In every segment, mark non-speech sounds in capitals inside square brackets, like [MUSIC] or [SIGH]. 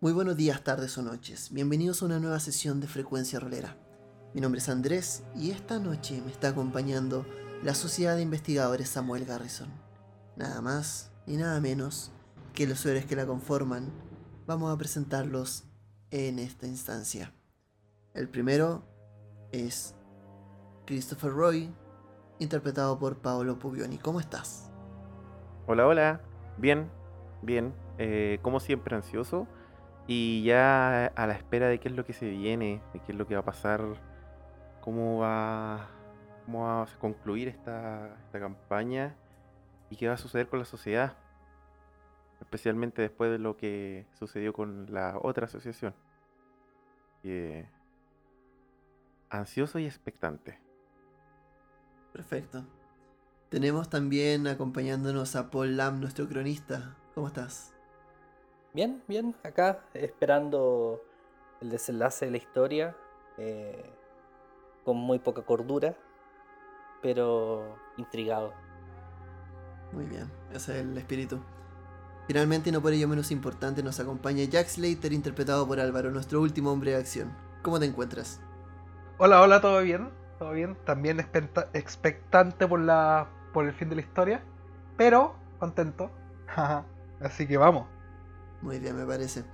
Muy buenos días, tardes o noches. Bienvenidos a una nueva sesión de Frecuencia Rolera. Mi nombre es Andrés y esta noche me está acompañando la Sociedad de Investigadores Samuel Garrison. Nada más y nada menos que los héroes que la conforman, vamos a presentarlos en esta instancia. El primero es Christopher Roy, interpretado por Paolo Pubioni. ¿Cómo estás? Hola, hola. Bien, bien. Eh, como siempre, ansioso. Y ya a la espera de qué es lo que se viene, de qué es lo que va a pasar, cómo va, cómo va a concluir esta, esta campaña y qué va a suceder con la sociedad. Especialmente después de lo que sucedió con la otra asociación. ansioso y expectante. Perfecto. Tenemos también acompañándonos a Paul Lam, nuestro cronista. ¿Cómo estás? Bien, bien, acá esperando el desenlace de la historia, eh, con muy poca cordura, pero intrigado. Muy bien, ese es el espíritu. Finalmente, y no por ello menos importante, nos acompaña Jack Slater, interpretado por Álvaro, nuestro último hombre de acción. ¿Cómo te encuentras? Hola, hola, ¿todo bien? ¿Todo bien? También expectante por, la, por el fin de la historia, pero contento. [LAUGHS] Así que vamos. Muy bien, me parece.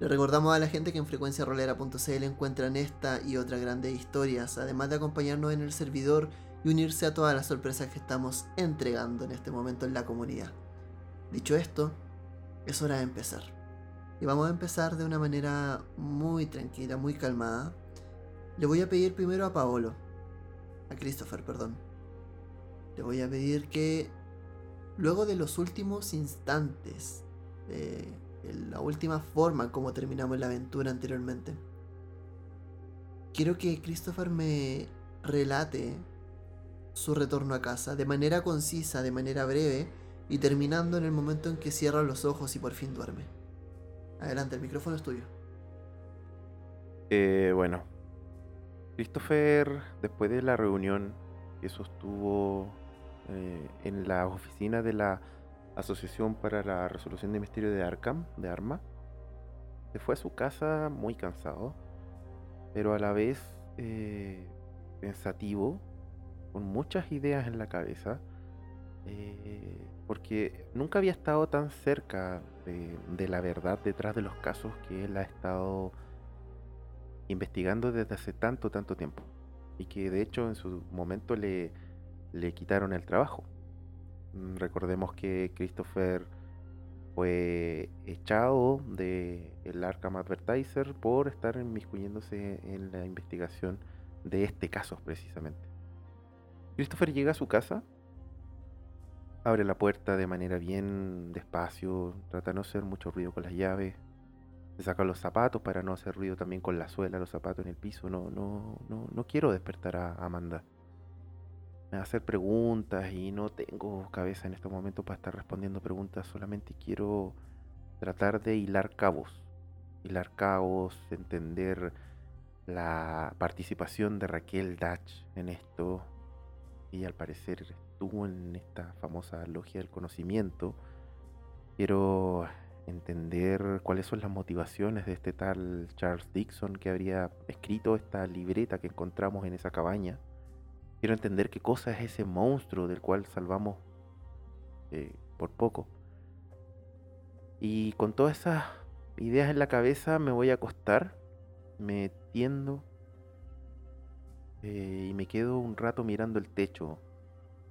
Le recordamos a la gente que en frecuenciarolera.cl encuentran esta y otras grandes historias, además de acompañarnos en el servidor y unirse a todas las sorpresas que estamos entregando en este momento en la comunidad. Dicho esto, es hora de empezar. Y vamos a empezar de una manera muy tranquila, muy calmada. Le voy a pedir primero a Paolo, a Christopher, perdón. Le voy a pedir que luego de los últimos instantes, la última forma como terminamos la aventura anteriormente, quiero que Christopher me relate su retorno a casa de manera concisa, de manera breve, y terminando en el momento en que cierra los ojos y por fin duerme. Adelante, el micrófono es tuyo. Eh, bueno, Christopher, después de la reunión que sostuvo eh, en la oficina de la Asociación para la Resolución de Misterio de Arkham, de Arma, se fue a su casa muy cansado, pero a la vez eh, pensativo, con muchas ideas en la cabeza eh, porque nunca había estado tan cerca de, la verdad detrás de los casos que él ha estado investigando desde hace tanto, tanto tiempo. Y que de hecho en su momento le, le quitaron el trabajo. Mm, recordemos que Christopher fue echado de el Arkham Advertiser por estar inmiscuyéndose en la investigación de este caso precisamente. Christopher llega a su casa Abre la puerta de manera bien despacio, trata de no hacer mucho ruido con las llaves. Se saca los zapatos para no hacer ruido también con la suela, los zapatos en el piso. No, no, no, no quiero despertar a Amanda. Me va a hacer preguntas y no tengo cabeza en este momento para estar respondiendo preguntas. Solamente quiero tratar de hilar cabos. Hilar cabos, entender la participación de Raquel Dutch en esto. Y al parecer estuvo en esta famosa logia del conocimiento, quiero entender cuáles son las motivaciones de este tal Charles Dixon que habría escrito esta libreta que encontramos en esa cabaña. Quiero entender qué cosa es ese monstruo del cual salvamos eh, por poco. Y con todas esas ideas en la cabeza me voy a acostar, me tiendo eh, y me quedo un rato mirando el techo,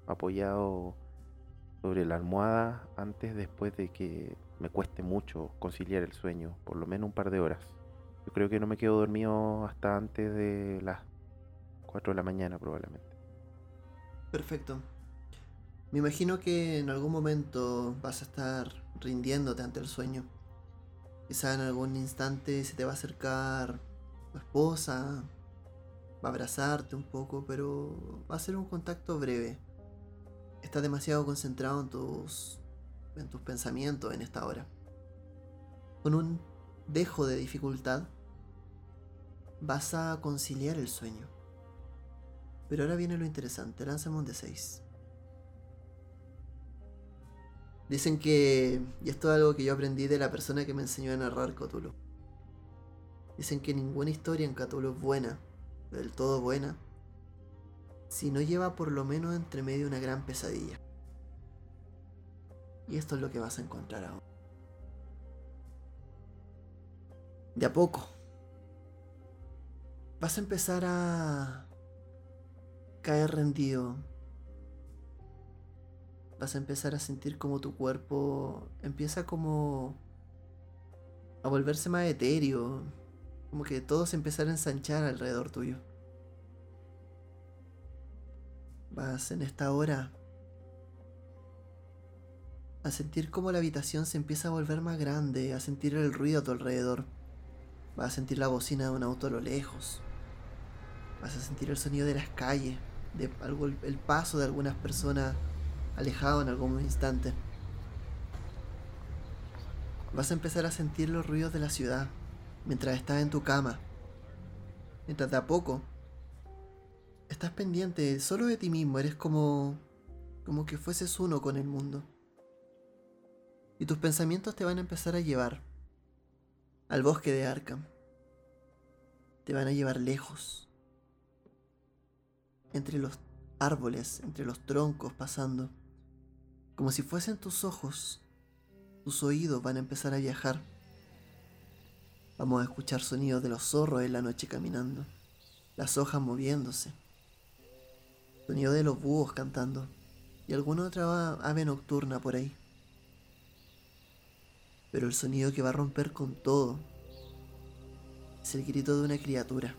apoyado sobre la almohada antes después de que me cueste mucho conciliar el sueño, por lo menos un par de horas. Yo creo que no me quedo dormido hasta antes de las 4 de la mañana probablemente. Perfecto. Me imagino que en algún momento vas a estar rindiéndote ante el sueño. Quizá en algún instante se te va a acercar tu esposa, va a abrazarte un poco, pero va a ser un contacto breve estás demasiado concentrado en tus, en tus pensamientos en esta hora. Con un dejo de dificultad, vas a conciliar el sueño. Pero ahora viene lo interesante, lánzame un de 6. Dicen que, y esto es algo que yo aprendí de la persona que me enseñó a narrar Cthulhu, Dicen que ninguna historia en Cthulhu es buena, del todo buena, si no lleva por lo menos entre medio una gran pesadilla. Y esto es lo que vas a encontrar ahora. De a poco. Vas a empezar a caer rendido. Vas a empezar a sentir como tu cuerpo empieza como a volverse más etéreo. Como que todo se empieza a ensanchar alrededor tuyo. Vas en esta hora a sentir como la habitación se empieza a volver más grande, a sentir el ruido a tu alrededor. Vas a sentir la bocina de un auto a lo lejos. Vas a sentir el sonido de las calles, de algo, el paso de algunas personas alejado en algún instante. Vas a empezar a sentir los ruidos de la ciudad mientras estás en tu cama. Mientras de a poco estás pendiente solo de ti mismo, eres como como que fueses uno con el mundo. Y tus pensamientos te van a empezar a llevar al bosque de Arkham. Te van a llevar lejos. Entre los árboles, entre los troncos pasando. Como si fuesen tus ojos. Tus oídos van a empezar a viajar. Vamos a escuchar sonidos de los zorros en la noche caminando. Las hojas moviéndose. Sonido de los búhos cantando. Y alguna otra ave nocturna por ahí pero el sonido que va a romper con todo es el grito de una criatura.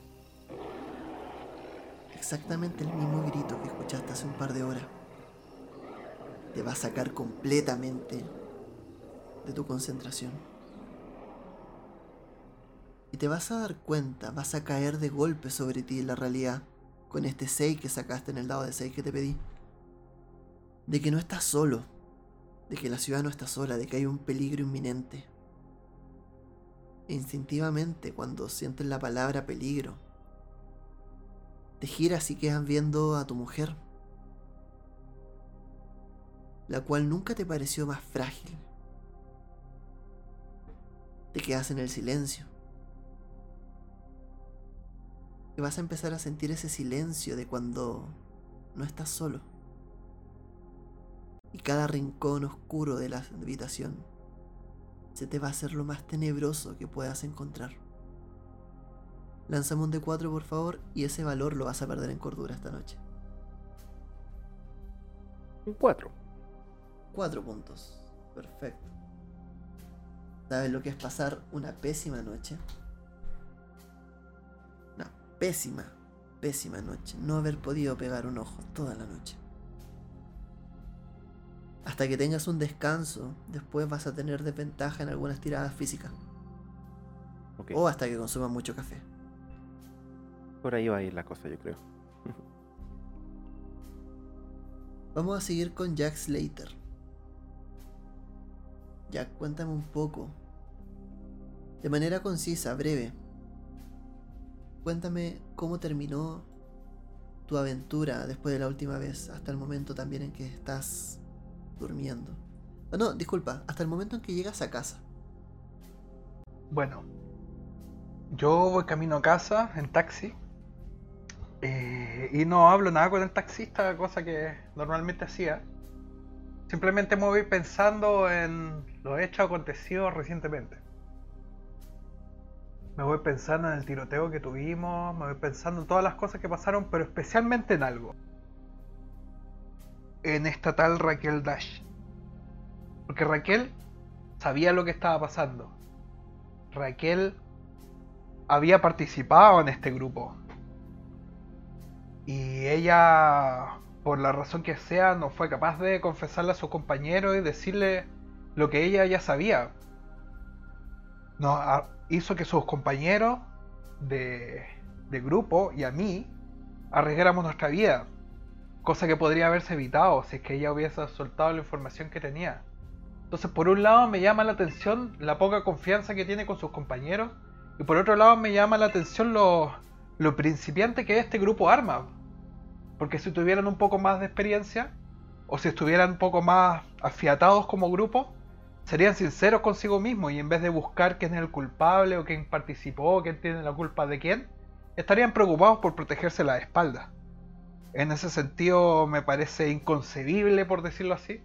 Exactamente el mismo grito que escuchaste hace un par de horas. Te va a sacar completamente de tu concentración. Y te vas a dar cuenta, vas a caer de golpe sobre ti en la realidad, con este 6 que sacaste en el dado de 6 que te pedí, de que no estás solo de que la ciudad no está sola, de que hay un peligro inminente. E instintivamente, cuando sientes la palabra peligro, te giras y quedas viendo a tu mujer, la cual nunca te pareció más frágil. Te quedas en el silencio. Y vas a empezar a sentir ese silencio de cuando no estás solo y cada rincón oscuro de la habitación se te va a hacer lo más tenebroso que puedas encontrar. Lánzame un D4 por favor y ese valor lo vas a perder en cordura esta noche. Un 4. 4 puntos. Perfecto. ¿Sabes lo que es pasar una pésima noche? Una pésima, pésima noche. No haber podido pegar un ojo toda la noche. Hasta que tengas un descanso, después vas a tener desventaja en algunas tiradas físicas. O hasta que consumas mucho café. Por ahí va a ir la cosa, yo creo. Vamos a seguir con Jack Slater. Jack, cuéntame un poco. De manera concisa, breve. Cuéntame cómo terminó tu aventura después de la última vez, hasta el momento también en que estás durmiendo. Ah, no, disculpa, hasta el momento en que llegas a casa. Bueno, yo voy camino a casa en taxi eh, y no hablo nada con el taxista, cosa que normalmente hacía. Simplemente me voy pensando en los hechos acontecidos recientemente. Me voy pensando en el tiroteo que tuvimos, me voy pensando en todas las cosas que pasaron, pero especialmente en algo en esta tal Raquel Dash. Porque Raquel sabía lo que estaba pasando. Raquel había participado en este grupo. Y ella, por la razón que sea, no fue capaz de confesarle a su compañero y decirle lo que ella ya sabía. No, hizo que sus compañeros de, de grupo y a mí arriesgáramos nuestra vida. Cosa que podría haberse evitado si es que ella hubiese soltado la información que tenía. Entonces, por un lado me llama la atención la poca confianza que tiene con sus compañeros. Y por otro lado me llama la atención lo, lo principiante que es este grupo Arma. Porque si tuvieran un poco más de experiencia, o si estuvieran un poco más afiatados como grupo, serían sinceros consigo mismos y en vez de buscar quién es el culpable o quién participó, quién tiene la culpa de quién, estarían preocupados por protegerse la espalda. En ese sentido me parece inconcebible, por decirlo así,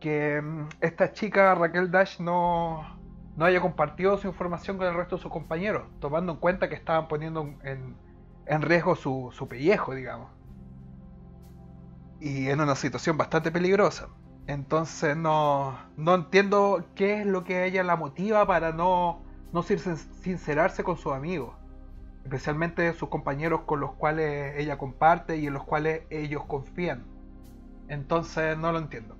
que mm, esta chica Raquel Dash no, no haya compartido su información con el resto de sus compañeros, tomando en cuenta que estaban poniendo en, en riesgo su, su pellejo, digamos. Y en una situación bastante peligrosa. Entonces no, no entiendo qué es lo que ella la motiva para no, no sincerarse con sus amigos. Especialmente sus compañeros con los cuales ella comparte y en los cuales ellos confían. Entonces no lo entiendo.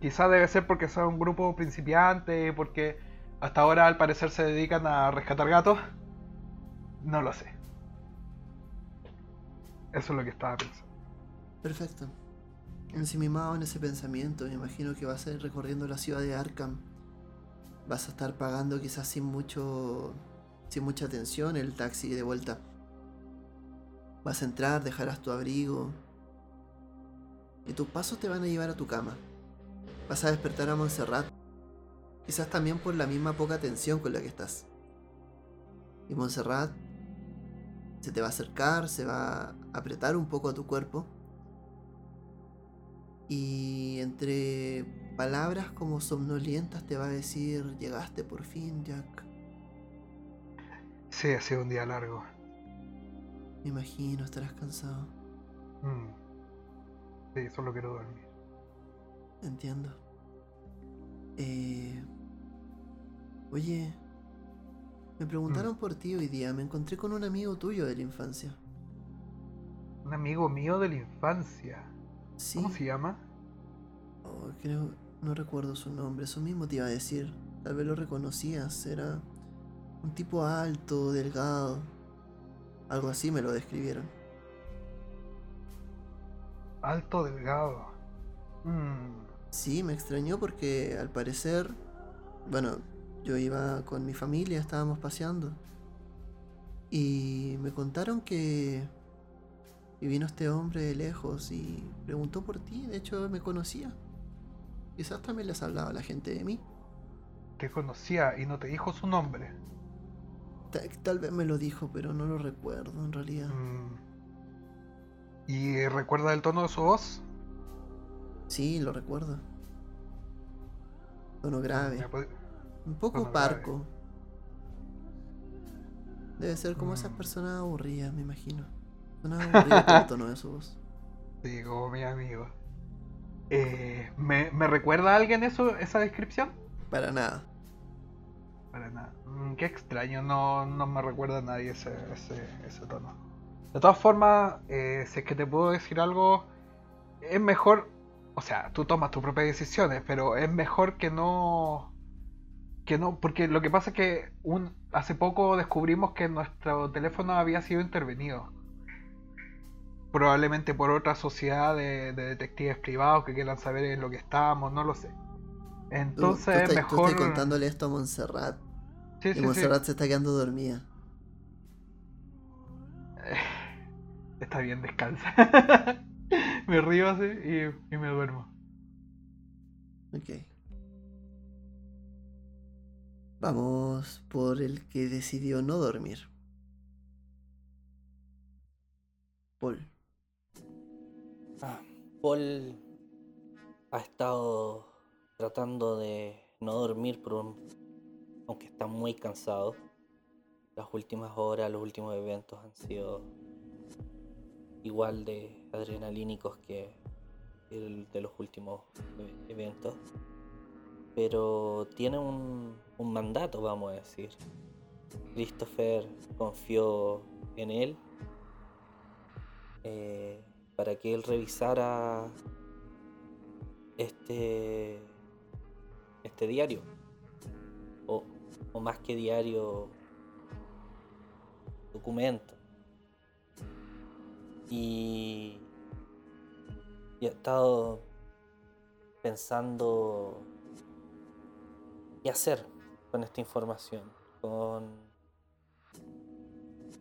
Quizás debe ser porque son un grupo principiante, porque hasta ahora al parecer se dedican a rescatar gatos. No lo sé. Eso es lo que estaba pensando. Perfecto. Ensimimado en ese pensamiento, me imagino que vas a ir recorriendo la ciudad de Arkham. Vas a estar pagando quizás sin mucho. sin mucha atención el taxi de vuelta. Vas a entrar, dejarás tu abrigo. Y tus pasos te van a llevar a tu cama. Vas a despertar a Montserrat. Quizás también por la misma poca atención con la que estás. Y Montserrat se te va a acercar, se va a apretar un poco a tu cuerpo y entre palabras como somnolientas te va a decir, llegaste por fin, Jack. Sí, ha sido un día largo. Me imagino, estarás cansado. Mm. Sí, solo quiero dormir. Entiendo. Eh... Oye, me preguntaron mm. por ti hoy día. Me encontré con un amigo tuyo de la infancia. Un amigo mío de la infancia. ¿Cómo se llama? Oh, creo, no recuerdo su nombre, eso mismo te iba a decir. Tal vez lo reconocías, era un tipo alto, delgado. Algo así me lo describieron. Alto, delgado. Mm. Sí, me extrañó porque al parecer, bueno, yo iba con mi familia, estábamos paseando. Y me contaron que y vino este hombre de lejos y preguntó por ti, de hecho me conocía. Quizás también les hablaba a la gente de mí. Te conocía y no te dijo su nombre. Tal, vez me lo dijo, pero no lo recuerdo en realidad. Mm. ¿Y recuerda el tono de su voz? Sí, lo recuerdo. Tono grave. Un poco parco. Debe ser como esas mm. personas aburridas, me imagino. Una tono de su voz. Sí, como mi amigo. Eh, ¿me, recuerda a alguien eso, esa descripción? Para nada. Para nada. Mm, qué extraño, no, me recuerda a nadie ese, ese, tono. De todas formas, eh, si es que te puedo decir algo, es mejor, o sea, tú tomas tus propias decisiones, pero es mejor que no... Que no, porque lo que pasa es que un, hace poco descubrimos que nuestro teléfono había sido intervenido probablemente por otra sociedad de, detectives privados que quieran saber en lo que estamos, no lo sé. Entonces, mejor. Tú contándole esto a Montserrat. y Montserrat se está quedando dormida. Está bien, descansa. [LAUGHS] me río así y, y me duermo. Ok. Vamos por el que decidió no dormir. Paul. Ah, Paul ha estado tratando de no dormir por un... aunque está muy cansado. Las últimas horas, los últimos eventos han sido igual de adrenalínicos que el de los últimos eventos. Pero tiene un, un mandato, vamos a decir. Christopher confió en él eh, para que él revisara este, este diario. O, más que diario, documento. Y, y he estado pensando qué hacer con esta información, con,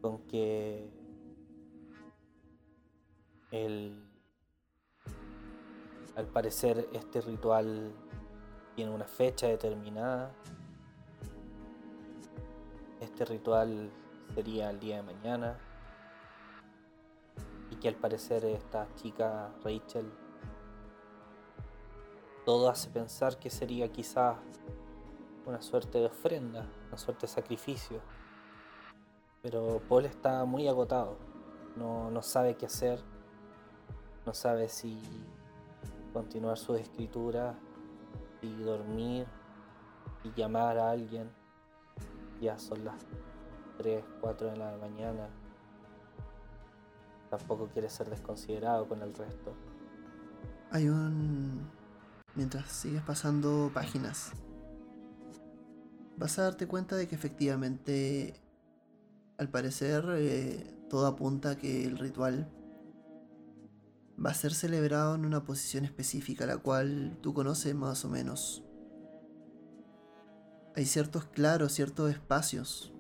con que el, al parecer este ritual tiene una fecha determinada. Este ritual sería el día de mañana. Y que al parecer esta chica Rachel todo hace pensar que sería quizás una suerte de ofrenda, una suerte de sacrificio. Pero Paul está muy agotado, no, no sabe qué hacer, no sabe si continuar su escritura y dormir y llamar a alguien. Ya son las 3, 4 de la mañana. Tampoco quiere ser desconsiderado con el resto. Hay un... Mientras sigues pasando páginas, vas a darte cuenta de que efectivamente, al parecer, eh, todo apunta a que el ritual va a ser celebrado en una posición específica, la cual tú conoces más o menos. Hay ciertos claros, ciertos espacios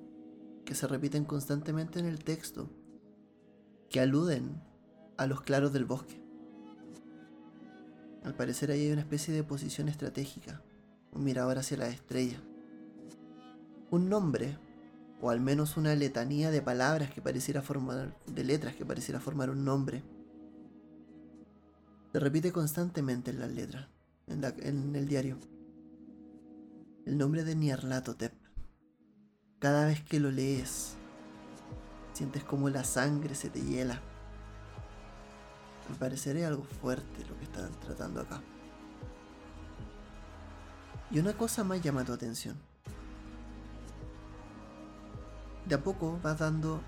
que se repiten constantemente en el texto, que aluden a los claros del bosque. Al parecer ahí hay una especie de posición estratégica, un mirador hacia la estrella. Un nombre, o al menos una letanía de palabras que pareciera formar, de letras que pareciera formar un nombre, se repite constantemente en las letras, en, en el diario. El nombre de Nyarlathotep. Cada vez que lo lees, sientes como la sangre se te hiela me parecería algo fuerte lo que están tratando acá. Y una cosa más llama tu atención. De a poco vas dando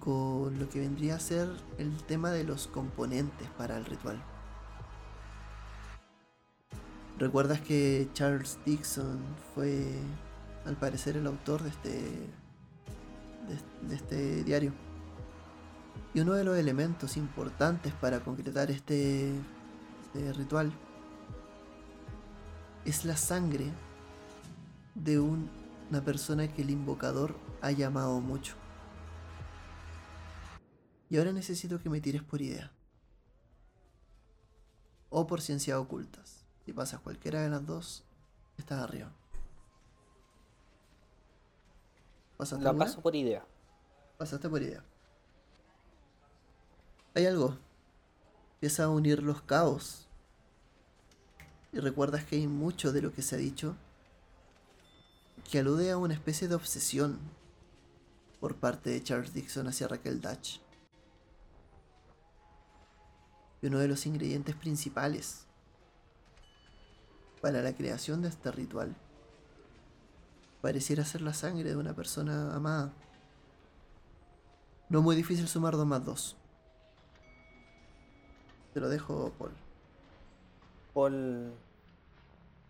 con lo que vendría a ser el tema de los componentes para el ritual. ¿Recuerdas que Charles Dixon fue, al parecer, el autor de este, de, este diario? Y uno de los elementos importantes para concretar este, este, ritual es la sangre de una persona que el invocador ha llamado mucho. Y ahora necesito que me tires por idea. O por ciencias ocultas. Si pasas cualquiera de las dos, estás arriba. La paso por idea. Pasaste por idea. Hay algo. Empieza a unir los caos. Y recuerdas que hay mucho de lo que se ha dicho que alude a una especie de obsesión por parte de Charles Dixon hacia Raquel Dutch. Y uno de los ingredientes principales para la creación de este ritual pareciera ser la sangre de una persona amada. No muy difícil sumar dos más dos. Te lo dejo, Paul. Paul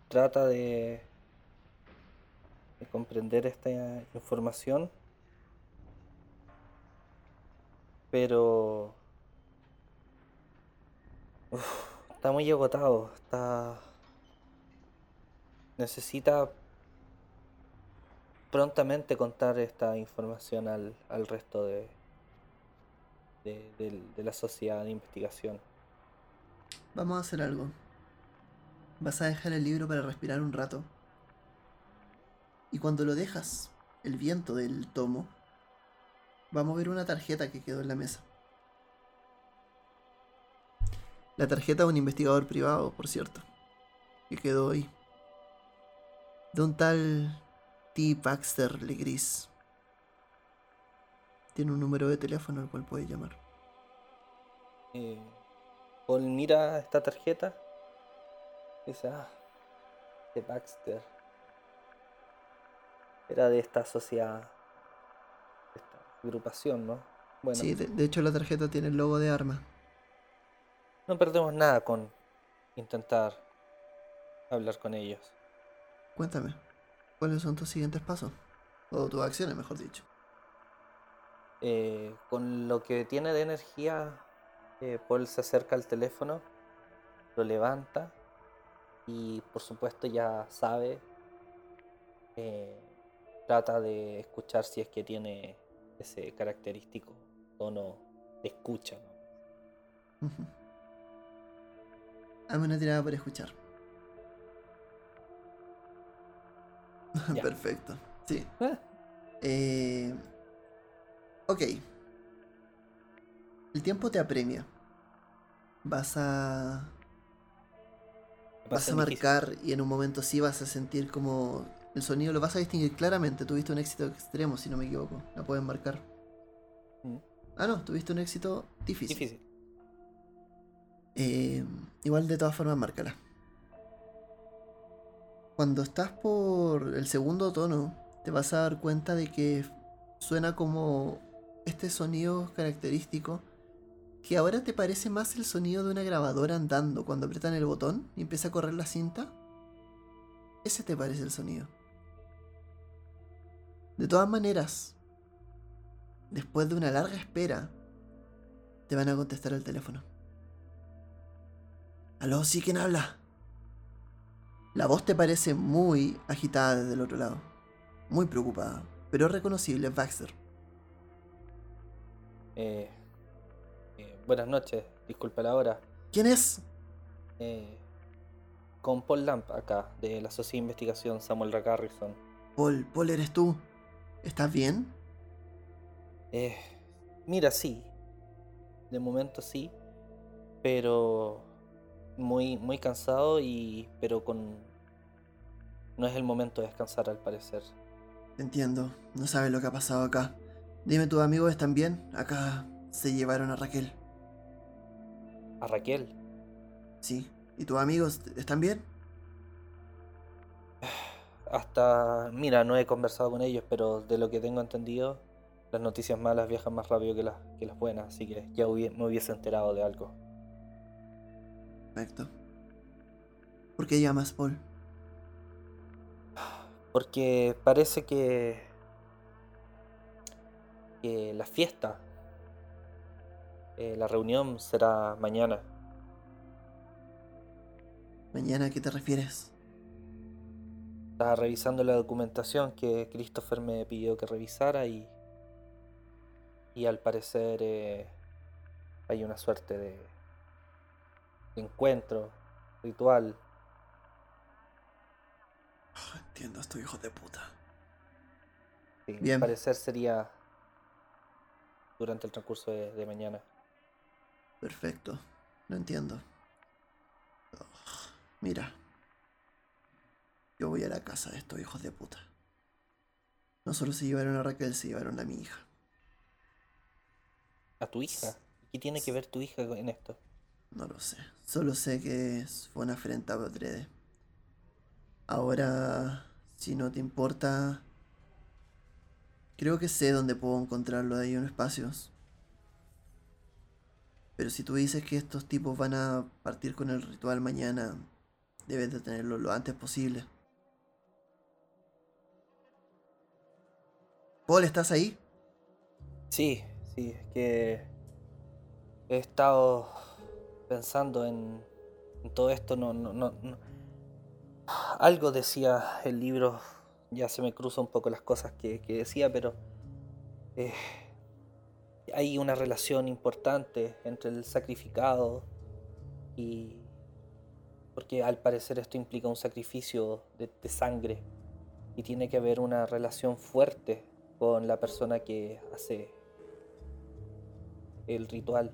trata de, de comprender esta información, pero está muy agotado, está necesita prontamente contar esta información al, al resto de, de la sociedad de investigación. Vamos a hacer algo. Vas a dejar el libro para respirar un rato. Y cuando lo dejas, el viento del tomo va a mover una tarjeta que quedó en la mesa. La tarjeta de un investigador privado, por cierto, que quedó ahí. De un tal T. Baxter Legris. Tiene un número de teléfono al cual puede llamar. Eh, Paul mira esta tarjeta dice, ah, de Baxter. Era de esta sociedad, esta agrupación, ¿no? Bueno, sí, de, hecho la tarjeta tiene el logo de arma. No perdemos nada con intentar hablar con ellos. Cuéntame, ¿cuáles son tus siguientes pasos? O tus acciones, mejor dicho. Eh, con lo que tiene de energía Paul se acerca al teléfono, lo levanta y por supuesto ya sabe, eh, trata de escuchar si es que tiene ese característico tono de escucha. ¿no? una tirada por escuchar. [LAUGHS] Ya. Perfecto. Sí. Ah. Eh, ok. El tiempo te apremia. Vas a. Vas a difícil. marcar y en un momento sí vas a sentir como. El sonido lo vas a distinguir claramente. Tuviste un éxito extremo, si no me equivoco. La pueden marcar. Mm, Ah, no, tuviste un éxito difícil. Difícil. Eh, igual de todas formas, márcala. Cuando estás por el segundo tono, te vas a dar cuenta de que suena como este sonido característico que ahora te parece más el sonido de una grabadora andando cuando apretan el botón y empieza a correr la cinta. Ese te parece el sonido. De todas maneras, después de una larga espera, te van a contestar al teléfono. ¿Aló? ¿Sí quién habla? La voz te parece muy agitada desde el otro lado. Muy preocupada. Pero reconocible, es Baxter. Eh, eh, buenas noches, disculpa la hora. ¿Quién es? Eh, con Paul Lamp acá, de la Sociedad de Investigación Samuel R. Garrison. Paul, Paul, ¿eres tú? ¿Estás bien? Eh, mira, sí. De momento sí. Pero muy, muy cansado y. pero con. No es el momento de descansar al parecer. Entiendo, no sabes lo que ha pasado acá. Dime, ¿tus amigos están bien? Acá se llevaron a Raquel. A Raquel. Sí. ¿Y tus amigos están bien? Hasta. Mira, no he conversado con ellos, pero de lo que tengo entendido, las noticias malas viajan más rápido que las, que las buenas, así que ya me hubiese enterado de algo. Perfecto. ¿Por qué llamas, Paul? Porque parece que. que la fiesta. eh, la reunión será mañana. ¿Mañana a qué te refieres? Estaba revisando la documentación que Christopher me pidió que revisara y. Y al parecer eh, hay una suerte de, de encuentro ritual. Oh, entiendo, estoy hijo de puta. que Bien. Al parecer sería durante el transcurso de, de mañana. Perfecto, lo entiendo. Mira, yo voy a la casa de estos hijos de puta. No solo se llevaron a Raquel, se llevaron a mi hija. ¿A tu hija? ¿Qué tiene que ver tu hija en esto? No lo sé. Solo sé que fue una afrenta a Adrede. Ahora, si no te importa, creo que sé dónde puedo encontrarlo ahí en espacios. Pero si tú dices que estos tipos van a partir con el ritual mañana, debes de tenerlo lo antes posible. ¿Estás ahí? Sí, sí, es que he estado pensando en, todo esto. No, no, no, no- Algo decía el libro, ya se me cruzan un poco las cosas que, que decía, pero eh, hay una relación importante entre el sacrificado y... Porque al parecer esto implica un sacrificio de, de sangre y tiene que haber una relación fuerte con la persona que hace el ritual.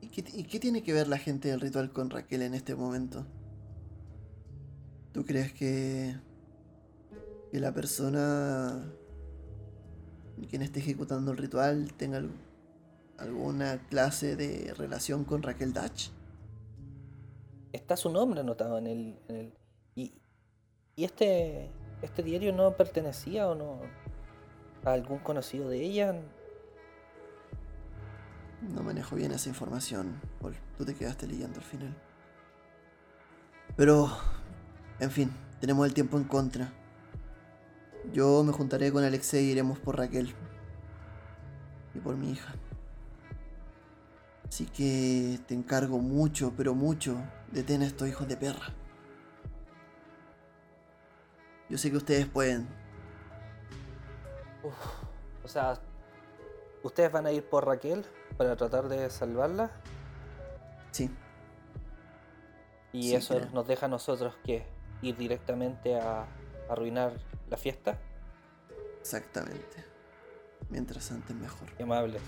¿Y qué, y qué tiene que ver la gente del ritual con Raquel en este momento? ¿Tú crees que, que la persona quien esté ejecutando el ritual tenga al- alguna clase de relación con Raquel Dutch? Está su nombre anotado en el. en el- y, y este. este diario no pertenecía o no. A algún conocido de ella. No manejo bien esa información, Paul. Tú te quedaste leyendo al final. Pero, en fin, tenemos el tiempo en contra. Yo me juntaré con Alexei y iremos por Raquel. Y por mi hija. Así que te encargo mucho, pero mucho, detén a estos hijos de perra. Yo sé que ustedes pueden. Uf, o sea. ¿Ustedes van a ir por Raquel para tratar de salvarla? Sí, Y Sí, eso creo. nos deja a nosotros que ir directamente a, arruinar la fiesta. Exactamente. Mientras antes mejor. Qué amables.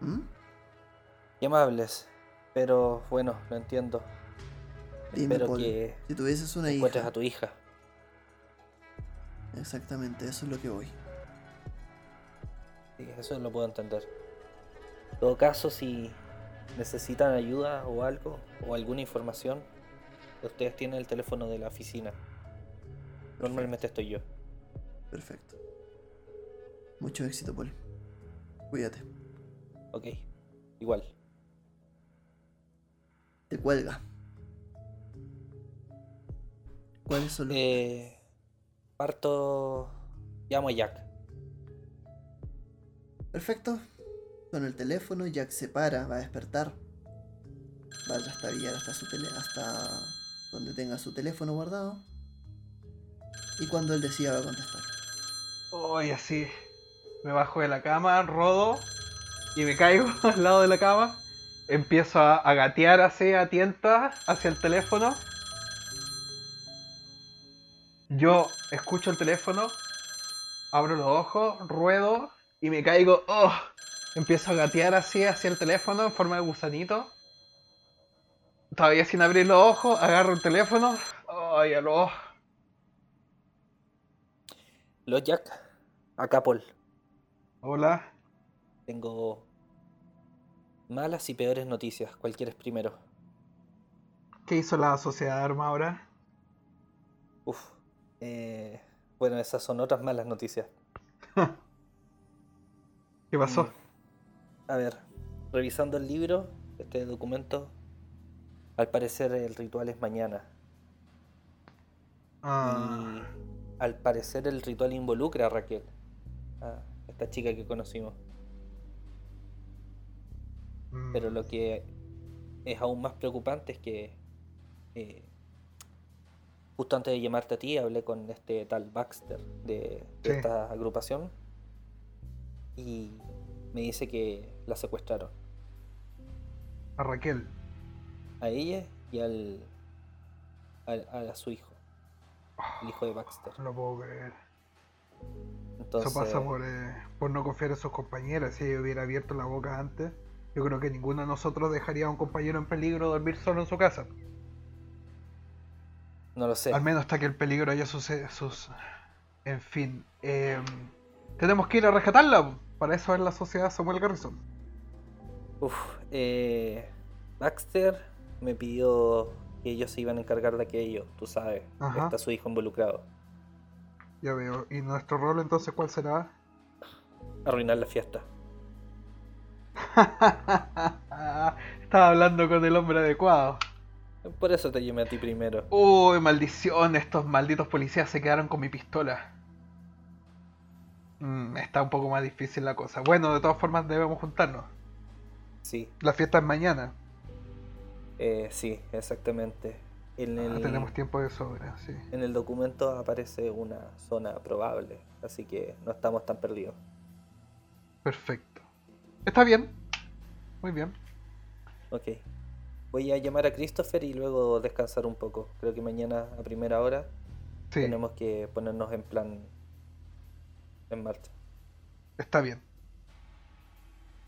¿Mm? Qué amables. Pero bueno, lo entiendo. Dime, Espero Paul, que si tuvieses una encuentres hija. a tu hija. Exactamente, eso es lo que voy. Sí, eso lo puedo entender. En todo caso, si necesitan ayuda o algo, o alguna información, ustedes tienen el teléfono de la oficina. Normalmente estoy yo. Perfecto. Mucho éxito, Paul. Cuídate. Ok. Igual. Te cuelga. ¿Cuáles son los Eh, parto. Llamo a Jack. Perfecto. Con el teléfono, Jack se para, va a despertar. Va a trastabillar hasta su tele hasta donde tenga su teléfono guardado. Y cuando él decida va a contestar. Hoy así. Me bajo de la cama, rodo y me caigo [LAUGHS] al lado de la cama. Empiezo a, a gatear así a tientas hacia el teléfono. Yo escucho el teléfono, abro los ojos, ruedo y me caigo. ¡Oh! Empiezo a gatear así hacia el teléfono en forma de gusanito. Todavía sin abrir los ojos, agarro el teléfono. ¡Ay, aló! Los Jack. Acá Paul. Hola. Tengo malas y peores noticias. ¿Cuál quieres primero? ¿Qué hizo la sociedad arma ahora? Uf. Eh, bueno, esas son otras malas noticias. [LAUGHS] ¿Qué pasó? Mm. A ver, revisando el libro, este documento, al parecer el ritual es mañana. Ah, Y al parecer el ritual involucra a Raquel, a esta chica que conocimos. mm, Pero lo que es aún más preocupante es que eh, justo antes de llamarte a ti hablé con este tal Baxter de, esta agrupación y me dice que la secuestraron A Raquel. a ella y al, al- a, su hijo, el hijo de Baxter. No lo puedo creer. Entonces, Eso pasa por, eh, por no confiar en sus compañeros. Si ella hubiera abierto la boca antes, yo creo que ninguno de nosotros dejaría a un compañero en peligro dormir solo en su casa. No lo sé. Al menos hasta que el peligro haya sucedido. Sus... En fin. eh, tenemos que ir a rescatarla. Para eso es la sociedad Samuel Garrison. Uf, eh, Baxter me pidió que ellos se iban a encargar de aquello, tú sabes. Ajá. Está su hijo involucrado. Ya veo. ¿Y nuestro rol entonces cuál será? Arruinar la fiesta. [LAUGHS] Estaba hablando con el hombre adecuado. Por eso te llamé a ti primero. Uy, maldición, estos malditos policías se quedaron con mi pistola. Mm, está un poco más difícil la cosa. Bueno, de todas formas debemos juntarnos. Sí, La fiesta es mañana. eh, sí, exactamente. En Ah, el, tenemos tiempo de sobra, sí. en el documento aparece una zona probable, así que no estamos tan perdidos. Perfecto. Está bien. Muy bien. Ok. Voy a llamar a Christopher y luego descansar un poco. Creo que mañana a primera hora Sí, tenemos que ponernos en plan en marcha. está bien.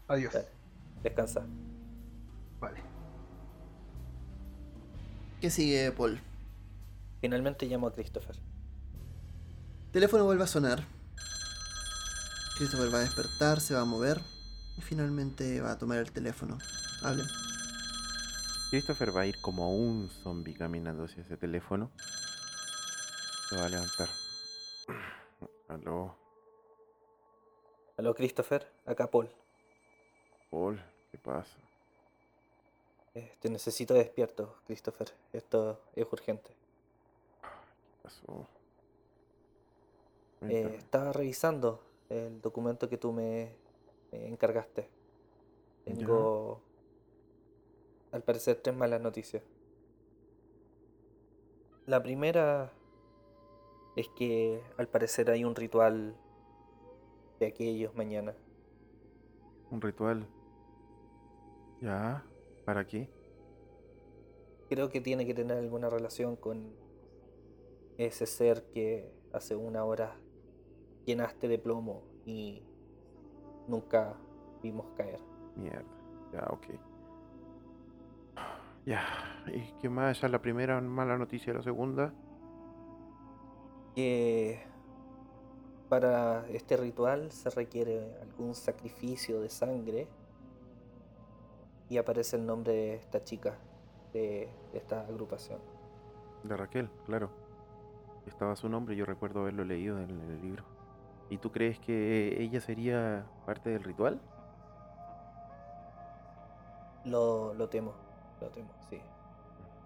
Adiós. Dale. Descansa. Vale. ¿Qué sigue, Paul? Finalmente llamo a Christopher. Teléfono vuelve a sonar. Christopher va a despertar, se va a mover y finalmente va a tomar el teléfono. Hablen. Christopher va a ir como un zombie caminando hacia ese teléfono. Se va a levantar. Aló, Aló Christopher, acá Paul. Paul, ¿qué pasa? Eh, te necesito despierto, Christopher. Esto es urgente. ¿Qué pasó? Eh, estaba revisando el documento que tú me, me encargaste. Tengo, al parecer, tres malas noticias. La primera es que al parecer hay un ritual de aquellos mañana. Un ritual. ¿Ya? ¿Para qué? Creo que tiene que tener alguna relación con ese ser que hace una hora llenaste de plomo y nunca vimos caer. Mierda. Ya, ok. Ya. ¿Y qué más? Esa es la primera mala noticia. La segunda. Que para este ritual se requiere algún sacrificio de sangre y aparece el nombre de esta chica de, de esta agrupación. De Raquel, claro. Estaba su nombre, yo recuerdo haberlo leído en el libro. ¿Y tú crees que ella sería parte del ritual? Lo, lo temo, lo sí.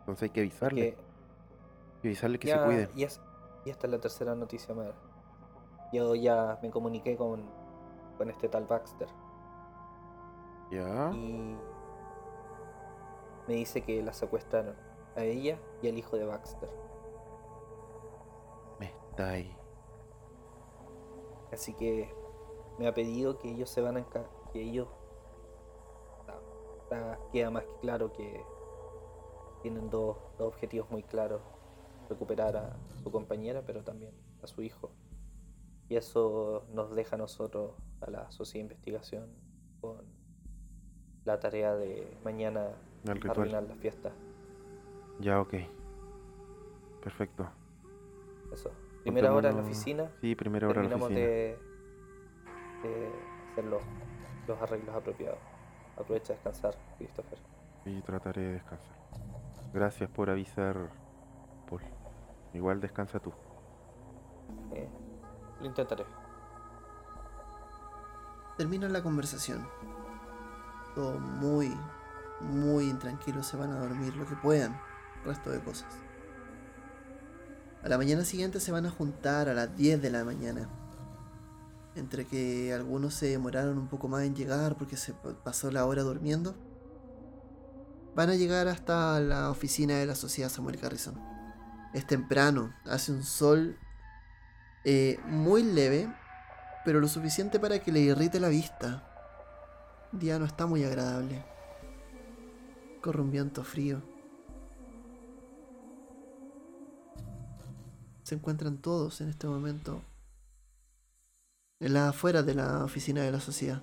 Entonces hay que avisarle. Que Hay que avisarle que ya- se cuide. Y, es- y esta es la tercera noticia más. Yo ya me comuniqué con, con este tal Baxter Ya. y me dice que la secuestraron a ella y al hijo de Baxter. Me está ahí. Así que me ha pedido que ellos se van a que ellos está- queda más que claro que tienen dos, dos objetivos muy claros recuperar a su compañera pero también a su hijo y eso nos deja a nosotros a la sociedad de investigación con la tarea de mañana arruinar la fiesta Ya, ok. Perfecto. eso primera hora en la oficina Sí, primera hora en la terminamos oficina. de, de hacer los, los arreglos apropiados. Aprovecha a descansar, Christopher. Y trataré de descansar. Gracias por avisar, Paul. Igual descansa tú. Eh, lo intentaré. Termina la conversación. Todo muy, muy intranquilo. Se van a dormir lo que puedan. Resto de cosas. A la mañana siguiente se van a juntar a las 10 de la mañana. Entre que algunos se demoraron un poco más en llegar porque se pa- pasó la hora durmiendo. Van a llegar hasta la oficina de la Sociedad Samuel Garrison. Es temprano, hace un sol eh, muy leve, pero lo suficiente para que le irrite la vista. El día no está muy agradable. Corre un viento frío. Se encuentran todos en este momento en la afuera de la oficina de la sociedad.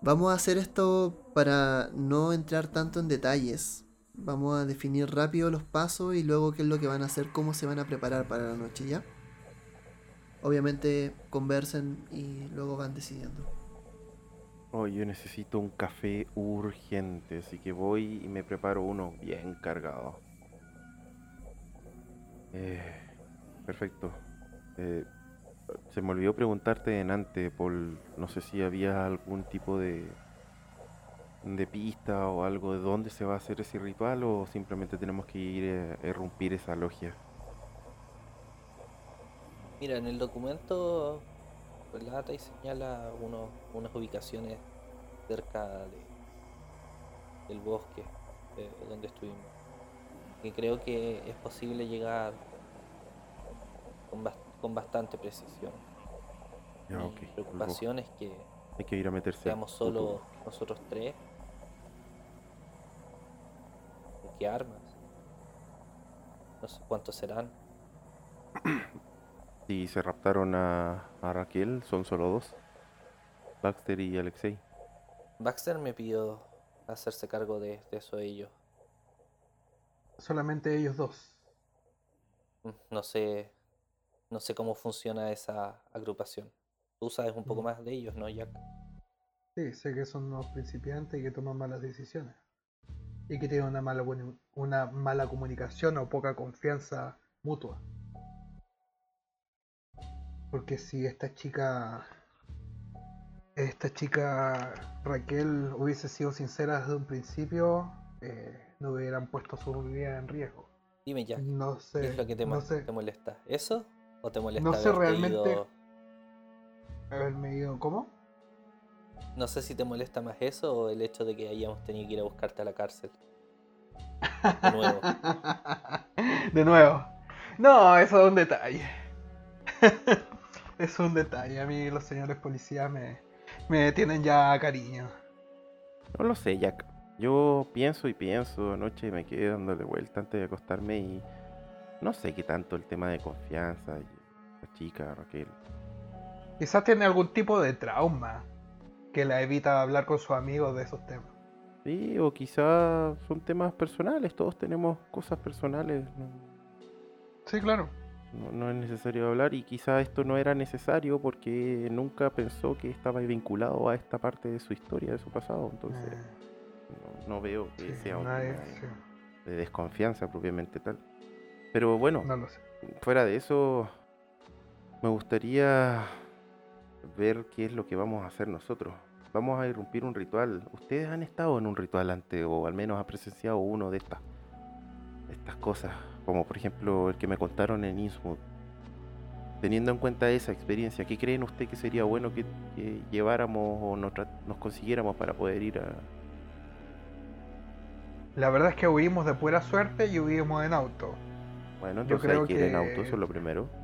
Vamos a hacer esto para no entrar tanto en detalles. Vamos a definir rápido los pasos y luego qué es lo que van a hacer, cómo se van a preparar para la noche, ¿ya? Obviamente conversen y luego van decidiendo. Oh, yo necesito un café urgente, así que voy y me preparo uno bien cargado. Eh, perfecto. Eh, se me olvidó preguntarte en antes, Paul. No sé si había algún tipo de, de pista o algo de dónde se va a hacer ese ritual o simplemente tenemos que ir eh, a irrumpir esa logia. Mira, en el documento relata y señala uno- unas ubicaciones cerca de, del bosque eh, donde estuvimos. Y creo que es posible llegar con, bas- con bastante precisión. Ya, Mi preocupación es que. Hay que ir a meterse. seamos solo nosotros tres. ¿Con qué armas? No sé cuántos serán. [CLEARS THROAT] Si se raptaron a, a Raquel, son solo dos. Baxter y Alexei. Baxter me pidió hacerse cargo de, de eso ellos. Solamente ellos dos. Mm, No sé, no sé cómo funciona esa agrupación. Tú sabes un poco más de ellos, ¿no, Jack? Sí, sé que son unos principiantes y que toman malas decisiones. Y que tienen una mala, buen- una mala comunicación o poca confianza mutua. Porque si esta chica. Esta chica Raquel hubiese sido sincera desde un principio, eh, no hubieran puesto su vida en riesgo. Dime, Jack, No sé. ¿qué es lo que te, no mo- sé. te molesta? ¿Eso? ¿O te molesta No sé haberte realmente- ido- Haberme ido. ¿Cómo? No sé si te molesta más eso o el hecho de que hayamos tenido que ir a buscarte a la cárcel. De nuevo. [LAUGHS] De nuevo. No, eso es un detalle. [LAUGHS] es un detalle. A mí los señores policías me, me tienen ya cariño. No lo sé, Jack. Yo pienso y pienso. Anoche me quedé dándole vuelta antes de acostarme y no sé qué tanto el tema de confianza y chica Raquel. Quizás tiene algún tipo de trauma que la evita hablar con sus amigos de esos temas. Sí, o quizás son temas personales, todos tenemos cosas personales, no, Sí, claro. no- no es necesario hablar y quizás esto no era necesario porque nunca pensó que estaba vinculado a esta parte de su historia, de su pasado, entonces Eh, no, no veo que sí, sea un tema de- desconfianza propiamente tal. Pero bueno, no sé. fuera de eso, me gustaría ver qué es lo que vamos a hacer nosotros. Vamos a irrumpir un ritual. Ustedes han estado en un ritual antes, o al menos han presenciado uno de estas, estas cosas, como por ejemplo el que me contaron en Innsmouth. Teniendo en cuenta esa experiencia, ¿qué creen ustedes que sería bueno que, que lleváramos o nos, consiguiéramos para poder ir a... La verdad es que huimos de pura suerte y huimos en auto. Bueno, Yo hay creo que ir en auto, eso es lo primero.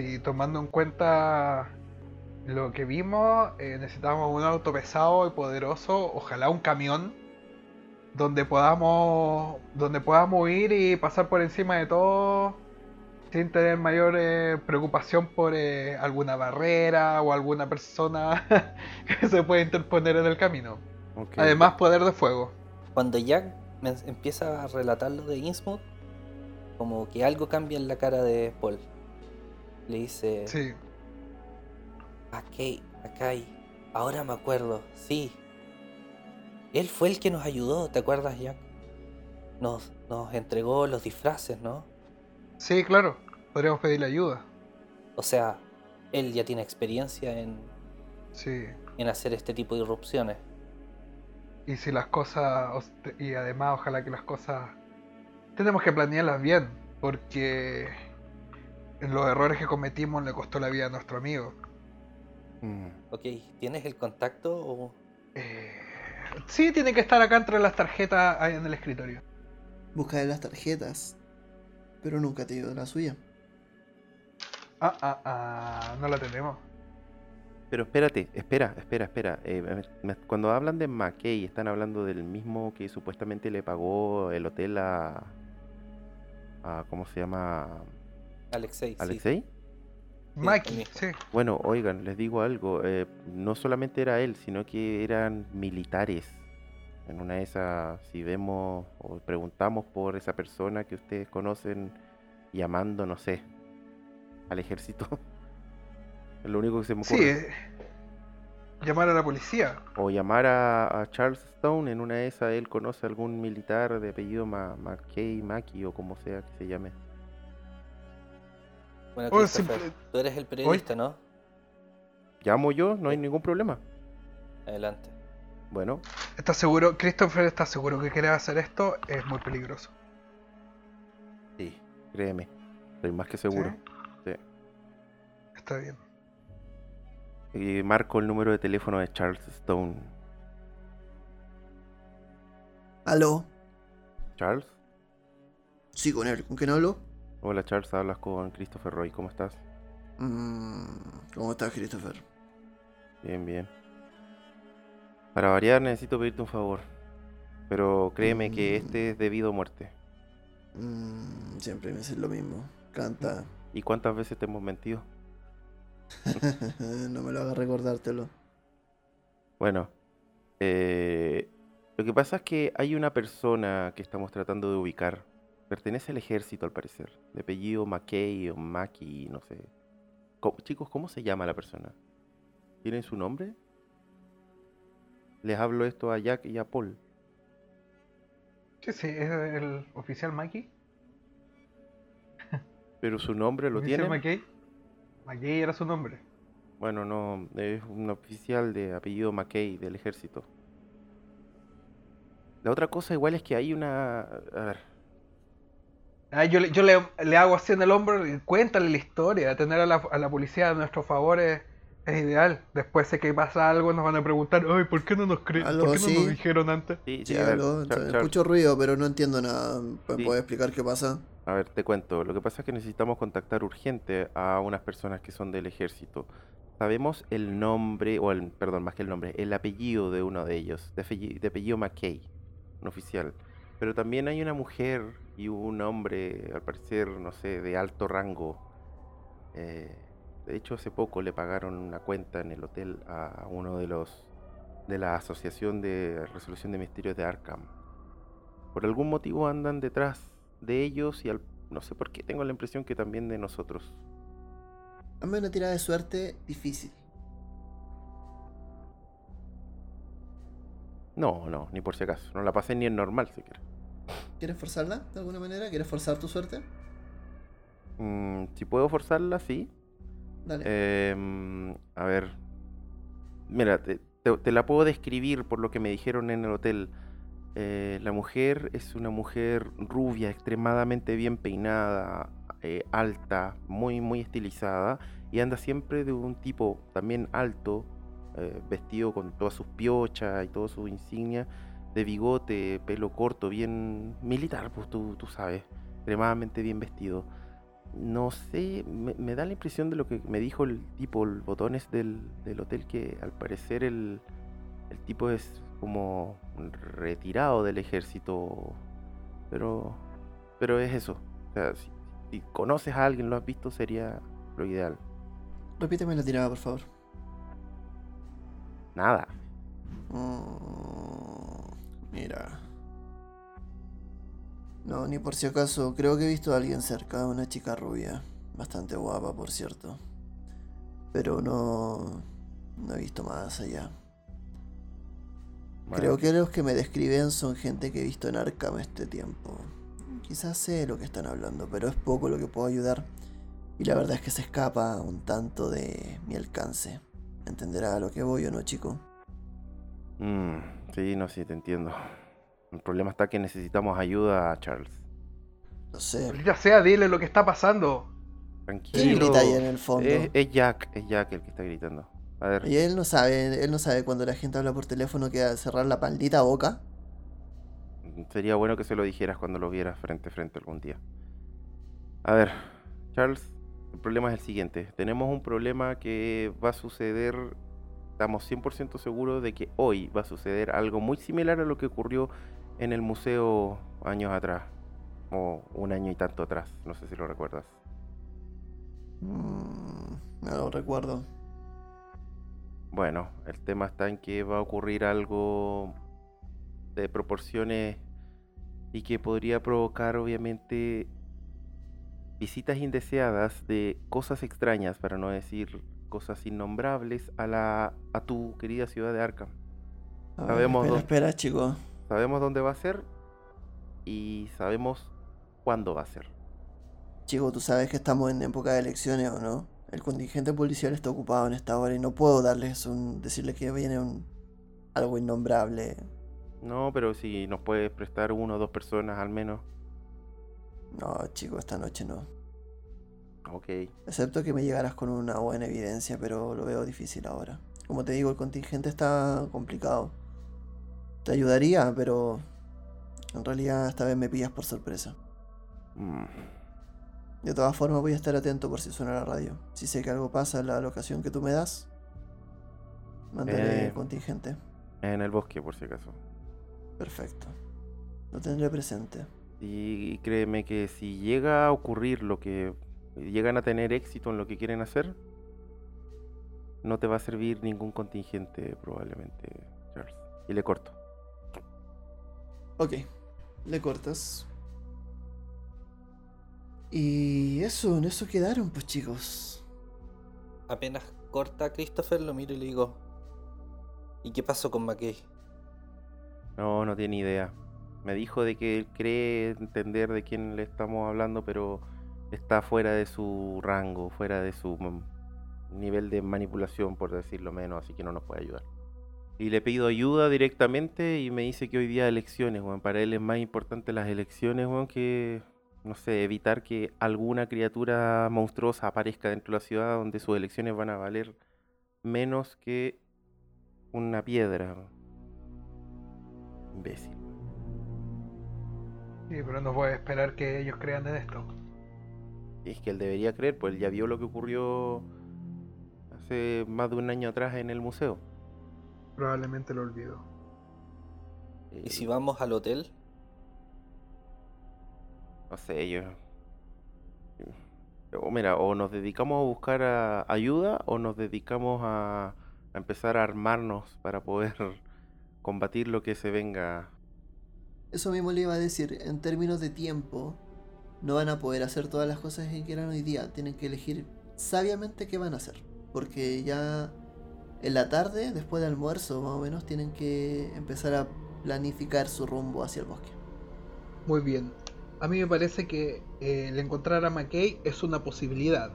Y tomando en cuenta lo que vimos, eh, necesitamos un auto pesado y poderoso, ojalá un camión, donde podamos, donde podamos ir y pasar por encima de todo sin tener mayor eh, preocupación por eh, alguna barrera o alguna persona [LAUGHS] que se pueda interponer en el camino. Además, poder de fuego. Cuando Jack me empieza a relatar lo de Innsmouth, como que algo cambia en la cara de Paul. Le dice, Sí, Akei, Akai, ahora me acuerdo, sí. Él fue el que nos ayudó, ¿te acuerdas, Jack? Nos, nos entregó los disfraces, ¿no? sí, claro. Podríamos pedirle ayuda. O sea, él ya tiene experiencia en, Sí. en hacer este tipo de irrupciones. Y si las cosas, os- y además ojalá que las cosas, tenemos que planearlas bien, porque los errores que cometimos le costó la vida a nuestro amigo. Mm. Ok, ¿tienes el contacto o...? Eh, sí, tiene que estar acá entre las tarjetas ahí en el escritorio. Buscaré las tarjetas, pero nunca te dio la suya. Ah, ah, ah, no la tenemos. Pero espérate, espera, espera, espera. eh, me- me- cuando hablan de McKay, están hablando del mismo que supuestamente le pagó el hotel a. a ¿Cómo se llama? Alexei, sí. ¿Alexei? Maki, también. sí. Bueno, oigan, les digo algo. eh, no solamente era él, sino que eran militares. En una de esas, si vemos o preguntamos por esa persona que ustedes conocen llamando, no sé, al ejército. [LAUGHS] Es lo único que se me ocurre. Sí, eh, llamar a la policía. O llamar a, a Charles Stone, en una de esas él conoce a algún militar de apellido Ma- McKay, Maki o como sea que se llame. Bueno, Oh, Christopher, simple- tú eres el periodista, ¿no? Llamo yo, no hay ningún problema. Adelante. Bueno, ¿Estás seguro? Christopher está seguro que quiere hacer esto. Es muy peligroso. sí, créeme, estoy más que seguro. Sí. Está bien. Y marco el número de teléfono de Charles Stone. ¿Aló? Charles, Sí, con él. ¿Con quién hablo? Hola Charles, hablas con Christopher Roy, ¿cómo estás? Mm, ¿Cómo estás, Christopher? Bien, bien. Para variar necesito pedirte un favor, pero créeme que Mm. este es debido a muerte. Mm, siempre me haces lo mismo. Canta. [LAUGHS] ¿Y cuántas veces te hemos mentido? [LAUGHS] no me lo hagas recordártelo. Bueno, eh, lo que pasa es que hay una persona que estamos tratando de ubicar. Pertenece al ejército, al parecer. De apellido McKay o Maki, no sé. ¿Cómo- chicos, ¿cómo se llama la persona? ¿Tienen su nombre? Les hablo esto a Jack y a Paul. Sí, sí, es el oficial Maki. Pero su nombre lo ¿Oficial tienen. McKay? McKay era su nombre. Bueno, no, es un oficial de apellido McKay del ejército. La otra cosa igual es que hay una... A ver, Ah, yo le, yo le, le hago así en el hombro y cuéntale la historia. Tener a la, a la policía a nuestro favor es, es ideal. Después sé que pasa algo, nos van a preguntar, ay, ¿por qué no nos creen? Algo ¿Por qué no nos dijeron antes? sí, Sí, a ver, aló, Char- escucho ruido, pero no entiendo nada. ¿Me Sí. puedes explicar qué pasa? A ver, te cuento. Lo que pasa es que necesitamos contactar urgente a unas personas que son del ejército. Sabemos el nombre, o el, perdón, más que el nombre, el apellido de uno de ellos, de apellido, de apellido McKay, un oficial. Pero también hay una mujer y un hombre, al parecer, no sé, de alto rango. Eh, de hecho, hace poco le pagaron una cuenta en el hotel a uno de los de la Asociación de Resolución de Misterios de Arkham. Por algún motivo andan detrás de ellos y al, no sé por qué tengo la impresión que también de nosotros. Hazme una tirada de suerte difícil. No, no, ni por si acaso. No la pasé ni en normal siquiera. ¿Quieres forzarla de alguna manera? ¿Quieres forzar tu suerte? Mm, si puedo forzarla, sí. Dale. Em, a ver. Mira, te, te- te la puedo describir por lo que me dijeron en el hotel. Eh, la mujer es una mujer rubia, extremadamente bien peinada, eh, alta, muy, muy estilizada. Y anda siempre de un tipo también alto, eh, vestido con todas sus piochas y todas sus insignias, de bigote, pelo corto, bien militar, pues tú, tú sabes, extremadamente bien vestido. No sé, me, me da la impresión de lo que me dijo el tipo, el botones del, del hotel, que al parecer el, el tipo es como retirado del ejército, pero, pero es eso. O sea, si, si conoces a alguien, lo has visto, sería lo ideal. Repíteme la tirada, por favor. Nada. Mm, mira. No, ni por si acaso. Creo que he visto a alguien cerca, una chica rubia. Bastante guapa, por cierto. Pero no. No he visto más allá. Bueno, Creo que los que me describen son gente que he visto en Arkham este tiempo. Quizás sé lo que están hablando, pero es poco lo que puedo ayudar. Y la verdad es que se escapa un tanto de mi alcance. ¿Entenderá a lo que voy o no, chico? mm, sí, no, sí, te entiendo. El problema está que necesitamos ayuda, Charles. No sé. Ya sea, dile lo que está pasando. ¿Quién Tranquilo. grita ahí en el fondo? Es, es Jack, es Jack el que está gritando. A ver, Y él no sabe, él no sabe cuando la gente habla por teléfono que cerrar la maldita boca. sería bueno que se lo dijeras cuando lo vieras frente a frente algún día. A ver, Charles, el problema es el siguiente. Tenemos un problema que va a suceder, estamos 100% seguros de que hoy va a suceder algo muy similar a lo que ocurrió en el museo años atrás. O un año y tanto atrás, no sé si lo recuerdas. Mm, no lo recuerdo. Bueno, el tema está en que va a ocurrir algo de proporciones y que podría provocar obviamente visitas indeseadas de cosas extrañas, para no decir cosas innombrables, a la a tu querida ciudad de Arkham. A ver, Sabemos espera, dónde- espera, chico. Sabemos dónde va a ser y sabemos cuándo va a ser. Chico, tú sabes que estamos en época de elecciones o no. El contingente policial está ocupado en esta hora y no puedo darles un. decirles que viene un. algo innombrable. No, pero si nos puedes prestar uno o dos personas al menos. No, chico, esta noche no. Ok. Excepto que me llegaras con una buena evidencia, pero lo veo difícil ahora. Como te digo, el contingente está complicado. Te ayudaría, pero en realidad esta vez me pillas por sorpresa. Mm, De todas formas voy a estar atento por si suena la radio. Si sé que algo pasa en la locación que tú me das, mandaré Eh. contingente. En el bosque, por si acaso. Perfecto. Lo tendré presente. Y créeme que si llega a ocurrir lo que llegan a tener éxito en lo que quieren hacer, no te va a servir ningún contingente probablemente, Charles. Y le corto. Ok, le cortas. Y eso, en eso quedaron, pues chicos. Apenas corta a Christopher, lo miro y le digo. ¿Y qué pasó con McKay? No, no tiene idea. Me dijo de que él cree entender de quién le estamos hablando, pero está fuera de su rango, fuera de su nivel de manipulación, por decirlo menos, así que no nos puede ayudar. Y le pido ayuda directamente y me dice que hoy día elecciones, weón. Para él es más importante las elecciones, weón, que, no sé, evitar que alguna criatura monstruosa aparezca dentro de la ciudad donde sus elecciones van a valer menos que una piedra. Imbécil. Sí, pero no puede esperar que ellos crean en esto. Y es que él debería creer, pues él ya vio lo que ocurrió hace más de un año atrás en el museo. Probablemente lo olvido. ¿Y si vamos al hotel? No sé, yo. O mira, o nos dedicamos a buscar a- ayuda o nos dedicamos a, a empezar a armarnos para poder combatir lo que se venga. Eso mismo le iba a decir, en términos de tiempo, no van a poder hacer todas las cosas que quieran hoy día. Tienen que elegir sabiamente qué van a hacer. Porque ya en la tarde, después del almuerzo más o menos, tienen que empezar a planificar su rumbo hacia el bosque. Muy bien. A mí me parece que eh, el encontrar a McKay es una posibilidad.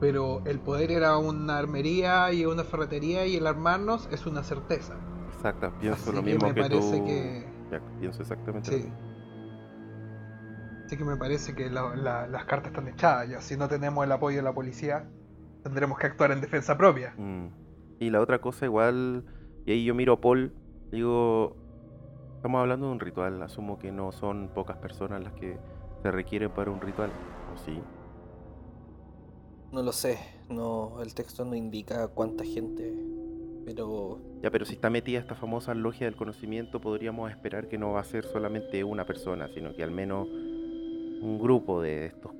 Pero el poder ir a una armería y a una ferretería y el armarnos es una certeza. Exacto, pienso Así lo que mismo me que parece tú. que- Jack, pienso exactamente lo Sí. mismo. Así que me parece que la- la- las cartas están echadas ya. Si no tenemos el apoyo de la policía, tendremos que actuar en defensa propia. Mm. Y la otra cosa igual, y ahí yo miro a Paul, digo, estamos hablando de un ritual, asumo que no son pocas personas las que se requieren para un ritual, ¿o sí? No lo sé, no, el texto no indica cuánta gente, pero Ya, pero si está metida esta famosa logia del conocimiento, podríamos esperar que no va a ser solamente una persona, sino que al menos un grupo de estos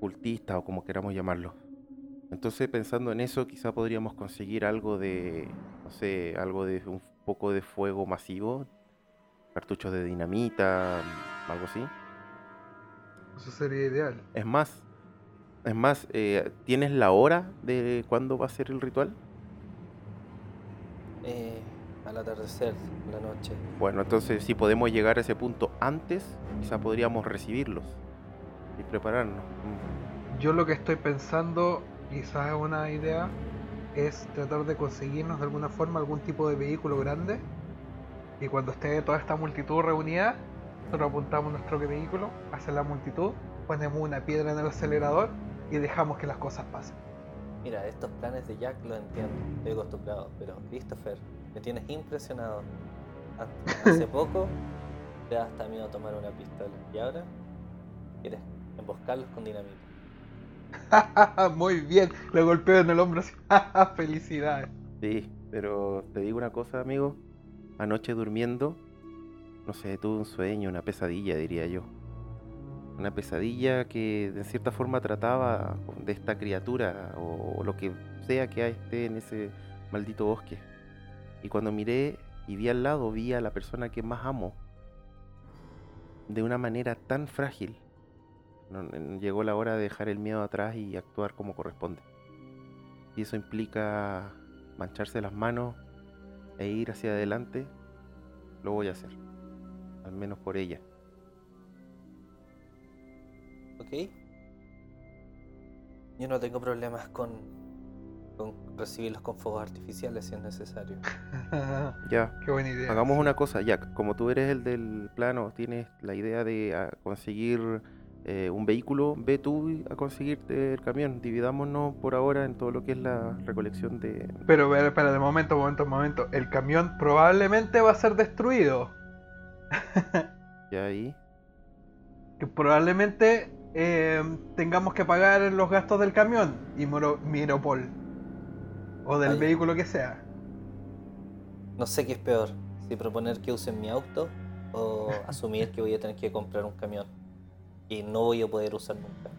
cultistas o como queramos llamarlos. Entonces, pensando en eso, quizá podríamos conseguir algo de, no sé, algo de un poco de fuego masivo, cartuchos de dinamita, algo así. Eso sería ideal. Es más, es más, eh, ¿tienes la hora de cuándo va a ser el ritual? eh, al atardecer, la noche. Bueno, entonces si podemos llegar a ese punto antes, quizá podríamos recibirlos y prepararnos. Yo lo que estoy pensando, quizás es una idea, es tratar de conseguirnos de alguna forma algún tipo de vehículo grande. Y cuando esté toda esta multitud reunida, nosotros apuntamos nuestro vehículo hacia la multitud, ponemos una piedra en el acelerador y dejamos que las cosas pasen. Mira, estos planes de Jack lo entiendo, estoy acostumbrado, pero Christopher, me tienes impresionado. Hace [LAUGHS] poco te hasta miedo tomar una pistola y ahora quieres emboscarlos con dinamita. [LAUGHS] Muy bien, le golpeo en el hombro así. [LAUGHS] Felicidades. Sí, pero te digo una cosa, amigo. Anoche durmiendo, no sé, tuve un sueño, una pesadilla, diría yo. Una pesadilla que de cierta forma trataba de esta criatura o, o lo que sea que esté en ese maldito bosque. Y cuando miré y vi al lado, vi a la persona que más amo de una manera tan frágil. No- no- llegó la hora de dejar el miedo atrás y actuar como corresponde. Y eso implica mancharse las manos e ir hacia adelante, lo voy a hacer. Al menos por ella. ¿Ok? Yo no tengo problemas con, con recibirlos con fuegos artificiales si es necesario. [LAUGHS] Ya, Qué buena idea. hagamos una cosa, Jack. Como tú eres el del plano, tienes la idea de ah, conseguir eh, un vehículo, ve tú a conseguirte el camión. Dividámonos por ahora en todo lo que es la recolección de... Pero, pero, espera, de momento, momento, momento. El camión probablemente va a ser destruido. [LAUGHS] Ya ahí. que probablemente eh, tengamos que pagar los gastos del camión y Miropol. O del vehículo que sea. No sé qué es peor, si proponer que usen mi auto o asumir que voy a tener que comprar un camión y no voy a poder usar nunca.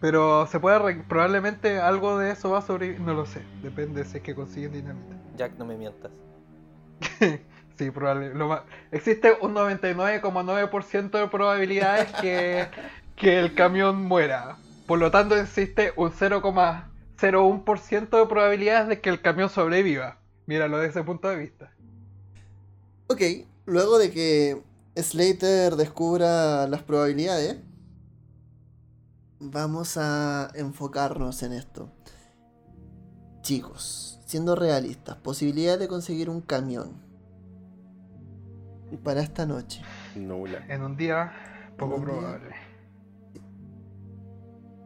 Pero se puede probablemente algo de eso va a sobrevivir. No lo sé. Depende si es que consiguen dinamita. [LAUGHS] Jack, no me mientas. sí, probable. Lo ma- Existe un 99,9% de probabilidades que, [LAUGHS] que el camión muera. Por lo tanto, existe un 0,01% de probabilidades de que el camión sobreviva. Míralo desde ese punto de vista. Ok, luego de que Slater descubra las probabilidades, vamos a enfocarnos en esto. Chicos, siendo realistas, posibilidad de conseguir un camión para esta noche. Nula. En un día, poco día. probable.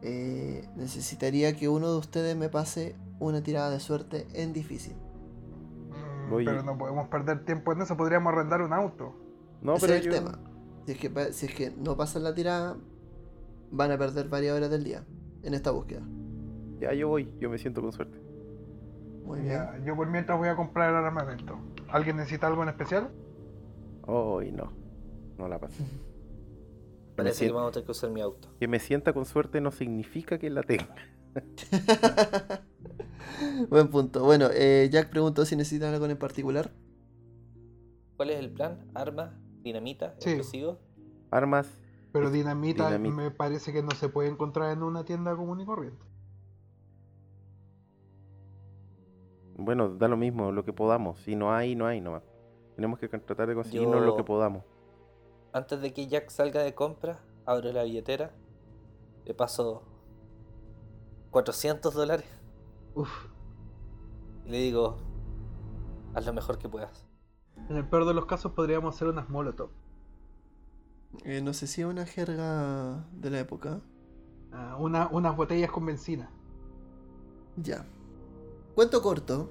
Eh, necesitaría que uno de ustedes me pase una tirada de suerte en difícil. Mm. Pero no podemos perder tiempo en eso. Podríamos arrendar un auto. No, Ese pero es el yo- tema. Si es, que, si es que no pasan la tirada, van a perder varias horas del día en esta búsqueda. Ya yo voy, yo me siento con suerte. Muy bien. Ya, yo por mientras voy a comprar el armamento. ¿Alguien necesita algo en especial? Hoy no. No la pasé. Parece que vamos a tener que usar mi auto. Que me sienta con suerte no significa que la tenga. [LAUGHS] Buen punto. Bueno, eh, Jack preguntó si necesitan algo en particular. ¿Cuál es el plan? ¿Armas? ¿Dinamita? Sí. ¿Explosivos? Armas, Pero dinamita, Dinamita. me parece que no se puede encontrar en una tienda común y corriente. bueno, da lo mismo, lo que podamos. Si no hay, no hay nomás. Tenemos que tratar de conseguirnos lo que podamos. Antes de que Jack salga de compra, abro la billetera, le paso 400 dólares Uf. y le digo, haz lo mejor que puedas. En el peor de los casos podríamos hacer unas molotov. Eh, no sé si es una jerga de la época. Ah, una- unas botellas con benzina. Ya. Cuento corto.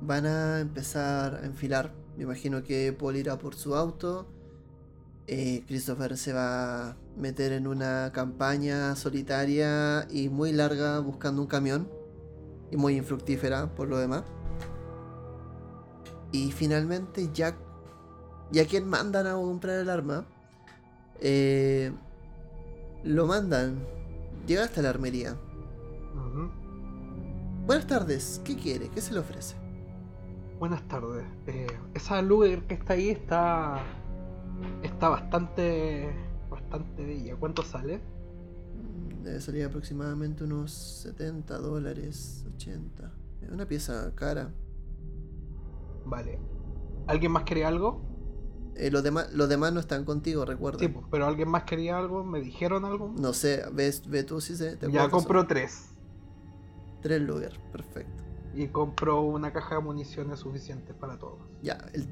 Van a empezar a enfilar. Me imagino que Paul irá por su auto. Eh, Christopher se va a meter en una campaña solitaria y muy larga buscando un camión. Y muy infructífera por lo demás. Y finalmente Jack, ya quien mandan a comprar el arma, eh, lo mandan. Llega hasta la armería. Buenas tardes, ¿qué quiere? ¿Qué se le ofrece? Buenas tardes. Eh, esa Luger que está ahí está. Está bastante. Bastante bella. ¿Cuánto sale? Mm, Debe salir aproximadamente unos 70 dólares, 80. Es una pieza cara. Vale. ¿Alguien más quería algo? Eh, los, demás, los demás no están contigo, recuerda. Sí, pues, pero alguien más quería algo. ¿Me dijeron algo? No sé, ves, ve tú si se te ya compro son tres. Tres Luger, perfecto. Y compro una caja de municiones suficientes para todos. Ya, el-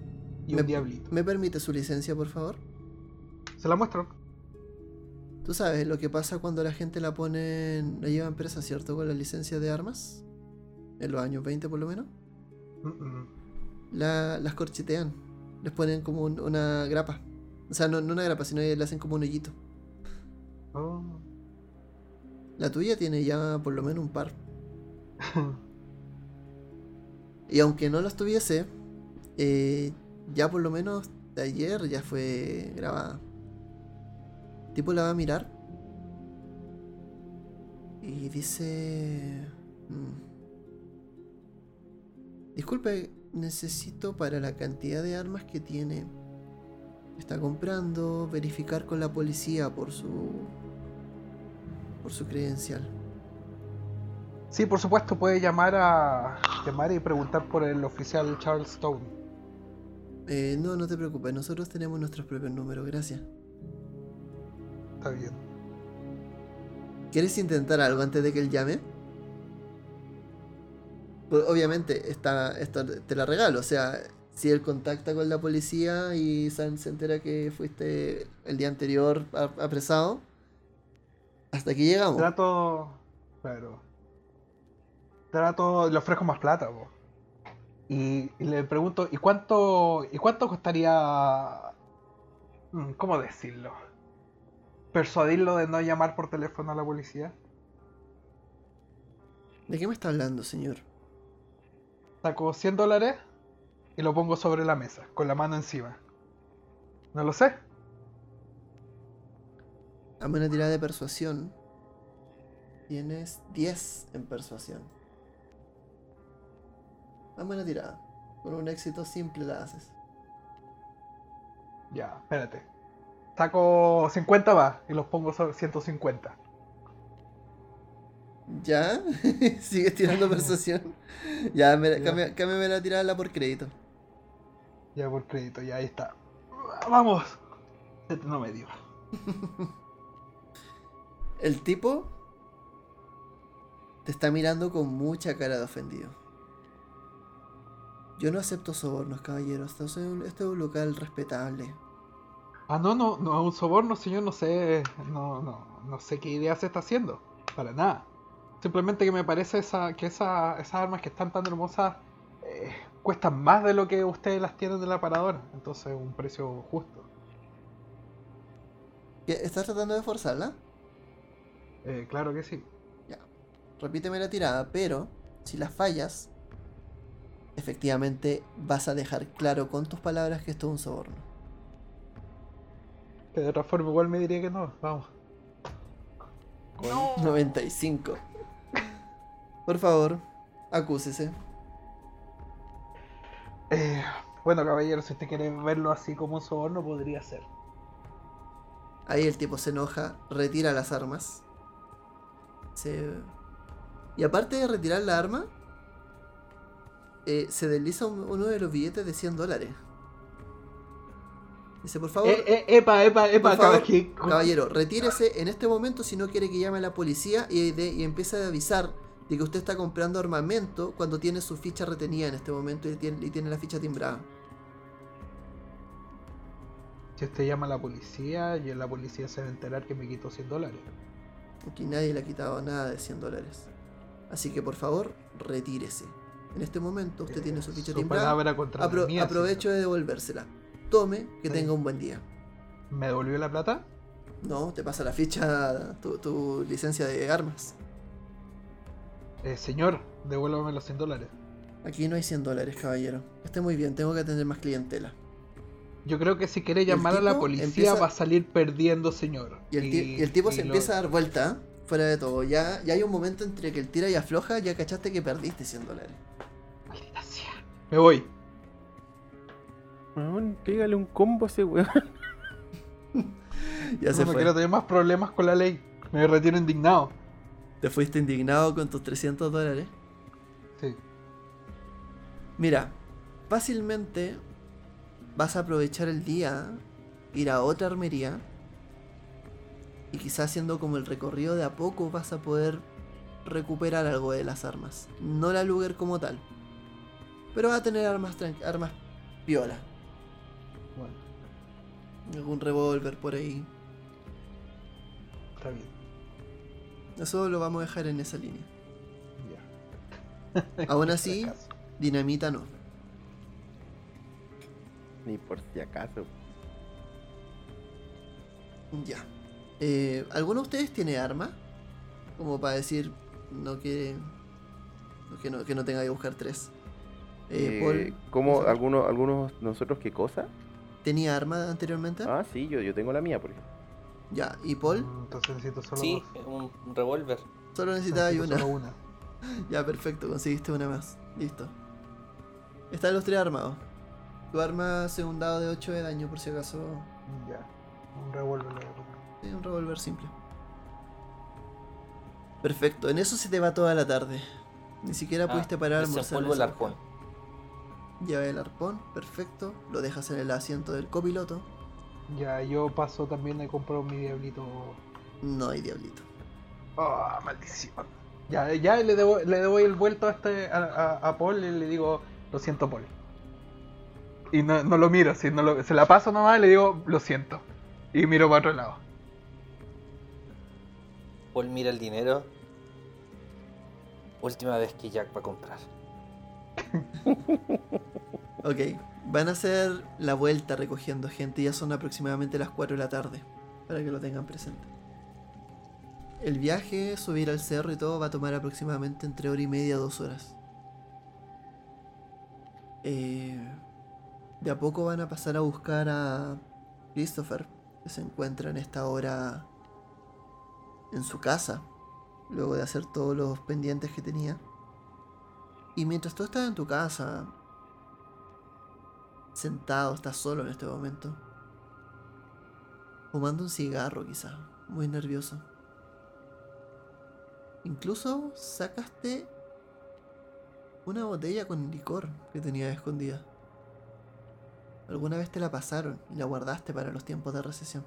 Y Me- un diablito. ¿me permite su licencia, por favor? Se la muestro. Tú sabes lo que pasa cuando la gente la pone, la lleva en presa, ¿cierto? Con la licencia de armas. En los años 20 por lo menos. Mm, mm. La- las corchetean. Les ponen como un- una grapa. O sea, no, no una grapa, sino le hacen como un hoyito. Oh. La tuya tiene ya por lo menos un par. [LAUGHS] Y aunque no las tuviese, eh, ya por lo menos de ayer ya fue grabada. El tipo la va a mirar. Y dice... mm, Disculpe, necesito para la cantidad de armas que tiene. Está comprando, verificar con la policía por su... por su credencial. Sí, por supuesto, puede llamar a llamar y preguntar por el oficial Charles Stone. Eh, no, no te preocupes, nosotros tenemos nuestros propios números, gracias. Está bien. ¿Quieres intentar algo antes de que él llame? Pues, obviamente, está, esto te la regalo. O sea, si él contacta con la policía y San se entera que fuiste el día anterior apresado, hasta aquí llegamos. Trato. Claro. Trato. Le ofrezco más plata, po. Y, y le pregunto, ¿y cuánto. ¿Y cuánto costaría. mm, ¿Cómo decirlo? Persuadirlo de no llamar por teléfono a la policía. ¿De qué me está hablando, señor? Saco 100 dólares y lo pongo sobre la mesa, con la mano encima. No lo sé. Hazme una tirada de persuasión. Tienes 10 en persuasión. Hazme una tirada. Con un éxito simple la haces. Ya, espérate. Saco 50 va y los pongo sobre 150. ¿Ya? [LAUGHS] ¿Sigues tirando [LAUGHS] persuasión? ya, me, Ya. cámbiame la tirada por crédito. Ya por crédito, ya ahí está. Vamos. Este no me dio. [LAUGHS] El tipo te está mirando con mucha cara de ofendido. Yo no acepto sobornos, caballeros. Esto es un, esto es un local respetable. Ah, no, no, no, un soborno, señor, no sé, no, no, no sé qué idea se está haciendo, para nada. Simplemente que me parece esa, que esa, esas armas que están tan hermosas eh, cuestan más de lo que ustedes las tienen en el aparador, entonces un precio justo. ¿Qué, ¿Estás tratando de forzarla? Eh, claro que sí. Repíteme la tirada, pero si la fallas, efectivamente vas a dejar claro con tus palabras que esto es un soborno. Que de otra forma igual me diría que no. Vamos. 95. Por favor, acúsese. Eh, bueno, caballero, si usted quiere verlo así como un soborno, podría ser. Ahí el tipo se enoja, retira las armas. Se... Y aparte de retirar la arma, eh, se desliza un- uno de los billetes de 100 dólares. Dice, por favor, Eh, eh, epa, epa, epa, favor, caballero. caballero, retírese en este momento si no quiere que llame a la policía y, de- y empiece a avisar de que usted está comprando armamento cuando tiene su ficha retenida en este momento y tiene, y tiene la ficha timbrada. Si usted llama a la policía, y la policía se va a enterar que me quitó 100 dólares. Aquí nadie le ha quitado nada de 100 dólares. Así que por favor, retírese. En este momento usted tiene su ficha Su timbrada. palabra contra Apro- mía, aprovecho de devolvérsela. Tome, que Sí. tenga un buen día. ¿Me devolvió la plata? No, te pasa la ficha, tu, tu licencia de armas. Eh, señor, devuélvame los 100 dólares. Aquí no hay 100 dólares, caballero. Esté muy bien, tengo que atender más clientela. Yo creo que si quiere llamar a la policía empieza- va a salir perdiendo, señor. Y el, ti- y el tipo se lo- empieza a dar vuelta, ¿eh? fuera de todo. Ya, ya hay un momento entre que el tira y afloja, ya cachaste que perdiste 100 dólares. Maldita sea. Me voy. Weón, pégale un combo a ese weón. [LAUGHS] Ya no se me fue. quiero tener más problemas con la ley. Me retiro indignado. Te fuiste indignado con tus 300 dólares. Sí. Mira, fácilmente vas a aprovechar el día, ir a otra armería y quizás haciendo como el recorrido de a poco vas a poder recuperar algo de las armas. No la Luger como tal, pero va a tener armas, armas piola. Bueno, Algún revólver por ahí. está bien. Eso lo vamos a dejar en esa línea. Ya. Aún [LAUGHS] así, dinamita no. Ni por si acaso. Ya. Eh, ¿Alguno de ustedes tiene arma? Como para decir, no que. Que no, que no tenga que buscar tres. Eh, Eh, Paul, ¿Cómo? ¿Algunos, ¿Algunos nosotros qué cosa? ¿tenía arma anteriormente? Ah, sí, yo, yo tengo la mía, por ejemplo. Ya. ¿Y Paul? Entonces necesito solo Sí, dos. un revólver. Solo necesitaba una. solo una. [LAUGHS] Ya, perfecto, conseguiste una más. Listo. Están los tres armados. Tu arma hace un dado de 8 de daño, por si acaso. Ya. Un revólver. le voy a poner. Sí, un revólver simple. Perfecto, en eso se te va toda la tarde. Ni siquiera Ah, pudiste parar a almorzar. el arpón. Lleva el arpón, perfecto. Lo dejas en el asiento del copiloto. Ya, yo paso también a comprar mi diablito. No hay diablito. Ah, maldición. Ya, ya le debo, le doy el vuelto a, este, a, a- a Paul y le digo, lo siento, Paul. Y no, no lo miro, si no lo- se la paso nomás y le digo, lo siento. Y miro para otro lado. Paul mira el dinero. Última vez que Jack va a comprar. Ok, van a hacer la vuelta recogiendo gente. Ya son aproximadamente las 4 de la tarde. Para que lo tengan presente. El viaje, subir al cerro y todo va a tomar aproximadamente entre hora y media dos horas. Eh, de a poco van a pasar a buscar a Christopher, que se encuentra en esta hora en su casa, luego de hacer todos los pendientes que tenía. Y mientras tú estás en tu casa, sentado, estás solo en este momento, fumando un cigarro quizá, muy nervioso. Incluso sacaste una botella con licor que tenías escondida. Alguna vez te la pasaron y la guardaste para los tiempos de recesión.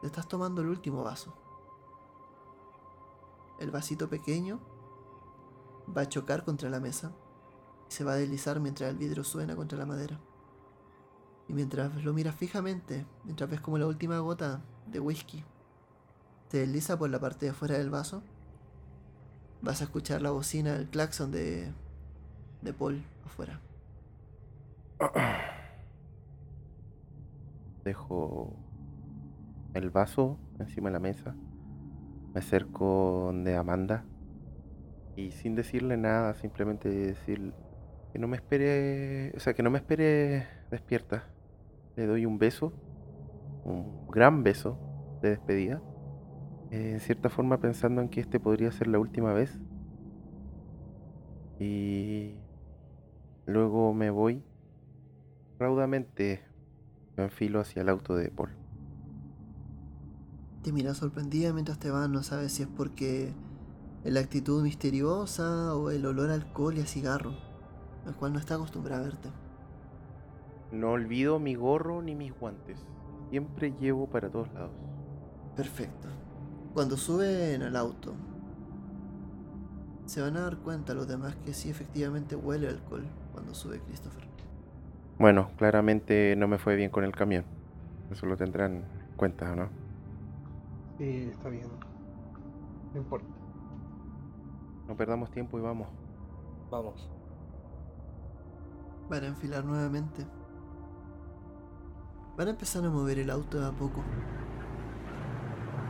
Te estás tomando el último vaso. El vasito pequeño va a chocar contra la mesa y se va a deslizar mientras el vidrio suena contra la madera. Y mientras lo miras fijamente, mientras ves como la última gota de whisky se desliza por la parte de afuera del vaso, vas a escuchar la bocina, el claxon de, de Paul afuera. [CLEARS THROAT] Dejo el vaso encima de la mesa. Me acerco de Amanda. Y sin decirle nada, simplemente decir que no me espere. O sea, que no me espere despierta. Le doy un beso un gran beso de despedida. eh, en cierta forma pensando en que este podría ser la última vez. Y luego me voy raudamente, me enfilo hacia el auto de Paul. Te mira sorprendida mientras te vas, no sabes si es porque la actitud misteriosa o el olor a alcohol y a cigarro, al cual no está acostumbrada a verte. No olvido mi gorro ni mis guantes. Siempre llevo para todos lados. Perfecto. Cuando suben al auto, se van a dar cuenta los demás que sí efectivamente huele alcohol cuando sube Christopher. Bueno, claramente no me fue bien con el camión. Eso lo tendrán en cuenta, ¿no? Sí, está bien. No importa. No perdamos tiempo y vamos. Vamos. Van a enfilar nuevamente. Van a empezar a mover el auto a poco.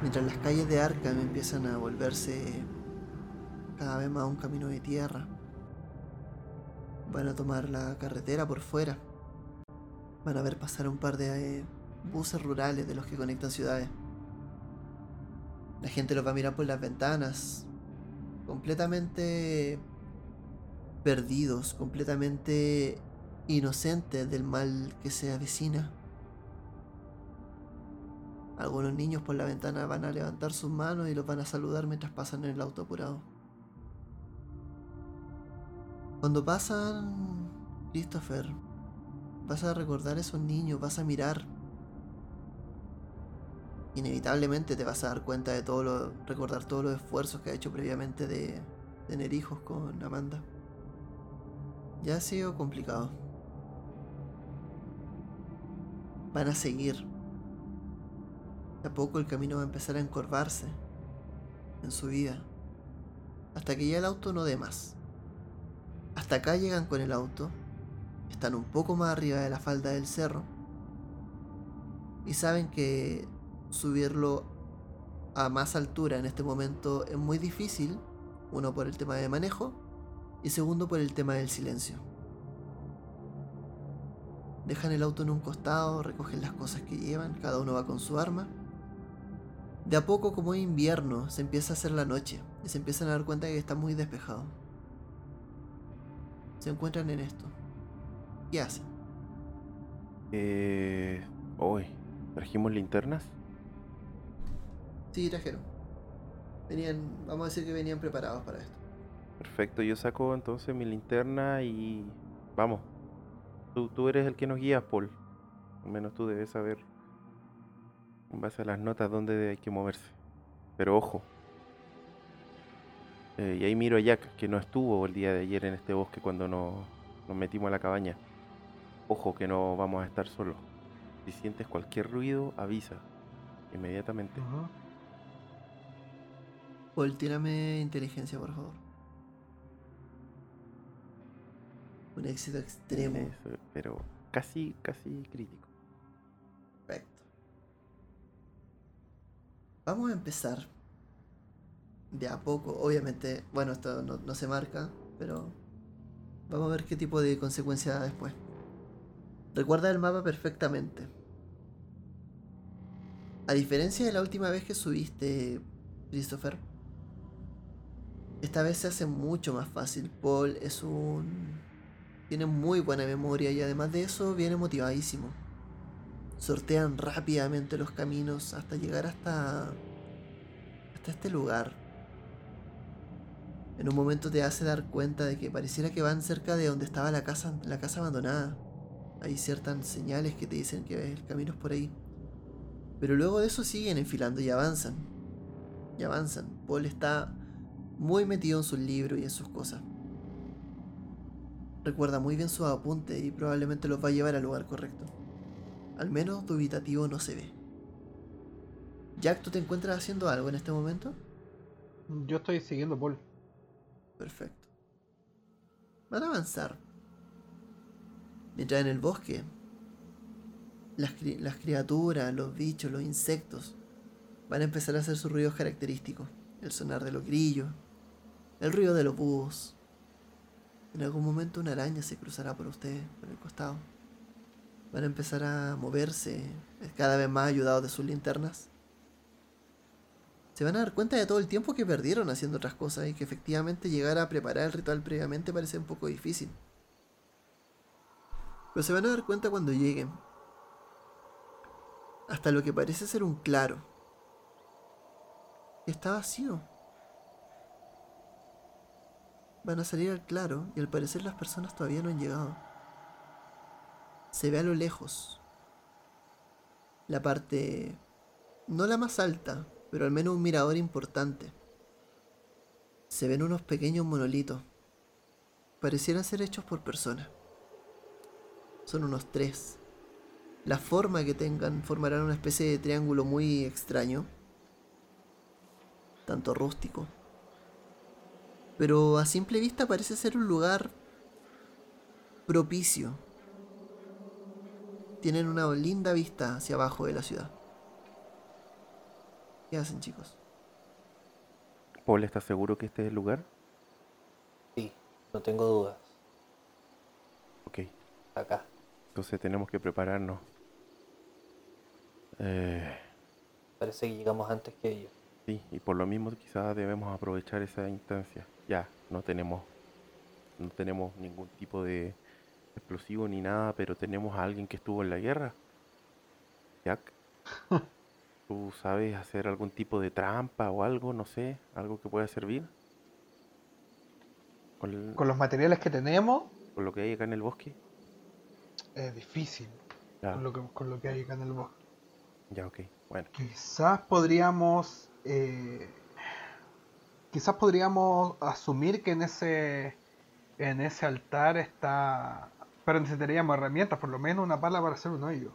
Mientras las calles de Arkham empiezan a volverse cada vez más un camino de tierra. Van a tomar la carretera por fuera. Van a ver pasar un par de eh, buses rurales de los que conectan ciudades. La gente los va a mirar por las ventanas, completamente perdidos, completamente inocentes del mal que se avecina. Algunos niños por la ventana van a levantar sus manos y los van a saludar mientras pasan en el auto apurado. Cuando pasan, Christopher, vas a recordar a esos niños, vas a mirar. Inevitablemente te vas a dar cuenta de todo lo, recordar todos los esfuerzos que ha hecho previamente de, de tener hijos con Amanda. Ya ha sido complicado. Van a seguir. De a poco el camino va a empezar a encorvarse en su vida. Hasta que ya el auto no dé más. Hasta acá llegan con el auto. Están un poco más arriba de la falda del cerro. Y saben que subirlo a más altura en este momento es muy difícil. Uno por el tema de manejo y segundo por el tema del silencio. Dejan el auto en un costado, recogen las cosas que llevan, cada uno va con su arma. De a poco, como es invierno, se empieza a hacer la noche y se empiezan a dar cuenta de que está muy despejado. Se encuentran en esto. ¿Qué hacen? Eh. Hoy, ¿trajimos linternas? Sí, trajeron. Venían, vamos a decir que venían preparados para esto. Perfecto, yo saco entonces mi linterna y. Vamos. Tú, eres el que nos guía, Paul. Al menos tú debes saber, en base a las notas, dónde hay que moverse. Pero ojo. Eh, y ahí miro a Jack, que no estuvo el día de ayer en este bosque cuando nos, metimos a la cabaña. Ojo, que no vamos a estar solos. Si sientes cualquier ruido, avisa. Inmediatamente. Paul, tírame inteligencia, por favor. Un éxito extremo. Eso, pero casi, casi crítico. Perfecto. Vamos a empezar de a poco. Obviamente, bueno, esto no, no se marca, pero vamos a ver qué tipo de consecuencia da después. Recuerda el mapa perfectamente. A diferencia de la última vez que subiste, Christopher, esta vez se hace mucho más fácil. Paul es un... Tiene muy buena memoria y además de eso viene motivadísimo. Sortean rápidamente los caminos hasta llegar hasta... hasta este lugar. En un momento te hace dar cuenta de que pareciera que van cerca de donde estaba la casa, la casa abandonada. Hay ciertas señales que te dicen que el camino es por ahí. Pero luego de eso siguen enfilando y avanzan. Y avanzan. Paul está muy metido en sus libros y en sus cosas. Recuerda muy bien sus apuntes y probablemente los va a llevar al lugar correcto. Al menos dubitativo no se ve. Jack, ¿tú te encuentras haciendo algo en este momento? Yo estoy siguiendo a Paul. Perfecto. Van a avanzar. Mientras en el bosque, las, cri- las criaturas, los bichos, los insectos van a empezar a hacer sus ruidos característicos. El sonar de los grillos, el ruido de los búhos. En algún momento una araña se cruzará por ustedes, por el costado. Van a empezar a moverse cada vez más ayudados de sus linternas. Se van a dar cuenta de todo el tiempo que perdieron haciendo otras cosas y que efectivamente llegar a preparar el ritual previamente parece un poco difícil. Pero se van a dar cuenta cuando lleguen. Hasta lo que parece ser un claro. Está vacío. Van a salir al claro y al parecer las personas todavía no han llegado. Se ve a lo lejos la parte, no la más alta, pero al menos un mirador importante. Se ven unos pequeños monolitos. Parecieran ser hechos por personas. Son unos tres. La forma que tengan formarán una especie de triángulo muy extraño. Tanto rústico. Pero a simple vista parece ser un lugar propicio tienen una linda vista hacia abajo de la ciudad. ¿Qué hacen, chicos? Paul, ¿estás seguro que este es el lugar? Sí, no tengo dudas. Ok. Acá. Entonces tenemos que prepararnos. Eh, Parece que llegamos antes que ellos. Sí, y por lo mismo quizás debemos aprovechar esa instancia. Ya, no tenemos, no tenemos ningún tipo de explosivo ni nada, pero tenemos a alguien que estuvo en la guerra. Jack, [LAUGHS] ¿tú sabes hacer algún tipo de trampa o algo, no sé, algo que pueda servir? Con, los materiales que tenemos. Con lo que hay acá en el bosque. Es difícil. Con, lo que, con lo que hay acá en el bosque. Ya, ok, bueno. Quizás podríamos. Eh, quizás podríamos asumir que en ese. En ese altar está pero necesitaríamos herramientas, por lo menos una pala para hacer un hoyo.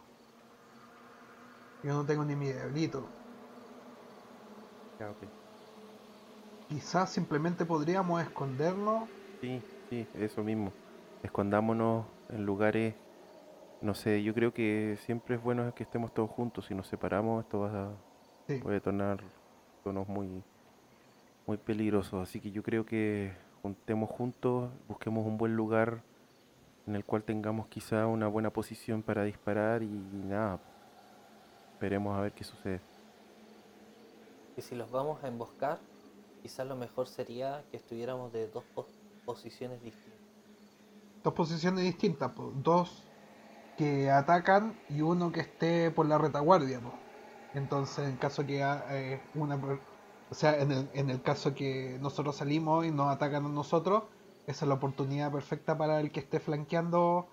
Yo no tengo ni mi diablito. Quizás simplemente podríamos escondernos. Sí, sí, eso mismo. Escondámonos en lugares, no sé, yo creo que siempre es bueno que estemos todos juntos. Si nos separamos, esto va a, puede tornar tonos muy, muy peligrosos. Así que yo creo que juntemos juntos, busquemos un buen lugar en el cual tengamos quizá una buena posición para disparar y, nada, esperemos a ver qué sucede. Y si los vamos a emboscar, quizás lo mejor sería que estuviéramos de dos posiciones distintas. Dos posiciones distintas, dos que atacan y uno que esté por la retaguardia. Entonces, en caso que eh, una, o sea, en el, en el caso que nosotros salimos y nos atacan a nosotros, esa es la oportunidad perfecta para el que esté flanqueando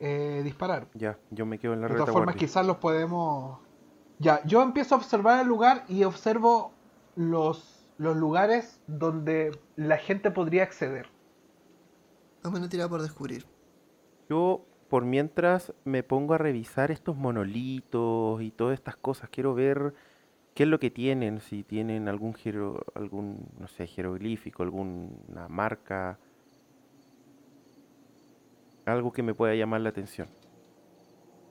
eh, disparar. Ya, yo me quedo en la De todas formas, quizás los podemos. Ya, yo empiezo a observar el lugar y observo los, los lugares donde la gente podría acceder. Dame una tirada por descubrir. Yo, por mientras, me pongo a revisar estos monolitos y todas estas cosas. Quiero ver qué es lo que tienen, si tienen algún, algún no sé, jeroglífico, alguna marca algo que me pueda llamar la atención.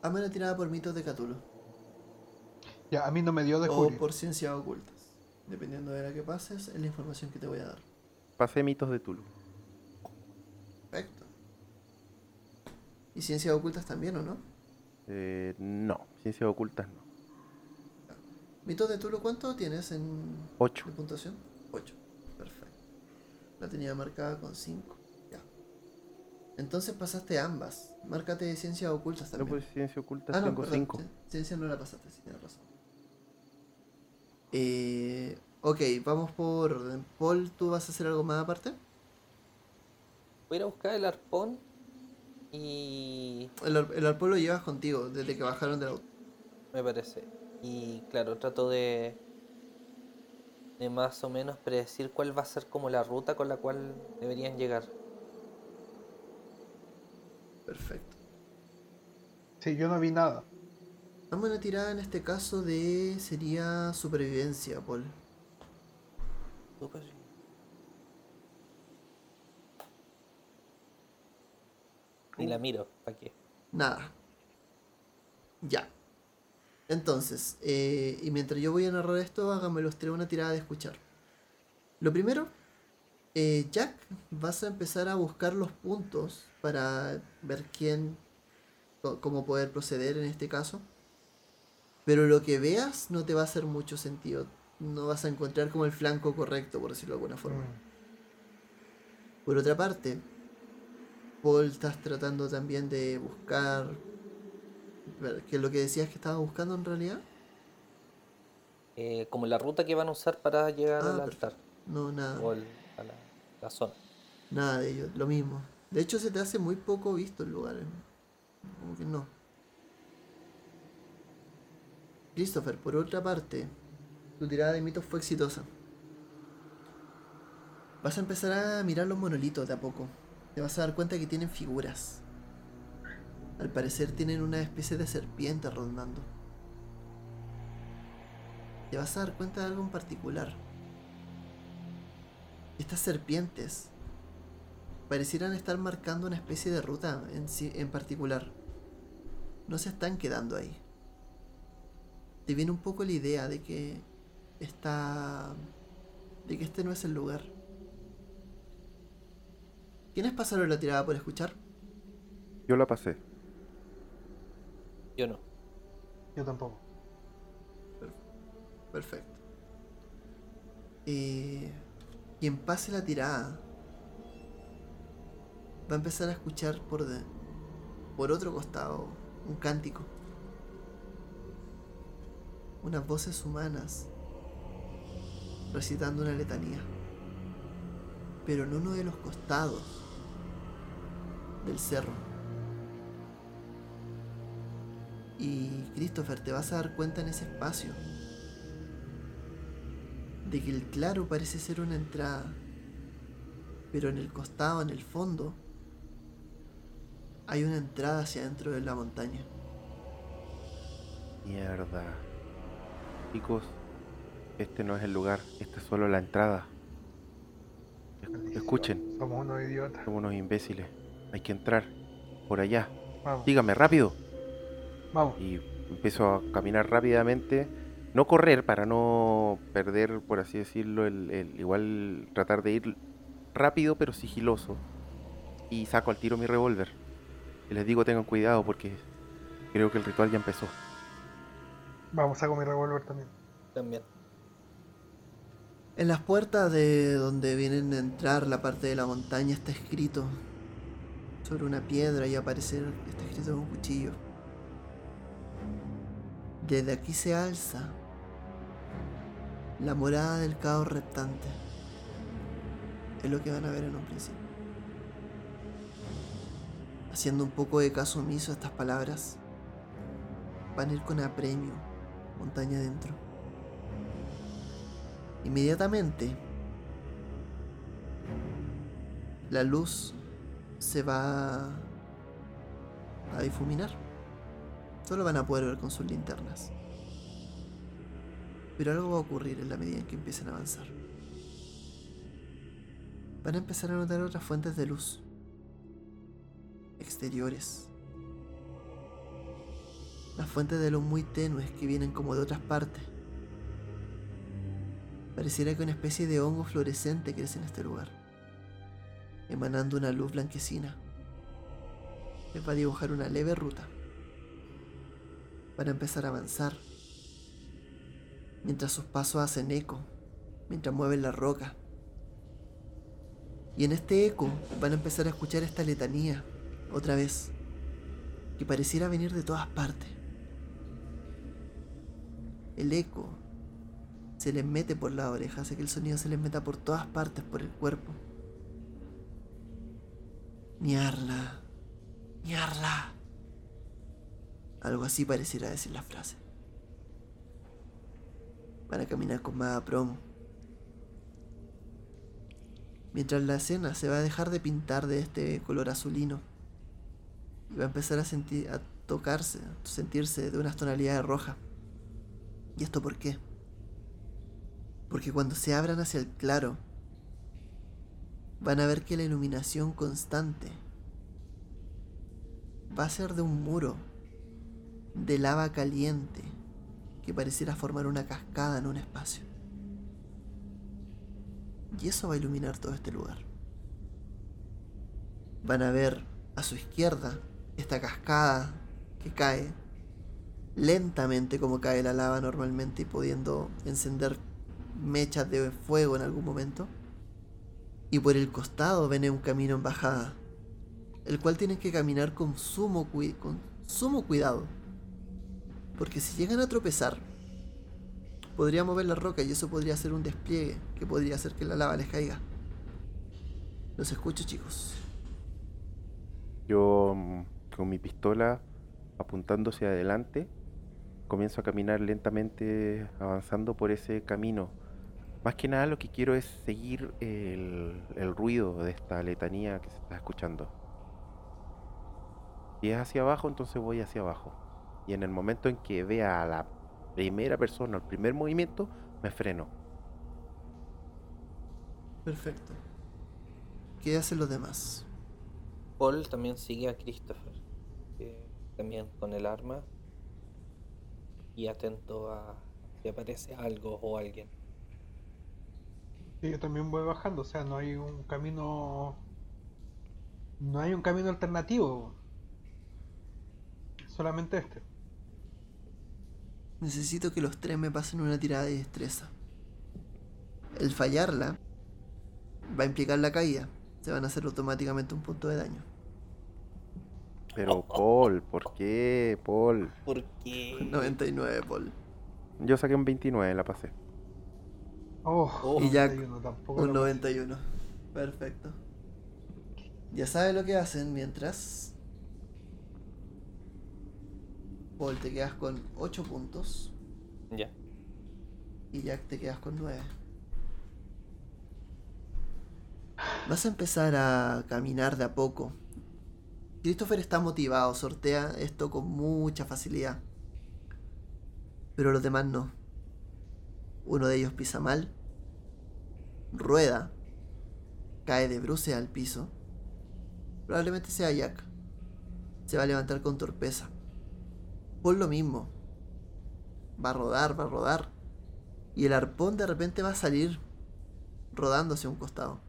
Hazme una tirada por mitos de Cthulhu. Ya, a mí no me dio de O por ciencias ocultas. Dependiendo de la que pases, es la información que te voy a dar. Pasé mitos de Tulu. Perfecto. ¿Y ciencias ocultas también o no? Eh, no, ciencias ocultas no. ¿Mitos de Tulu cuánto tienes en 8 puntuación? 8. Perfecto. La tenía marcada con 5. Entonces pasaste ambas. Márcate ciencias ocultas también. No, pues ciencia oculta ah, tengo 5. ciencia no la pasaste, si tienes razón. Eh, ok, vamos por orden. Paul, ¿tú vas a hacer algo más aparte? Voy a ir a buscar el arpón y... El, el arpón lo llevas contigo desde que bajaron del auto. Me parece. Y claro, trato de, de más o menos predecir cuál va a ser como la ruta con la cual deberían llegar. Perfecto. Sí, yo no vi nada. Vamos a una tirada en este caso de. sería supervivencia, Paul. Ni la miro, ¿para qué? Nada. Ya. Entonces, eh, y mientras yo voy a narrar esto, háganme los tres una tirada de escuchar. Lo primero eh, Jack, vas a empezar a buscar los puntos para ver quién cómo poder proceder en este caso. Pero lo que veas no te va a hacer mucho sentido. No vas a encontrar como el flanco correcto, por decirlo de alguna forma. Mm. Por otra parte, Paul estás tratando también de buscar... ver, ¿Qué es lo que decías que estaba buscando en realidad? Eh, como la ruta que van a usar para llegar Ah, al altar No, nada. o a la, la zona. Nada de ello, lo mismo. De hecho, se te hace muy poco visto el lugar. eh. Como que no. Christopher, por otra parte, tu tirada de mitos fue exitosa. Vas a empezar a mirar los monolitos de a poco. Te vas a dar cuenta que tienen figuras. Al parecer tienen una especie de serpiente rondando. Te vas a dar cuenta de algo en particular. Estas serpientes parecieran estar marcando una especie de ruta en, en particular. No se están quedando ahí. Te viene un poco la idea de que está. de que este no es el lugar. ¿Quiénes pasaron la tirada por escuchar? Yo la pasé. Yo no. Yo tampoco. Perfecto. Eh, quien pase la tirada va a empezar a escuchar por de, por otro costado un cántico. Unas voces humanas recitando una letanía. Pero en uno de los costados del cerro. Y Christopher, te vas a dar cuenta en ese espacio de que el claro parece ser una entrada, pero en el costado, en el fondo, hay una entrada hacia adentro de la montaña. Mierda. Chicos, este no es el lugar, esta es solo la entrada. Es- Escuchen, Somos unos idiotas. somos unos imbéciles. Hay que entrar por allá. Vamos. Dígame rápido. Vamos. Y empiezo a caminar rápidamente. No correr para no perder, por así decirlo, el, el- igual tratar de ir rápido pero sigiloso. Y saco al tiro mi revólver. Y les digo tengan cuidado porque creo que el ritual ya empezó. Vamos, saco mi revólver también. También. En las puertas de donde vienen a entrar la parte de la montaña está escrito sobre una piedra y aparece está escrito con un cuchillo. Desde aquí se alza la morada del caos reptante. Es lo que van a ver en un principio. Haciendo un poco de caso omiso a estas palabras, van a ir con apremio, montaña adentro. Inmediatamente, la luz se va a difuminar. Solo van a poder ver con sus linternas. Pero algo va a ocurrir en la medida en que empiecen a avanzar. Van a empezar a notar otras fuentes de luz. Exteriores. Las fuentes de luz muy tenues que vienen como de otras partes. Pareciera que una especie de hongo fluorescente crece en este lugar, emanando una luz blanquecina. Les va a dibujar una leve ruta para empezar a avanzar, mientras sus pasos hacen eco, mientras mueven la roca. Y en este eco van a empezar a escuchar esta letanía, otra vez, que pareciera venir de todas partes. El eco se les mete por la oreja, hace que el sonido se les meta por todas partes, por el cuerpo. Niarla, niarla. Algo así pareciera decir la frase. Van a caminar con más promo. Mientras la escena se va a dejar de pintar de este color azulino y va a empezar a sentir, a tocarse, a sentirse de unas tonalidades rojas. ¿Y esto por qué? Porque cuando se abran hacia el claro, van a ver que la iluminación constante va a ser de un muro de lava caliente que pareciera formar una cascada en un espacio. Y eso va a iluminar todo este lugar. Van a ver a su izquierda esta cascada que cae lentamente como cae la lava normalmente y pudiendo encender mechas de fuego en algún momento. Y por el costado viene un camino en bajada, el cual tienen que caminar con sumo, con sumo cuidado. Porque si llegan a tropezar, podría mover la roca y eso podría ser un despliegue que podría hacer que la lava les caiga. Los escucho, chicos. Yo, mm, con mi pistola apuntando hacia adelante, comienzo a caminar lentamente avanzando por ese camino. Más que nada lo que quiero es seguir el, ruido de esta letanía que se está escuchando. Si es hacia abajo, entonces voy hacia abajo. Y en el momento en que vea a la primera persona, el primer movimiento, me freno. Perfecto. ¿Qué hacen los demás? Paul también sigue a Christopher, también con el arma y atento a si aparece algo o alguien. Yo también voy bajando, o sea, no hay un camino. No hay un camino alternativo. Solamente este. Necesito que los tres me pasen una tirada de destreza. El fallarla va a implicar la caída. Se van a hacer automáticamente un punto de daño. Pero Paul, ¿por qué, Paul? ¿Por qué? 99, Paul. Yo saqué un 29, la pasé. Oh, y Jack un 91. Perfecto. Ya sabe lo que hacen mientras. Paul te quedas con 8 puntos. Ya. Y Jack te quedas con 9. Vas a empezar a caminar de a poco Christopher está motivado, sortea esto con mucha facilidad. Pero los demás no. Uno de ellos pisa mal, rueda, cae de bruces al piso. Probablemente sea Jack. Se va a levantar con torpeza. Por lo mismo. Va a rodar, va a rodar. Y el arpón de repente va a salir rodando hacia un costado.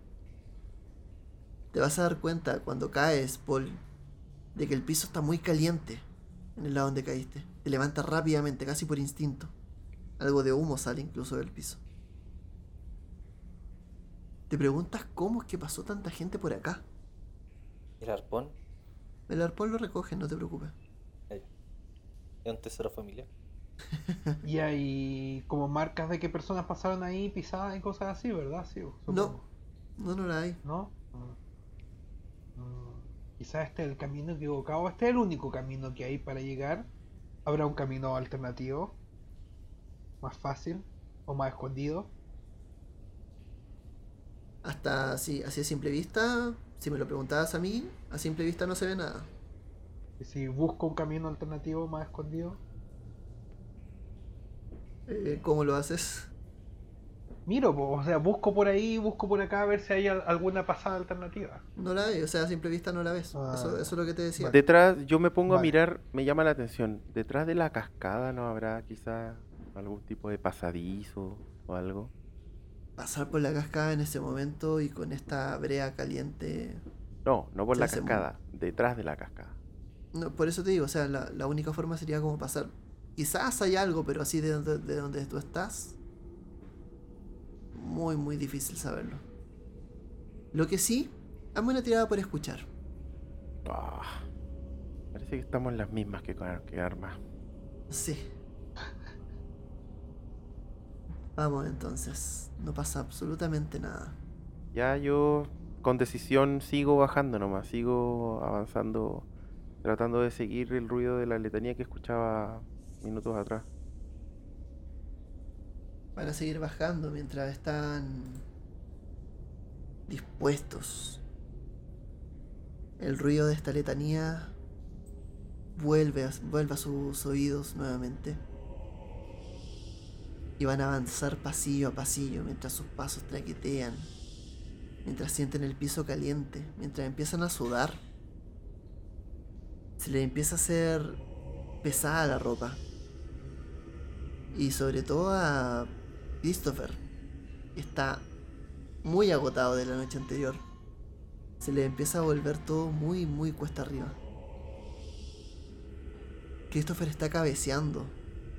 Te vas a dar cuenta cuando caes, Paul, de que el piso está muy caliente en el lado donde caíste. Te levantas rápidamente, casi por instinto. Algo de humo sale incluso del piso. Te preguntas cómo es que pasó tanta gente por acá. ¿El arpón? El arpón lo recoge, no te preocupes. ¿Es un tesoro familiar? [LAUGHS] y hay como marcas de que personas pasaron ahí pisadas y cosas así, ¿verdad? Sí, no, no, no la hay. ¿No? quizás este es el camino equivocado, este es el único camino que hay para llegar. ¿Habrá un camino alternativo? ¿Más fácil? ¿O más escondido? Hasta así, así a simple vista, si me lo preguntabas a mí, a simple vista no se ve nada. ¿Y si busco un camino alternativo más escondido? Eh, ¿Cómo lo haces? miro, o sea, busco por ahí, busco por acá a ver si hay alguna pasada alternativa. No la hay, o sea, a simple vista no la ves. Ah, eso, es lo que te decía. Detrás, yo me pongo a mirar, me llama la atención. Detrás de la cascada no habrá quizá algún tipo de pasadizo o algo. Pasar por la cascada en ese momento y con esta brea caliente. No, no por la cascada, detrás de la cascada. No, por eso te digo, o sea, la, única forma sería como pasar. Quizás hay algo, pero así de de donde tú estás, muy, muy difícil saberlo. Lo que sí, hazme una tirada por escuchar. Ah, parece que estamos en las mismas que, que Arma. Sí. Vamos entonces. No pasa absolutamente nada. Ya yo con decisión sigo bajando nomás, sigo avanzando, tratando de seguir el ruido de la letanía que escuchaba minutos atrás. Van a seguir bajando mientras están dispuestos. El ruido de esta letanía vuelve a, vuelve a sus oídos nuevamente. Y van a avanzar pasillo a pasillo mientras sus pasos traquetean. Mientras sienten el piso caliente. Mientras empiezan a sudar. Se les empieza a hacer pesada la ropa. Y sobre todo a Christopher está muy agotado de la noche anterior. Se le empieza a volver todo muy, muy cuesta arriba. Christopher está cabeceando,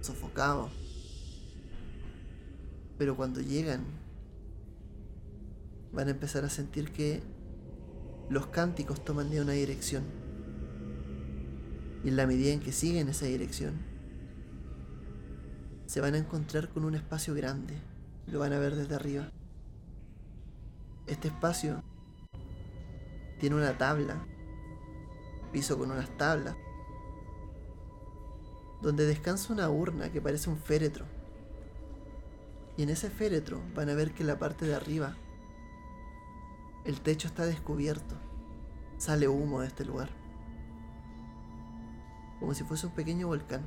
sofocado. Pero cuando llegan, van a empezar a sentir que los cánticos toman de una dirección. Y en la medida en que siguen esa dirección, se van a encontrar con un espacio grande. Lo van a ver desde arriba. Este espacio tiene una tabla, piso con unas tablas, donde descansa una urna que parece un féretro. Y en ese féretro van a ver que la parte de arriba el techo está descubierto. Sale humo de este lugar. Como si fuese un pequeño volcán.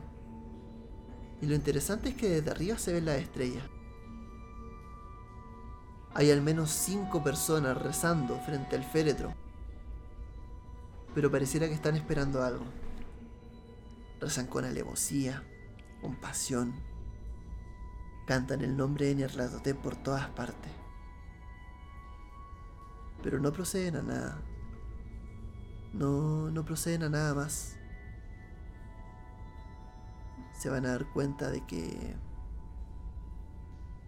Y lo interesante es que desde arriba se ven las estrellas. Hay al menos cinco personas rezando frente al féretro. Pero pareciera que están esperando algo. Rezan con alevosía, con pasión. Cantan el nombre de Nyarlathotep por todas partes. Pero no proceden a nada. No, no proceden a nada más. Se van a dar cuenta de que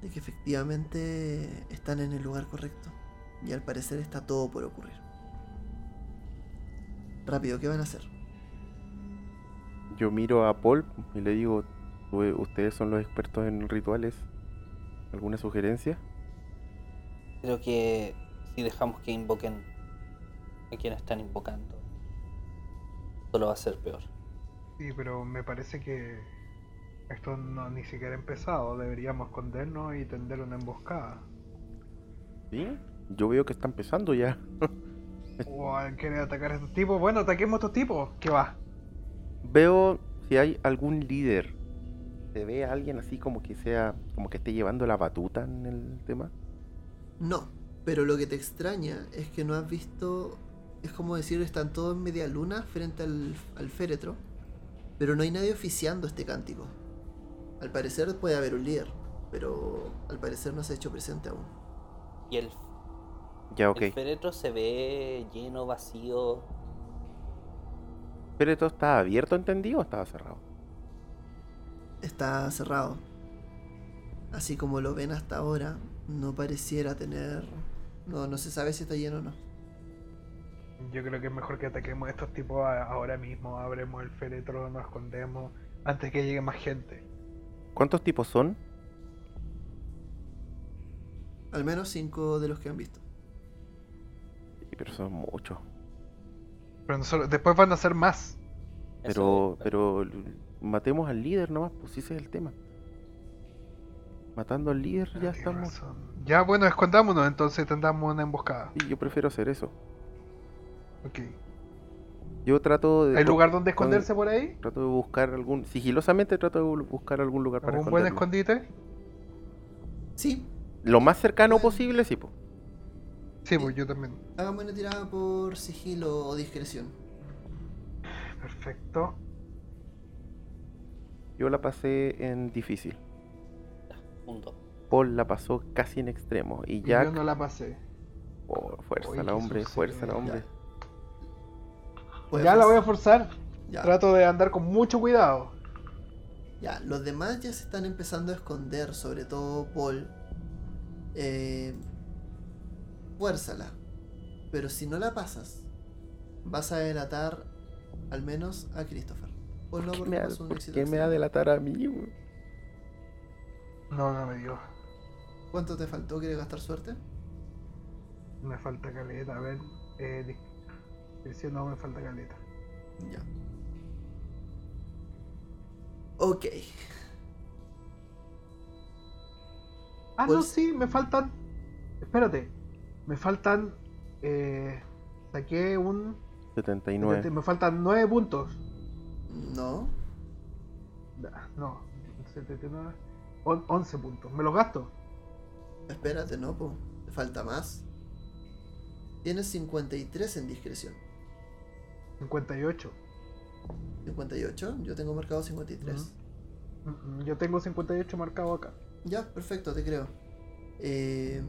de que efectivamente están en el lugar correcto. Y al parecer está todo por ocurrir. Rápido, ¿qué van a hacer? Yo miro a Paul y le digo, "U- ustedes son los expertos en rituales. ¿Alguna sugerencia? Creo que si dejamos que invoquen a quien están invocando, solo va a ser peor. Sí, pero me parece que esto no ni siquiera ha empezado. Deberíamos escondernos y tender una emboscada. ¿Sí? Yo veo que está empezando ya. [LAUGHS] O al querer atacar a estos tipos. Bueno, ataquemos a estos tipos. ¿Qué va? Veo si hay algún líder. ¿Se ve a alguien así como que sea, como que esté llevando la batuta en el tema? No, pero lo que te extraña es que no has visto. Es como decir, están todos en media luna frente al, al féretro, pero no hay nadie oficiando este cántico. Al parecer puede haber un líder, pero al parecer no se ha hecho presente aún. Y el, Ya, ok. el féretro se ve lleno, vacío. ¿Pero esto está abierto, entendido o estaba cerrado? Está cerrado. Así como lo ven hasta ahora, no pareciera tener. No, no se sabe si está lleno o no. Yo creo que es mejor que ataquemos a estos tipos ahora mismo. Abremos el féretro, nos escondemos antes que llegue más gente. ¿Cuántos tipos son? Al menos cinco de los que han visto. Sí, pero son muchos. Pero nosotros- después van a ser más. Pero, pero matemos al líder nomás, pues ese es el tema. Matando al líder ya estamos. razón. Ya, bueno, escondámonos entonces tendamos una emboscada. Sí, yo prefiero hacer eso. Ok. Yo trato de. ¿Hay lugar donde esconderse por ahí? Trato de buscar algún. Sigilosamente trato de bu- buscar algún lugar para ¿Algún buen escondite? Sí, Lo más cercano posible, sí, pues. Sí, pues yo también. hagamos una tirada por sigilo o discreción. Perfecto. Yo la pasé en difícil. Punto. Paul la pasó casi en extremo. Y Jack. yo no la pasé. oh, fuerza Oye, la hombre, Jesús, fuerza la hombre. Ya la voy a forzar. forzar. Ya. Trato de andar con mucho cuidado. Ya, los demás ya se están empezando a esconder, sobre todo Paul. Eh, fuérzala. Pero si no la pasas, vas a delatar al menos a Christopher. Paul no ¿Por qué porque me, ha- pasó un por éxito qué me va a delatar a mí? weón? No, no me dio. ¿Cuánto te faltó? ¿Quieres gastar suerte? Me falta caleta. A ver. Eh, discreción, no me falta caleta. Ya. Ok. Ah, no, Pues- sí, me faltan. Espérate. Me faltan. Eh, saqué un. 79. Me faltan 9 puntos. No. Ah, No, 79. on- 11 puntos. ¿Me los gasto? Espérate, no, po. Te falta más. Tienes 53 en discreción. 58. 58. Yo tengo marcado 53. Mm, mm, Yo tengo 58 marcado acá. Ya, perfecto, te creo. Eh,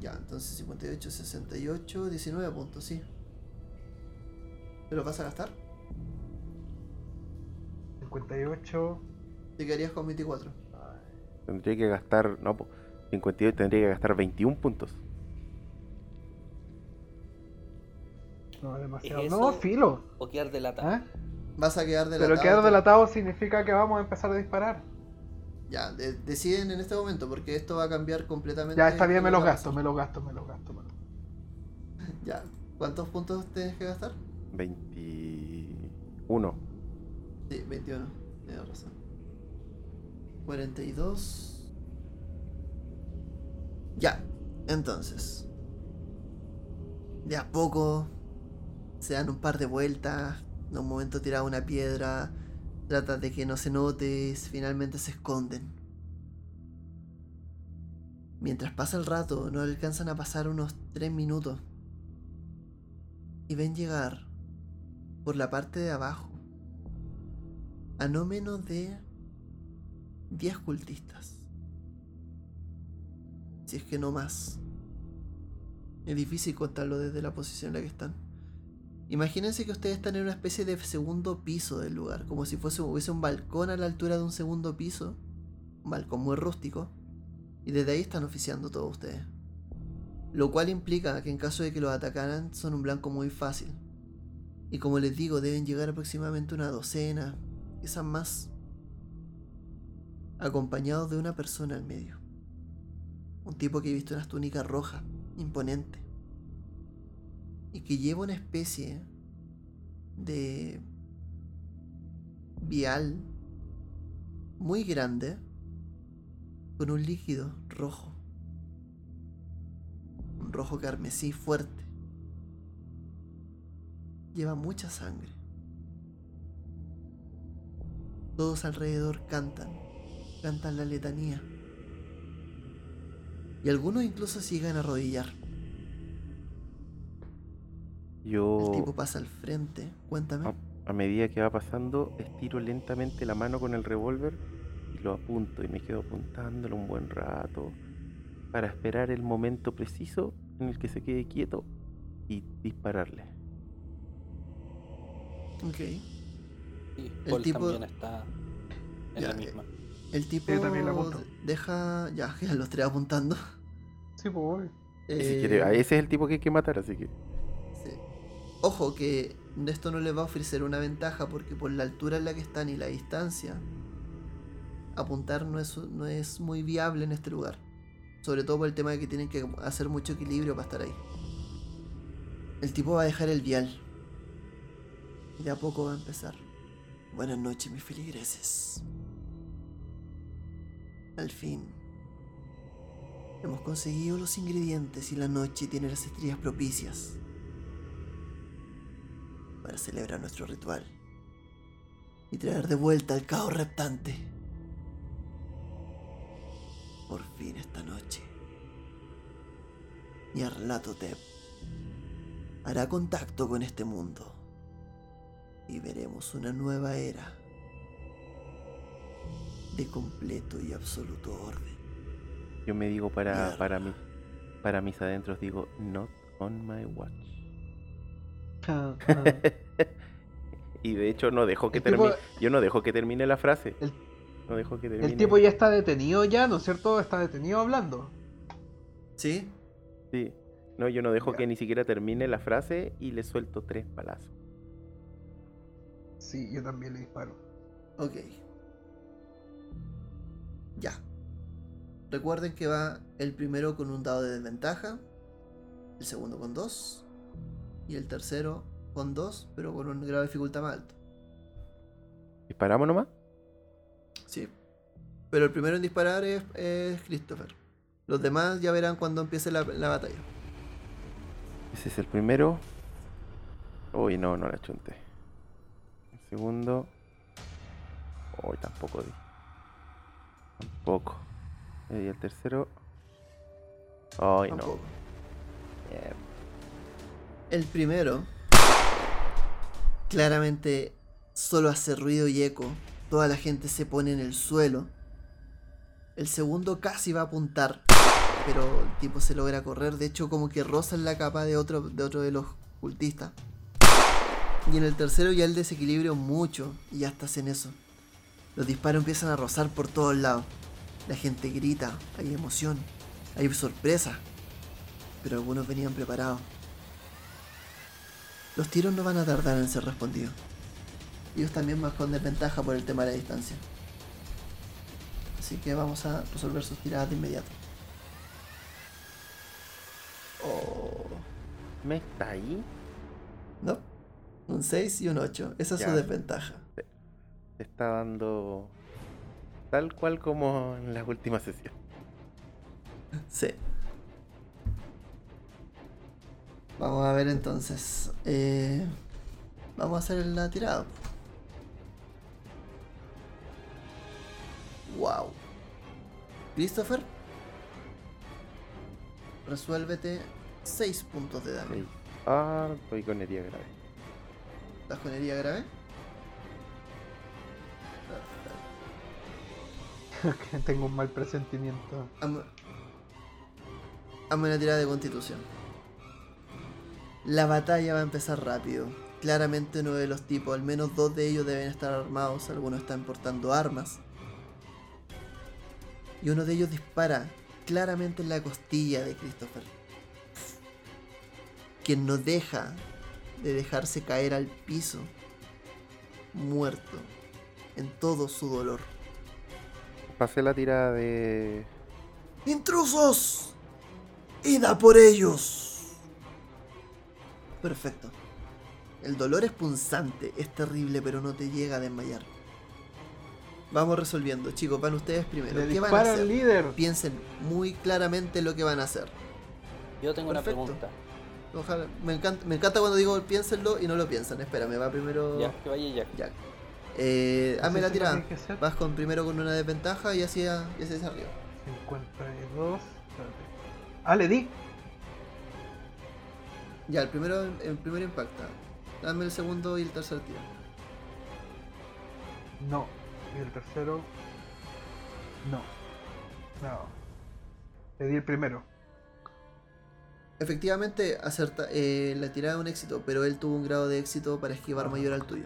ya, entonces 58, 68, 19 puntos, sí. ¿Te lo vas a gastar? 58. Te quedarías con 24. Tendría que gastar, no, po, 58 tendría que gastar 21 puntos. No, demasiado. ¿Es No, filo. O quedar delatado. ¿eh? Vas a quedar delatado. Pero quedar te- delatado significa que vamos a empezar a disparar. Ya, de- deciden en este momento porque esto va a cambiar completamente. Ya está bien, me lo los gasto, me los gasto, me los gasto. me los- pasar. Ya. ¿Cuántos puntos tienes que gastar? 21. Sí, 21. Tienes razón. 42. Ya. Entonces. De a poco. Se dan un par de vueltas. En un momento tiras una piedra. Tratas de que no se note. Finalmente se esconden. Mientras pasa el rato, no alcanzan a pasar unos 3 minutos. Y ven llegar por la parte de abajo a no menos de 10 cultistas. Si es que no más. Es difícil contarlo desde la posición en la que están. Imagínense que ustedes están en una especie de segundo piso del lugar, como si fuese hubiese un balcón a la altura de un segundo piso, un balcón muy rústico, y desde ahí están oficiando todos ustedes. Lo cual implica que en caso de que los atacaran son un blanco muy fácil. Y como les digo, deben llegar aproximadamente una docena, quizás más, acompañados de una persona al medio. Un tipo que he visto unas túnicas rojas, imponente, y que lleva una especie de vial muy grande con un líquido rojo, un rojo carmesí fuerte. Lleva mucha sangre. Todos alrededor cantan, cantan la letanía. Y algunos incluso se llegan a arrodillar. Yo, El tipo pasa al frente, cuéntame. a, a medida que va pasando, estiro lentamente la mano con el revólver y lo apunto y me quedo apuntándolo un buen rato para esperar el momento preciso en el que se quede quieto y dispararle. Ok. Sí, El Paul tipo- también está en Ya, la eh, misma. El tipo también lo deja. Ya, [LAUGHS] ya los tres apuntando. Sí, pues si Eh, quiere- a ese es el tipo que hay que matar, así que sí. Ojo que esto no les va a ofrecer una ventaja porque por la altura en la que están y la distancia, apuntar no es, no es muy viable en este lugar. Sobre todo por el tema de que tienen que hacer mucho equilibrio para estar ahí. El tipo va a dejar el vial. Y de a poco va a empezar. Buenas noches, mis feligreses. Al fin. Hemos conseguido los ingredientes y la noche tiene las estrellas propicias para celebrar nuestro ritual y traer de vuelta al caos reptante. Por fin esta noche. Nyarlathotep hará contacto con este mundo y veremos una nueva era de completo y absoluto orden. yo me digo para, para, mí, para mis adentros, digo, not on my watch. Ah, ah. [LAUGHS] y de hecho no dejo que El tipo- termine, yo no dejo que termine la frase. El- no dejo que termine. El tipo ya está detenido ya, ¿no es cierto? Está detenido hablando. ¿Sí? Sí. No, yo no dejo Ya. que ni siquiera termine la frase y le suelto tres palazos. Sí, yo también le disparo. Ok. Ya. Recuerden que va el primero con un dado de desventaja, el segundo con dos y el tercero con dos, pero con un grado de dificultad más alto. ¿Disparamos nomás? Sí. Pero el primero en disparar es, es Christopher. Los demás ya verán cuando empiece la, la batalla. Ese es el primero. Uy, no, no la chunté. Segundo. Uy, tampoco di. Tampoco. Y el tercero. Ay, no. El primero claramente solo hace ruido y eco. Toda la gente se pone en el suelo. El segundo casi va a apuntar, pero el tipo se logra correr. De hecho, como que roza en la capa de otro de, otro de los cultistas. Y en el tercero ya el desequilibrio mucho y ya estás en eso. Los disparos empiezan a rozar por todos lados. La gente grita, hay emoción, hay sorpresa. Pero algunos venían preparados. Los tiros no van a tardar en ser respondidos. Ellos también van con desventaja por el tema de la distancia. Así que vamos a resolver sus tiradas de inmediato. Oh. ¿Me está ahí? No. Un 6 y un 8. Esa es su desventaja. Te está dando tal cual como en las últimas sesiones. Sí. Vamos a ver entonces. Eh, vamos a hacer la tirada. Wow. Christopher. Resuélvete 6 puntos de daño. Sí. Ah, estoy con herida grave. ¿Estás con herida grave? [LAUGHS] Tengo un mal presentimiento. Hazme hazme una tirada de constitución. La batalla va a empezar rápido. Claramente uno de los tipos, al menos dos de ellos deben estar armados, algunos están portando armas. Y uno de ellos dispara claramente en la costilla de Christopher. Quien no deja de dejarse caer al piso, muerto, en todo su dolor. Pasé la tirada de. ¡Intrusos! ¡Id a por ellos! Perfecto. El dolor es punzante, es terrible, pero no te llega a desmayar. Vamos resolviendo, chicos, van ustedes primero. Le ¿Qué van a hacer? líder. Piensen muy claramente lo que van a hacer. Yo tengo Perfecto. una pregunta. Ojalá, me encanta, me encanta cuando digo piénsenlo y no lo piensan. Espérame, va primero Ya, que vaya Jack. Jack. Eh, la tirada. Vas con primero con una desventaja y así, a- y así hacia arriba. 52. espérate. Ah, le di. Ya, el primero, el primero impacta. Dame el segundo y el tercer tiro. No. Y el tercero. No. No. Le di el primero. Efectivamente, acerta, eh, la tirada es un éxito, pero él tuvo un grado de éxito para esquivar mayor al tuyo.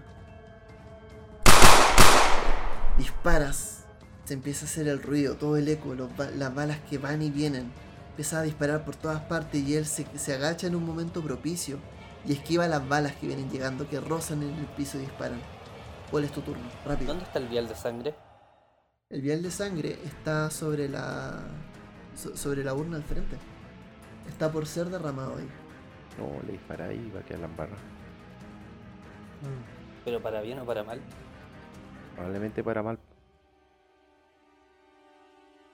Disparas, se empieza a hacer el ruido, todo el eco, los las balas que van y vienen. Empieza a disparar por todas partes y él se, se agacha en un momento propicio y esquiva las balas que vienen llegando, que rozan en el piso y disparan. ¿Cuál es tu turno? Rápido. ¿Dónde está el vial de sangre? El vial de sangre está sobre la so- sobre la urna al frente. Está por ser derramado ahí. No, le dispara ahí y va a quedar la embarra. Mm. ¿Pero para bien o para mal? Probablemente para mal.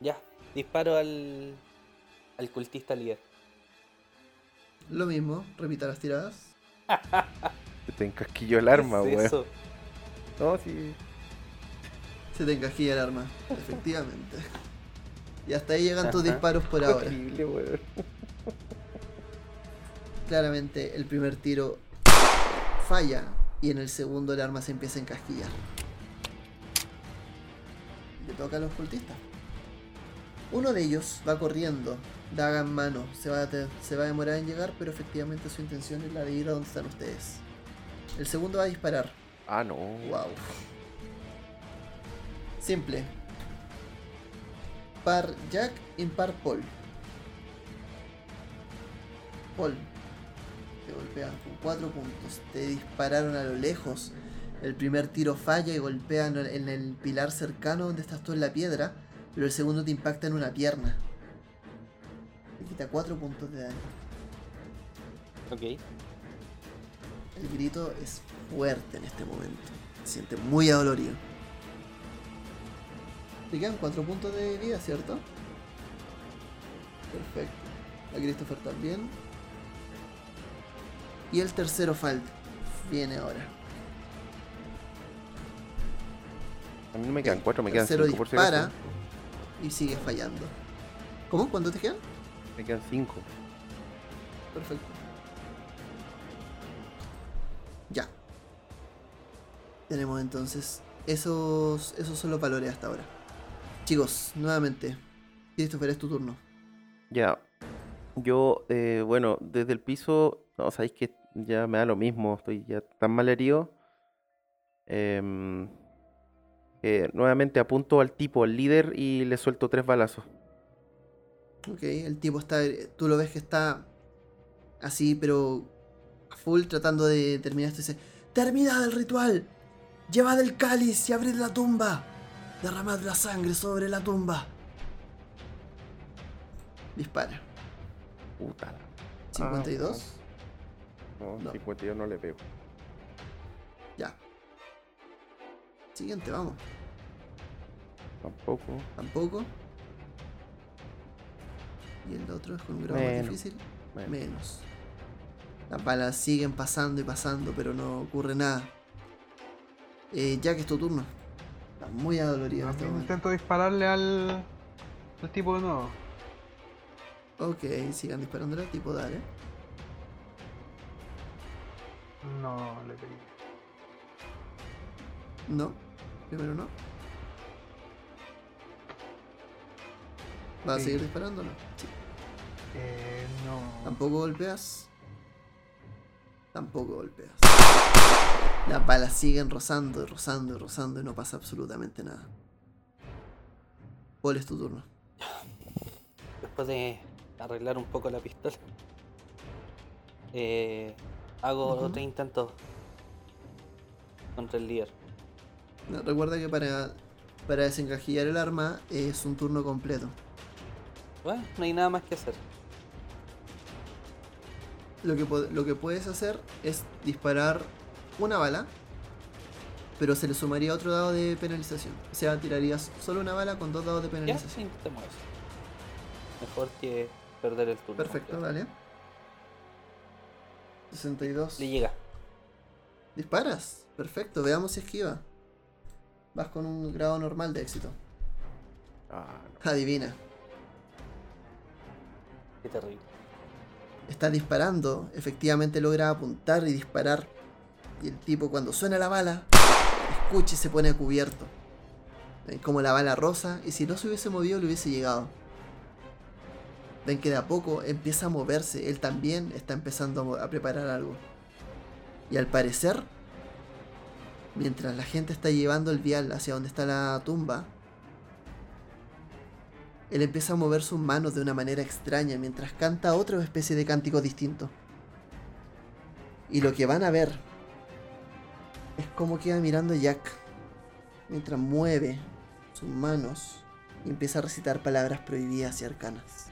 Ya, disparo al, al cultista líder. Lo mismo, repita las tiradas. [LAUGHS] Se te encasquilló el arma, ¿Qué es weón. eso? No, sí. Se te encajilla el arma, efectivamente. Y hasta ahí llegan tus disparos por ahora. Horrible, weón. Claramente el primer tiro falla y en el segundo el arma se empieza a encasquillar. Le toca a los cultistas. Uno de ellos va corriendo, daga en mano, se va, a se va a demorar en llegar, pero efectivamente su intención es la de ir a donde están ustedes. El segundo va a disparar. Ah, no. Wow. Simple. Par Jack, impar Paul. Paul. Te golpean con 4 puntos. Te dispararon a lo lejos. El primer tiro falla y golpea en el- en el pilar cercano donde estás tú en la piedra. Pero el segundo te impacta en una pierna. Te quita 4 puntos de daño. Ok. El grito es fuerte en este momento. Se siente muy adolorido. Te quedan 4 puntos de vida, ¿cierto? Perfecto. A Christopher también. Y el tercero falta. Viene ahora. A mí no me quedan cuatro, me quedan tercero cinco por si acaso. y sigue fallando. ¿Cómo? ¿Cuánto te quedan? Me quedan cinco. Perfecto. Ya. Tenemos entonces esos, esos son los valores hasta ahora. Chicos, nuevamente, Christopher, es tu turno. Ya. Yo, eh, bueno, desde el piso, no, sabéis que ya me da lo mismo, estoy ya tan mal herido. Em, Eh, nuevamente apunto al tipo, al líder, y le suelto tres balazos. Ok, el tipo está. Tú lo ves que está así, pero a full tratando de terminar esto. Dice: ¡Terminad el ritual! ¡Llevad el cáliz y abrid la tumba! ¡Derramad la sangre sobre la tumba! Dispara. Puta. la- 52. Ah, no, No. 52 no le pego. Ya. Siguiente, vamos. Tampoco. Tampoco. Y el otro es con un grado más Menos. difícil. Bueno, Menos. Las balas siguen pasando y pasando, pero no ocurre nada. Eh, Jack, es tu turno. Está muy adolorido este intento dispararle al, al tipo de nuevo. Ok, sigan disparándole, tipo dale. No, le pegué. No. Primero no. ¿Vas a seguir disparando o no? Sí. Eh, no. ¿Tampoco golpeas? Tampoco golpeas. Las balas siguen rozando y rozando y rozando y no pasa absolutamente nada. Paul, es tu turno. Después de arreglar un poco la pistola, eh, hago otro intento contra el líder. No, Recuerda que para, para desencajillar el arma es un turno completo. Bueno, no hay nada más que hacer. Lo que, lo que puedes hacer es disparar una bala, pero se le sumaría otro dado de penalización. O sea, tirarías solo una bala con dos dados de penalización. Mejor que perder el turno. Perfecto, completo. Dale. 62. Le llega. Disparas. Perfecto, veamos si esquiva. Vas con un grado normal de éxito. Ah, no. Adivina. Qué terrible. Está disparando, efectivamente logra apuntar y disparar. Y el tipo cuando suena la bala, escucha y se pone a cubierto. Ven como la bala rosa y si no se hubiese movido le hubiese llegado. Ven que de a poco empieza a moverse, él también está empezando a preparar algo. Y al parecer, mientras la gente está llevando el vial hacia donde está la tumba, él empieza a mover sus manos de una manera extraña mientras canta otra especie de cántico distinto. Y lo que van a ver es cómo queda mirando Jack mientras mueve sus manos y empieza a recitar palabras prohibidas y arcanas.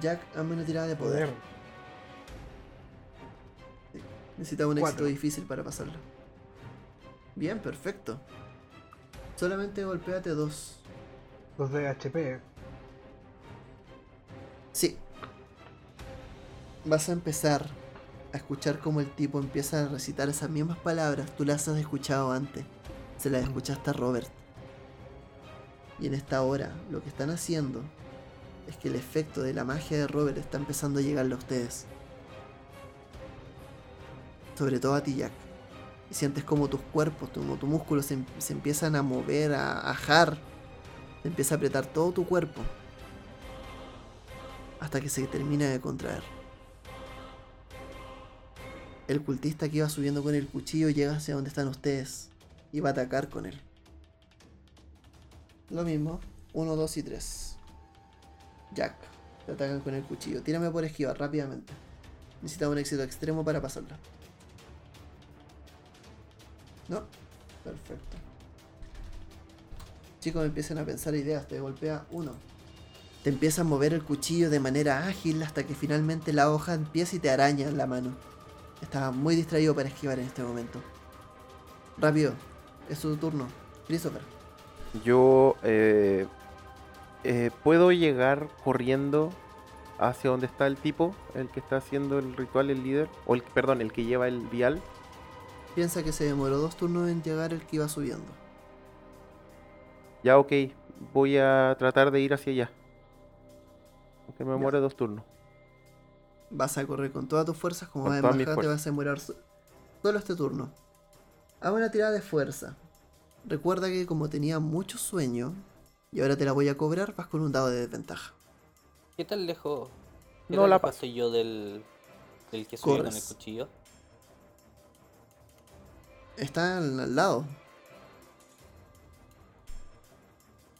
Jack, hazme una tirada de poder. Poder. Necesita un éxito difícil para pasarlo. Bien, perfecto. Solamente golpéate dos. Los de HP. Sí. Vas a empezar a escuchar cómo el tipo empieza a recitar esas mismas palabras. Tú las has escuchado antes. Se las escuchaste a Robert. Y en esta hora lo que están haciendo es que el efecto de la magia de Robert está empezando a llegarle a ustedes. Sobre todo a ti, Jack. Y sientes como tus cuerpos, como tus músculos se, em- se empiezan a mover, a ajar. Se empieza a apretar todo tu cuerpo hasta que se termina de contraer. El cultista que iba subiendo con el cuchillo llega hacia donde están ustedes y va a atacar con él. Lo mismo, 1, 2 y 3. Jack, te atacan con el cuchillo. Tírame por esquivar rápidamente. Necesita un éxito extremo para pasarla. ¿No? Perfecto. Chicos, empiecen a pensar ideas. Te golpea uno. Te empieza a mover el cuchillo de manera ágil hasta que finalmente la hoja empieza y te araña en la mano. Estaba muy distraído para esquivar en este momento. Rápido, es tu turno. Christopher. Yo eh, eh, puedo llegar corriendo hacia donde está el tipo, el que está haciendo el ritual, el líder, o el, perdón, el que lleva el vial. Piensa que se demoró dos turnos en llegar el que iba subiendo. Ya, ok, voy a tratar de ir hacia allá. Aunque me muere dos turnos. Vas a correr con todas tus fuerzas, como Con vas embajar, te vas a demorar so- solo este turno. Haz una tirada de fuerza. Recuerda que como tenía mucho sueño, y ahora te la voy a cobrar, vas con un dado de desventaja. ¿Qué tan lejos? ¿Qué No tan la lejos paso. soy yo del, del que subí con el cuchillo? Está al, al lado.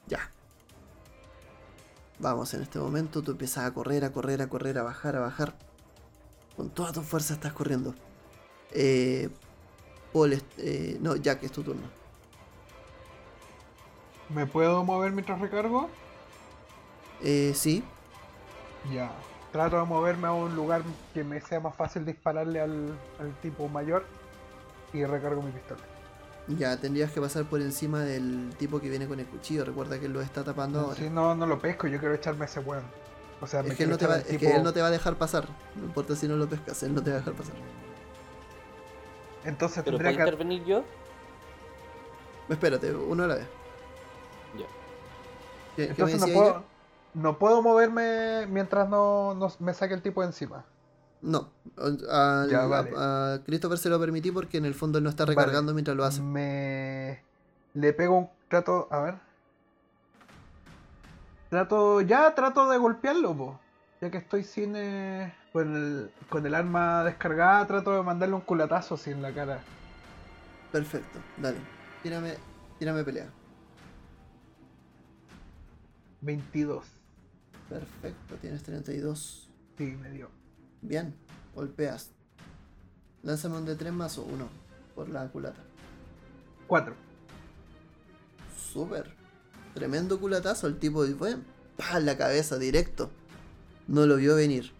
Ya. Vamos, en este momento tú empiezas a correr, a correr, a correr, a bajar, a bajar. Con toda tu fuerza estás corriendo. Eh, Paul, eh, no, Jack, es tu turno. ¿Me puedo mover mientras recargo? Eh, sí, Ya. Trato de moverme a un lugar que me sea más fácil dispararle al, al tipo mayor y recargo mi pistola. ya tendrías que pasar por encima del tipo que viene con el cuchillo. Recuerda que él lo está tapando ahora. Si no, no lo pesco, yo quiero echarme a ese weón. O sea, Es que, él no te va, al es que tipo- él no te va a dejar pasar. No importa si no lo pescas, él no te va a dejar pasar. Entonces Pero tendría ¿puedo que... intervenir yo? Espérate, uno a la vez. Ya. ¿Qué, qué me Entonces no decía puedo, ella? no puedo moverme mientras no, no me saque el tipo de encima. No, a, Ya, a- vale. a Christopher se lo permití porque en el fondo él no está Vale. recargando mientras lo hace. Me... Le pego un... Trato... A ver. Trato... Ya trato de golpearlo, po. Ya que estoy sin... eh, Con, el, con el arma descargada, trato de mandarle un culatazo así en la cara. Perfecto, dale. Tírame, tírame pelea. 22. Perfecto, tienes 32. Sí, me dio. Bien, golpeas. Lánzame un de 3 más o 1 por la culata. 4. Súper. Tremendo culatazo. El tipo fue pa en la cabeza, directo. No lo vio venir.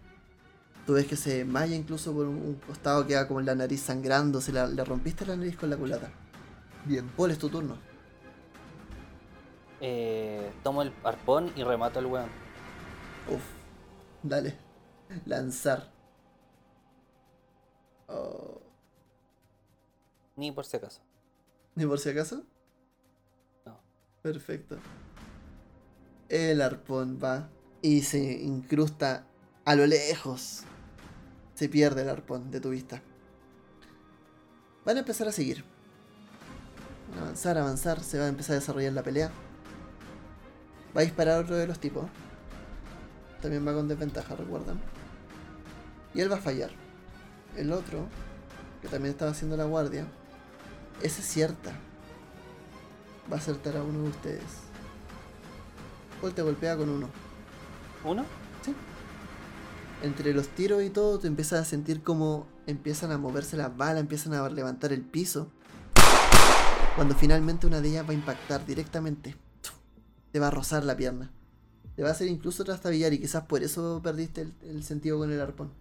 Tú ves que se desmaya incluso por un, costado, queda como en la nariz sangrando. Se la, le rompiste la nariz con la culata. Bien. Paul, es tu turno. Eh, tomo el arpón y remato al weón. Uf. Dale. Lanzar. Oh, Ni por si acaso. ¿Ni por si acaso? No. Perfecto. El arpón va y se incrusta a lo lejos. Se pierde el arpón de tu vista. Van a empezar a seguir. Van a avanzar, avanzar. Se va a empezar a desarrollar la pelea. Va a disparar otro de los tipos. También va con desventaja, recuerdan. Y él va a fallar. El otro, que también estaba haciendo la guardia, ese cierta. Va a acertar a uno de ustedes. Paul te golpea con uno. ¿Uno? Entre los tiros y todo, te empiezas a sentir como empiezan a moverse las balas, empiezan a levantar el piso. Cuando finalmente una de ellas va a impactar directamente. Te va a rozar la pierna. Te va a hacer incluso trastabillar y quizás por eso perdiste el, el sentido con el arpón.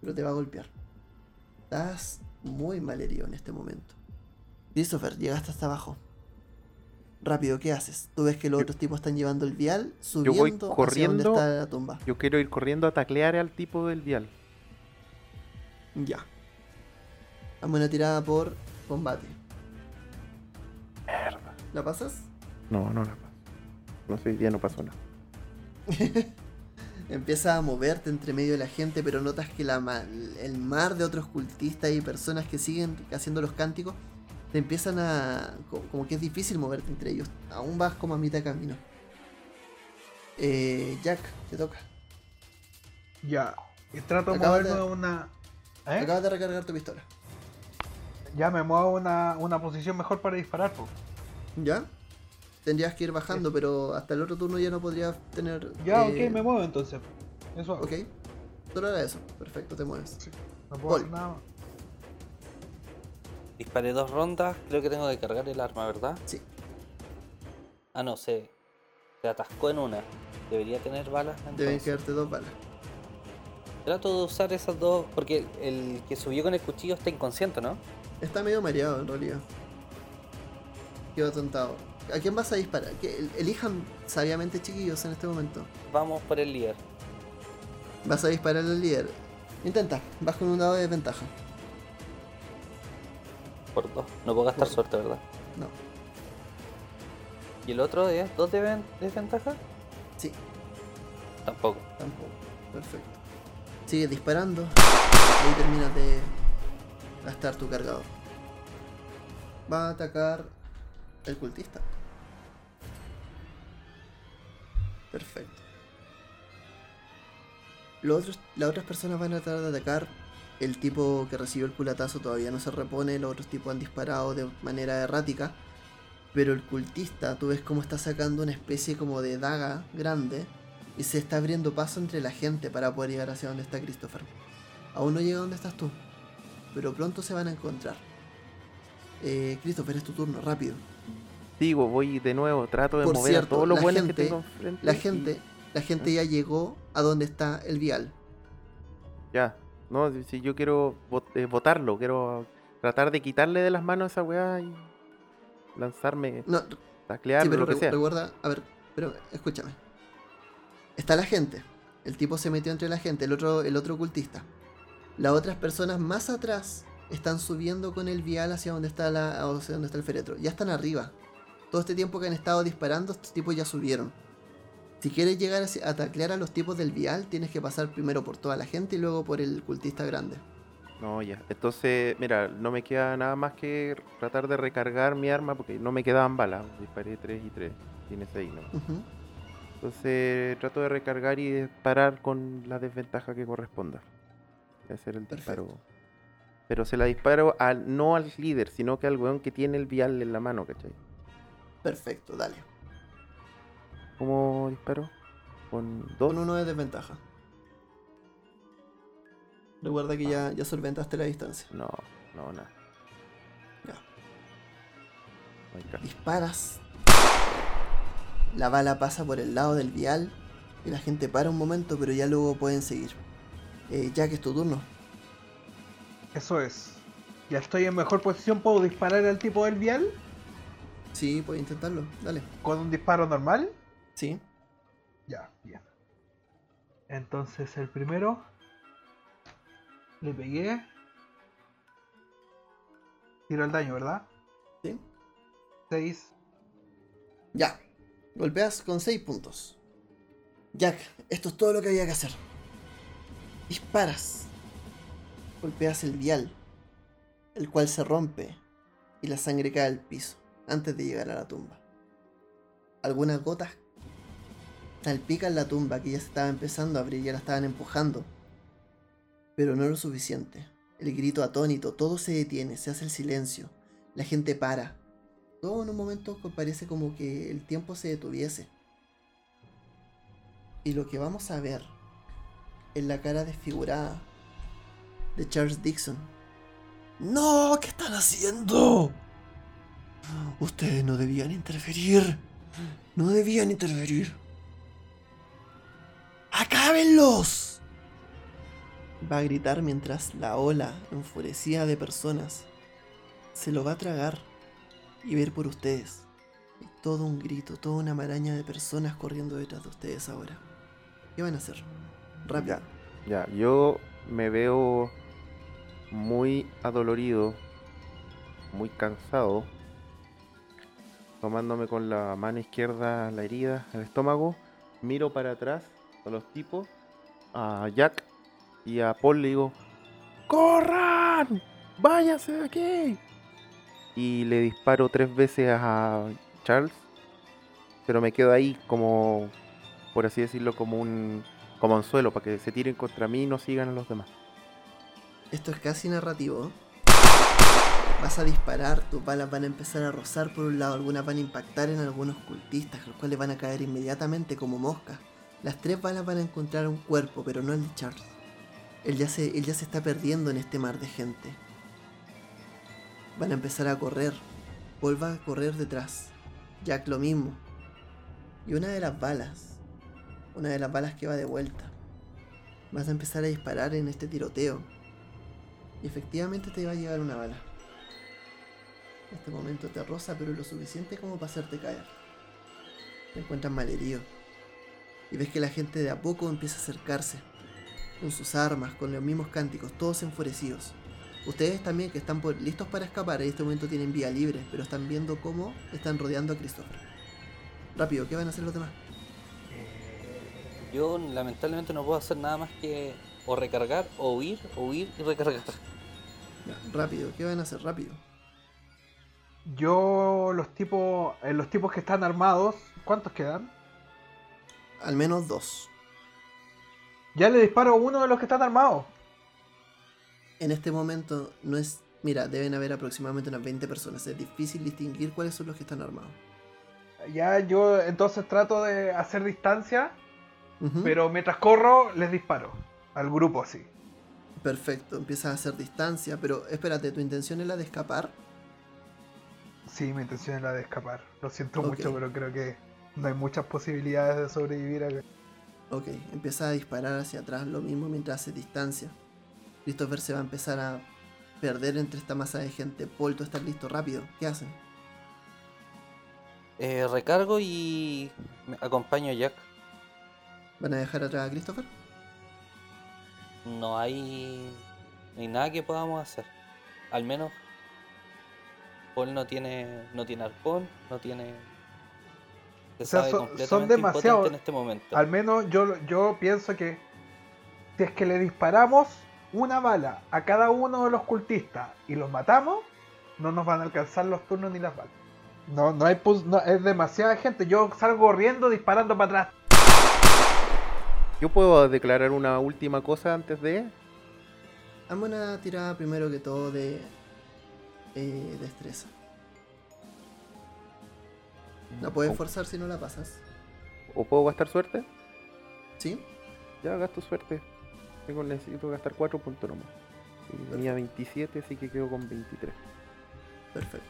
Pero te va a golpear. Estás muy mal herido en este momento. Christopher, llegaste hasta abajo. Rápido, ¿qué haces? Tú ves que los Yo- otros tipos están llevando el vial, voy subiendo hacia corriendo. donde está la tumba. Yo quiero ir corriendo a taclear al tipo del vial. Ya. Dame una tirada por combate. Mierda. ¿La pasas? No, no la paso. No sé, día no pasó nada. [LAUGHS] Empiezas a moverte entre medio de la gente, pero notas que la ma- el mar de otros cultistas y personas que siguen haciendo los cánticos te empiezan a. co- como que es difícil moverte entre ellos. Aún vas como a mitad de camino. Eh, Jack, te toca. Ya. Trato de moverme de- a una... ¿Eh? Acabas de recargar tu pistola. Ya me muevo a una, una posición mejor para disparar, po. ¿Ya? Tendrías que ir bajando, pero hasta el otro turno ya no podrías tener. Ya, eh, ok, me muevo entonces. Eso hago. Ok. Solo era eso. Perfecto, te mueves. No puedo hacer nada más. Disparé dos rondas, creo que tengo que cargar el arma, ¿verdad? Sí. Ah, no, se, se atascó en una. Debería tener balas. Deben quedarte dos balas. Trato de usar esas dos, porque el que subió con el cuchillo está inconsciente, ¿no? Está medio mareado en realidad. Quedó tontado. ¿A quién vas a disparar? Que elijan sabiamente, chiquillos, en este momento. Vamos por el líder. Vas a disparar al líder. Intenta, vas con un dado de desventaja. Por dos. No puedo gastar Por- suerte, ¿verdad? No. ¿Y el otro es dos de ven- desventaja? Sí, Tampoco. tampoco. Perfecto. Sigue disparando. Ahí terminas de gastar tu cargador. Va a atacar el cultista. Perfecto. Los otros, las otras personas van a tratar de atacar El tipo que recibió el culatazo todavía no se repone, los otros tipos han disparado de manera errática. Pero el cultista, tú ves cómo está sacando una especie como de daga grande y se está abriendo paso entre la gente para poder llegar hacia donde está Christopher. Aún no llega donde estás tú, pero pronto se van a encontrar. Eh, Christopher, es tu turno, rápido. Digo, voy de nuevo, trato de Por mover a cierto, todos los la buenos que gente- tengo enfrente. La y- gente, la gente ya llegó a donde está el vial. Ya, no, si- si yo quiero eh, botarlo, quiero tratar de quitarle de las manos a esa weá y lanzarme, No, taclearlo, sí, pero lo que sea. recuerda, a ver, pero escúchame. Está la gente. El tipo se metió entre la gente, el otro, el otro ocultista. Las otras personas más atrás están subiendo con el vial hacia donde está la, hacia donde está el féretro. Ya están arriba. Todo este tiempo que han estado disparando, estos tipos ya subieron. Si quieres llegar a taclear a los tipos del vial, tienes que pasar primero por toda la gente y luego por el cultista grande. No, ya. Entonces, mira, no me queda nada más que tratar de recargar mi arma porque no me quedaban balas. Disparé 3 y 3. Tiene 6, ¿no? Entonces, trato de recargar y disparar con la desventaja que corresponda. Voy a hacer el Perfecto. disparo. Pero se la disparo al, no al líder, sino que al weón que tiene el vial en la mano, ¿cachai? Perfecto, dale. ¿Cómo disparo? Con dos. Con uno de desventaja. Recuerda que ya, ya solventaste la distancia. No, no, nada. Ya. No. Disparas. La bala pasa por el lado del vial. Y la gente para un momento, pero ya luego pueden seguir. Eh, Jack, es tu turno. Eso es. Ya estoy en mejor posición, puedo disparar al tipo del vial Sí, puedes intentarlo. Dale. con un disparo normal. Sí. Ya, bien. Entonces el primero. Le pegué. Tiro el daño, ¿verdad? Sí. 6. Ya. Golpeas con 6 puntos. Jack, esto es todo lo que había que hacer. Disparas. Golpeas el vial, el cual se rompe y la sangre cae al piso antes de llegar a la tumba. Algunas gotas salpican la tumba que ya se estaba empezando a abrir, ya la estaban empujando. Pero no lo suficiente. El grito atónito, todo se detiene, se hace el silencio, la gente para. Todo en un momento parece como que el tiempo se detuviese. Y lo que vamos a ver es la cara desfigurada de Charles Dixon. ¡No! ¿Qué están haciendo? Ustedes no debían interferir. No debían interferir. ¡Acábenlos! Va a gritar mientras la ola enfurecida de personas se lo va a tragar y ver por ustedes. Y todo un grito, toda una maraña de personas corriendo detrás de ustedes ahora. ¿Qué van a hacer? Rápido. Ya, yo me veo muy adolorido, muy cansado, tomándome con la mano izquierda la herida, el estómago, miro para atrás a los tipos, a Jack y a Paul le digo, ¡Corran! ¡Váyanse de aquí! Y le disparo tres veces a Charles, pero me quedo ahí como, por así decirlo, como un como anzuelo para que se tiren contra mí y no sigan a los demás. Esto es casi narrativo. Vas a disparar, tus balas van a empezar a rozar por un lado, algunas van a impactar en algunos cultistas, los cuales van a caer inmediatamente como moscas. Las tres balas van a encontrar un cuerpo, pero no el de Charles. Él ya se, él ya se está perdiendo en este mar de gente. Van a empezar a correr. Paul va a correr detrás. Jack lo mismo. Y una de las balas, una de las balas que va de vuelta, vas a empezar a disparar en este tiroteo. Y efectivamente te va a llegar una bala. Este momento te roza, pero lo suficiente como para hacerte caer. Te encuentras malherido. Y ves que la gente de a poco empieza a acercarse. Con sus armas, con los mismos cánticos, todos enfurecidos. Ustedes también que están por- listos para escapar, en este momento tienen vía libre, pero están viendo cómo están rodeando a Christopher. Rápido, ¿qué van a hacer los demás? Yo lamentablemente no puedo hacer nada más que o recargar, o huir, o huir y recargar. Ya, rápido, ¿qué van a hacer? Rápido. Yo, los tipos, eh, los tipos que están armados, ¿cuántos quedan? Al menos dos. Ya le disparo a uno de los que están armados. En este momento no es... Mira, deben haber aproximadamente unas 20 personas. Es difícil distinguir cuáles son los que están armados. Ya yo entonces trato de hacer distancia, pero mientras corro les disparo al grupo así. Perfecto, empiezas a hacer distancia, pero espérate, ¿tu intención es la de escapar? Sí, mi intención es la de escapar. Lo siento mucho, pero creo que no hay muchas posibilidades de sobrevivir acá. Ok, empieza a disparar hacia atrás, lo mismo mientras hace distancia. Christopher se va a empezar a perder entre esta masa de gente. Paul, tú estás listo, rápido. ¿Qué hacen? Eh, recargo y me acompaño a Jack. ¿Van a dejar atrás a Christopher? No hay, no hay nada que podamos hacer. Al menos Paul no tiene, no tiene arpón, no tiene. Se O sea, sabe son- son completamente demasiado- impotente en este momento. Al menos yo, yo pienso que si es que le disparamos una bala a cada uno de los cultistas y los matamos, no nos van a alcanzar los turnos ni las balas. No, no hay no, es demasiada gente. Yo salgo corriendo disparando para atrás. Yo puedo declarar una última cosa antes de. Hazme una tirada primero que todo de eh, destreza. La puedes o, forzar si no la pasas. o puedo gastar suerte. ¿Sí? Ya gasto suerte. Tengo, necesito gastar 4 puntos nomás. Y tenía 27, así que quedo con 23. Perfecto.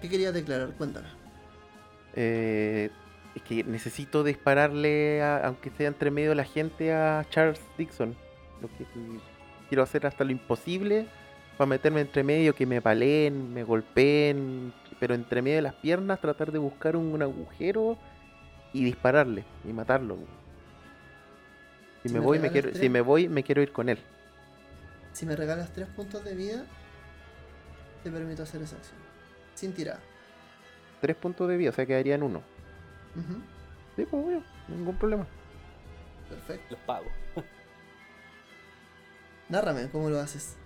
¿Qué querías declarar? Cuéntame. Eh, es que necesito dispararle, a- aunque sea entre medio de la gente, a Charles Dixon. Lo que quiero hacer hasta lo imposible para meterme entre medio, que me paleen, me golpeen, pero entre medio de las piernas tratar de buscar un, agujero y dispararle y matarlo. Si, Si me voy, me quiero, tres- si me voy, me quiero ir con él. Si me regalas 3 puntos de vida, te permito hacer esa acción. Sin tirada. Tres puntos de vida, o sea, quedaría en uno. Ujú, Sí, pues obvio, ningún problema. Perfecto. Los pago. Nárrame, ¿cómo lo haces?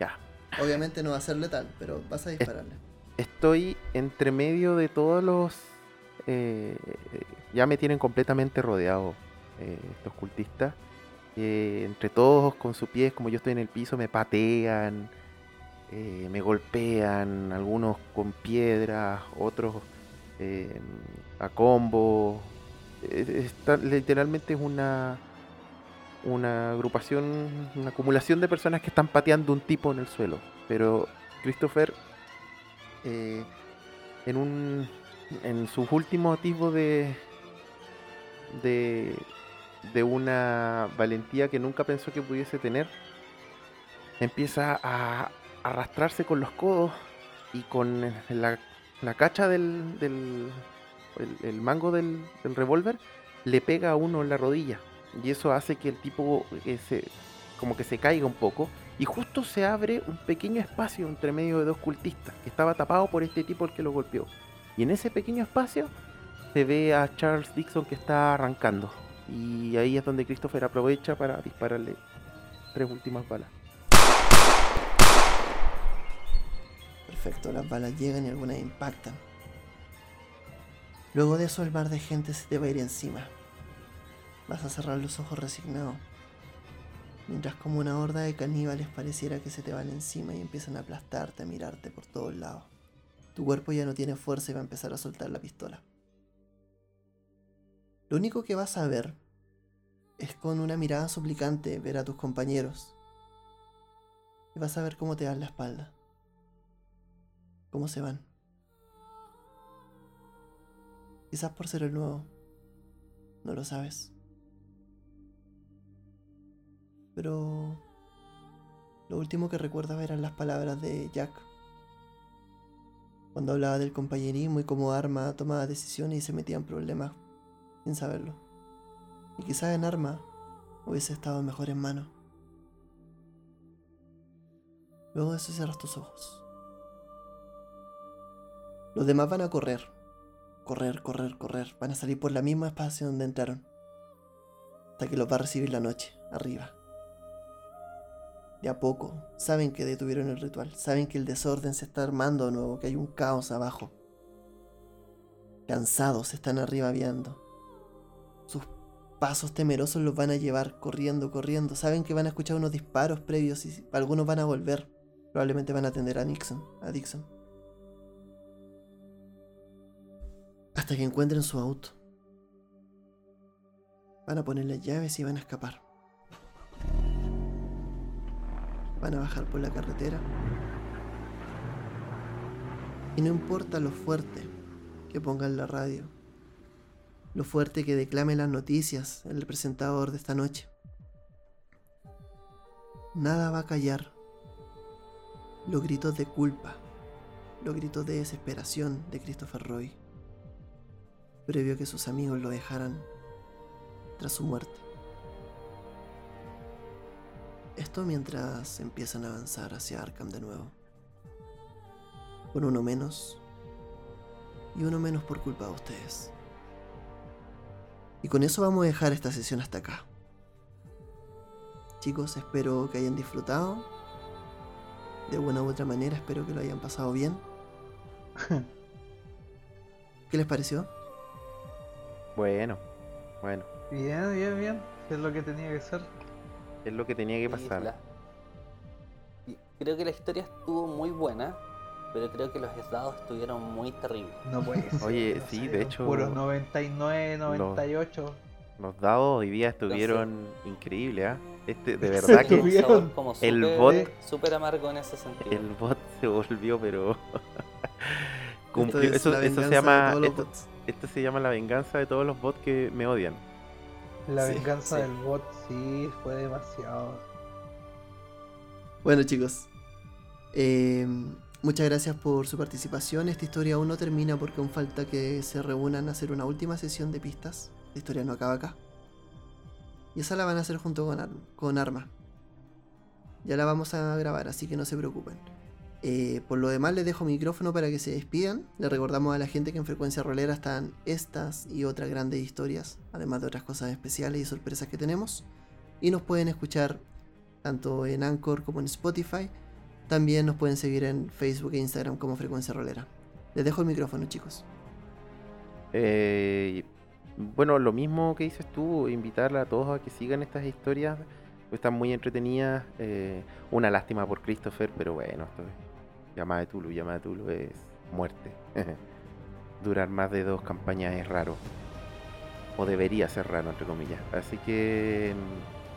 Ya. Obviamente no va a ser letal, pero vas a dispararle. Estoy entre medio de todos los... eh, ya me tienen completamente rodeado eh, estos cultistas. Eh, entre todos con sus pies, como yo estoy en el piso, me patean, eh, me golpean, algunos con piedras, otros a combo. Está- literalmente es una, una agrupación, una acumulación de personas que están pateando un tipo en el suelo. Pero Christopher eh, en un en sus últimos atisbos de de de una valentía que nunca pensó que pudiese tener empieza a arrastrarse con los codos y con la, la cacha del, del el, el mango del, del revólver le pega a uno en la rodilla y eso hace que el tipo eh, se, como que se caiga un poco y justo se abre un pequeño espacio entre medio de dos cultistas que estaba tapado por este tipo el que lo golpeó. Y en ese pequeño espacio se ve a Charles Dixon que está arrancando. Y ahí es donde Christopher aprovecha para dispararle tres últimas balas. Perfecto, las balas llegan y algunas impactan. Luego de eso el bar de gente se te va a ir encima. Vas a cerrar los ojos resignado. Mientras como una horda de caníbales pareciera que se te van encima y empiezan a aplastarte, a mirarte por todos lados. Tu cuerpo ya no tiene fuerza y va a empezar a soltar la pistola. Lo único que vas a ver es con una mirada suplicante ver a tus compañeros. Y vas a ver cómo te dan la espalda. Cómo se van. Quizás por ser el nuevo. No lo sabes. Pero... Lo último que recuerdas eran las palabras de Jack. Cuando hablaba del compañerismo y como Arma tomaba decisiones y se metía en problemas sin saberlo. Y quizás en Arma hubiese estado en mejores manos. Luego de eso cierras tus ojos. Los demás van a correr. Correr, correr, correr. Van a salir por la misma espacio donde entraron. Hasta que los va a recibir la noche, arriba. De a poco, saben que detuvieron el ritual. Saben que el desorden se está armando de nuevo, que hay un caos abajo. Cansados están arriba viendo. Sus pasos temerosos los van a llevar corriendo, corriendo. Saben que van a escuchar unos disparos previos y algunos van a volver. Probablemente van a atender a Nixon, a Dixon. Hasta que encuentren su auto. Van a poner las llaves y van a escapar. Van a bajar por la carretera. Y no importa lo fuerte que pongan la radio, lo fuerte que declame las noticias el presentador de esta noche. Nada va a callar los gritos de culpa, los gritos de desesperación de Christopher Roy, previo a que sus amigos lo dejaran tras su muerte. Esto mientras empiezan a avanzar hacia Arkham de nuevo. Con uno menos y uno menos por culpa de ustedes. Y con eso vamos a dejar esta sesión hasta acá. Chicos, espero que hayan disfrutado. De buena u otra manera, espero que lo hayan pasado bien. [LAUGHS] ¿Qué les pareció? Bueno, bueno. Bien, bien, bien. Es lo que tenía que ser. Es lo que tenía que pasar. la- Creo que la historia estuvo muy buena, pero creo que los dados estuvieron muy terribles. No puede [LAUGHS] ser. Oye, no sí, de hecho, Puros 99, 98. Los dados hoy día estuvieron increíbles, ¿ah? Este, de [LAUGHS] verdad que sabor como el súper- bot- súper amargo en ese sentido. el bot se volvió, pero. cumplió- Esto es Eso, se llama. los Esto, esto se llama la venganza de todos los bots que me odian. La Sí, venganza sí. del bot sí fue demasiado. Bueno chicos, eh, muchas gracias por su participación. Esta historia aún no termina porque aún falta que se reúnan a hacer una última sesión de pistas. La historia no acaba acá. Y esa la van a hacer junto con, Ar- con Arma. Ya la vamos a grabar, así que no se preocupen. Eh, por lo demás les dejo micrófono para que se despidan. Le recordamos a la gente que en Frecuencia Rolera están estas y otras grandes historias, además de otras cosas especiales y sorpresas que tenemos. Y nos pueden escuchar tanto en Anchor como en Spotify. También nos pueden seguir en Facebook e Instagram como Frecuencia Rolera. Les dejo el micrófono, chicos. Eh, bueno, lo mismo que dices tú, invitar a todos a que sigan estas historias. Están muy entretenidas. eh, una lástima por Christopher, pero bueno, esto es llamada de Tulu. Llamada de Tulu es muerte. [LAUGHS] Durar más de dos campañas es raro. O debería ser raro, entre comillas. Así que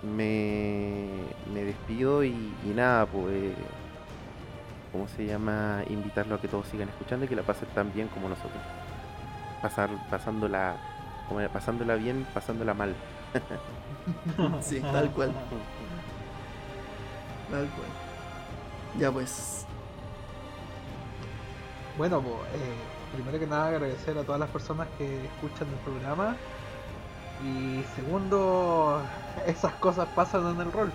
mm, me, me despido y, y nada, pues. ¿Cómo se llama? Invitarlo a que todos sigan escuchando y que la pasen tan bien como nosotros pasar, pasándola, como era, pasándola bien, pasándola mal. Sí, tal cual. [LAUGHS] Tal cual. Ya pues. Bueno, pues, eh, primero que nada agradecer a todas las personas que escuchan el programa. Y segundo, [LAUGHS] esas cosas pasan en el rol.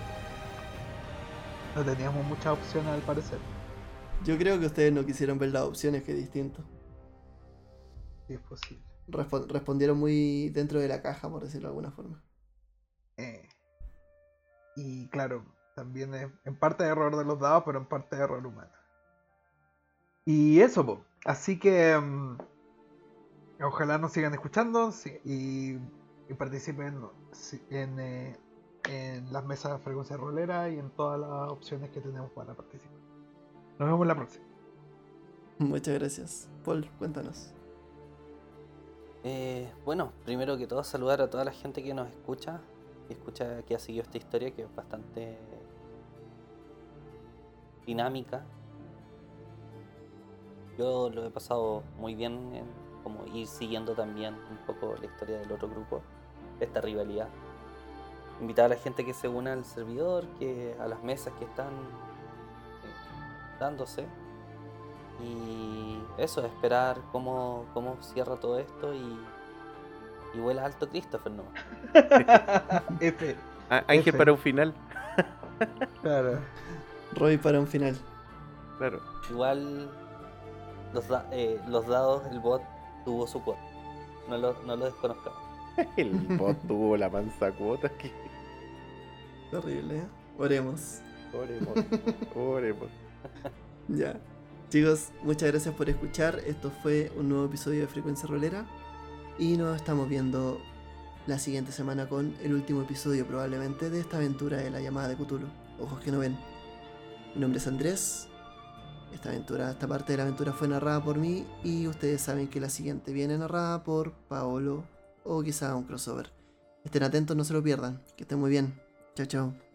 No teníamos muchas opciones al parecer. Yo creo que ustedes no quisieron ver las opciones, que es distinto. Si es posible. Respon- respondieron muy dentro de la caja, por decirlo de alguna forma. Eh, y claro, también es en parte error de los dados, pero en parte error humano. Y eso, po. así que mm, ojalá nos sigan escuchando sí, y, y participen sí, en, eh, en las mesas de frecuencia rolera y en todas las opciones que tenemos para participar. Nos vemos la próxima. Muchas gracias. Paul, cuéntanos. Eh, bueno, primero que todo saludar a toda la gente que nos escucha, que escucha, que ha seguido esta historia, que es bastante dinámica. Yo lo he pasado muy bien en como ir siguiendo también un poco la historia del otro grupo, esta rivalidad. Invitar a la gente que se una al servidor, que a las mesas que están eh, dándose. Y eso, esperar cómo, cómo cierra todo esto y, y vuela alto Christopher no. [LAUGHS] F, Ángel F. para un final, claro. Roy para un final. claro. Igual los, da- eh, los dados, el bot tuvo su cuota. No lo, no lo desconozcamos. [LAUGHS] El bot tuvo la panza cuota que. Terrible, ¿eh? Oremos. Pobre bot. [LAUGHS] Ya. Chicos, muchas gracias por escuchar. Esto fue un nuevo episodio de Frecuencia Rolera. Y nos estamos viendo la siguiente semana con el último episodio probablemente de esta aventura de la llamada de Cthulhu. Ojos que no ven. Mi nombre es Andrés. Esta aventura, esta parte de la aventura fue narrada por mí y ustedes saben que la siguiente viene narrada por Paolo o quizá un crossover. Estén atentos, no se lo pierdan. Que estén muy bien. Chao, chao.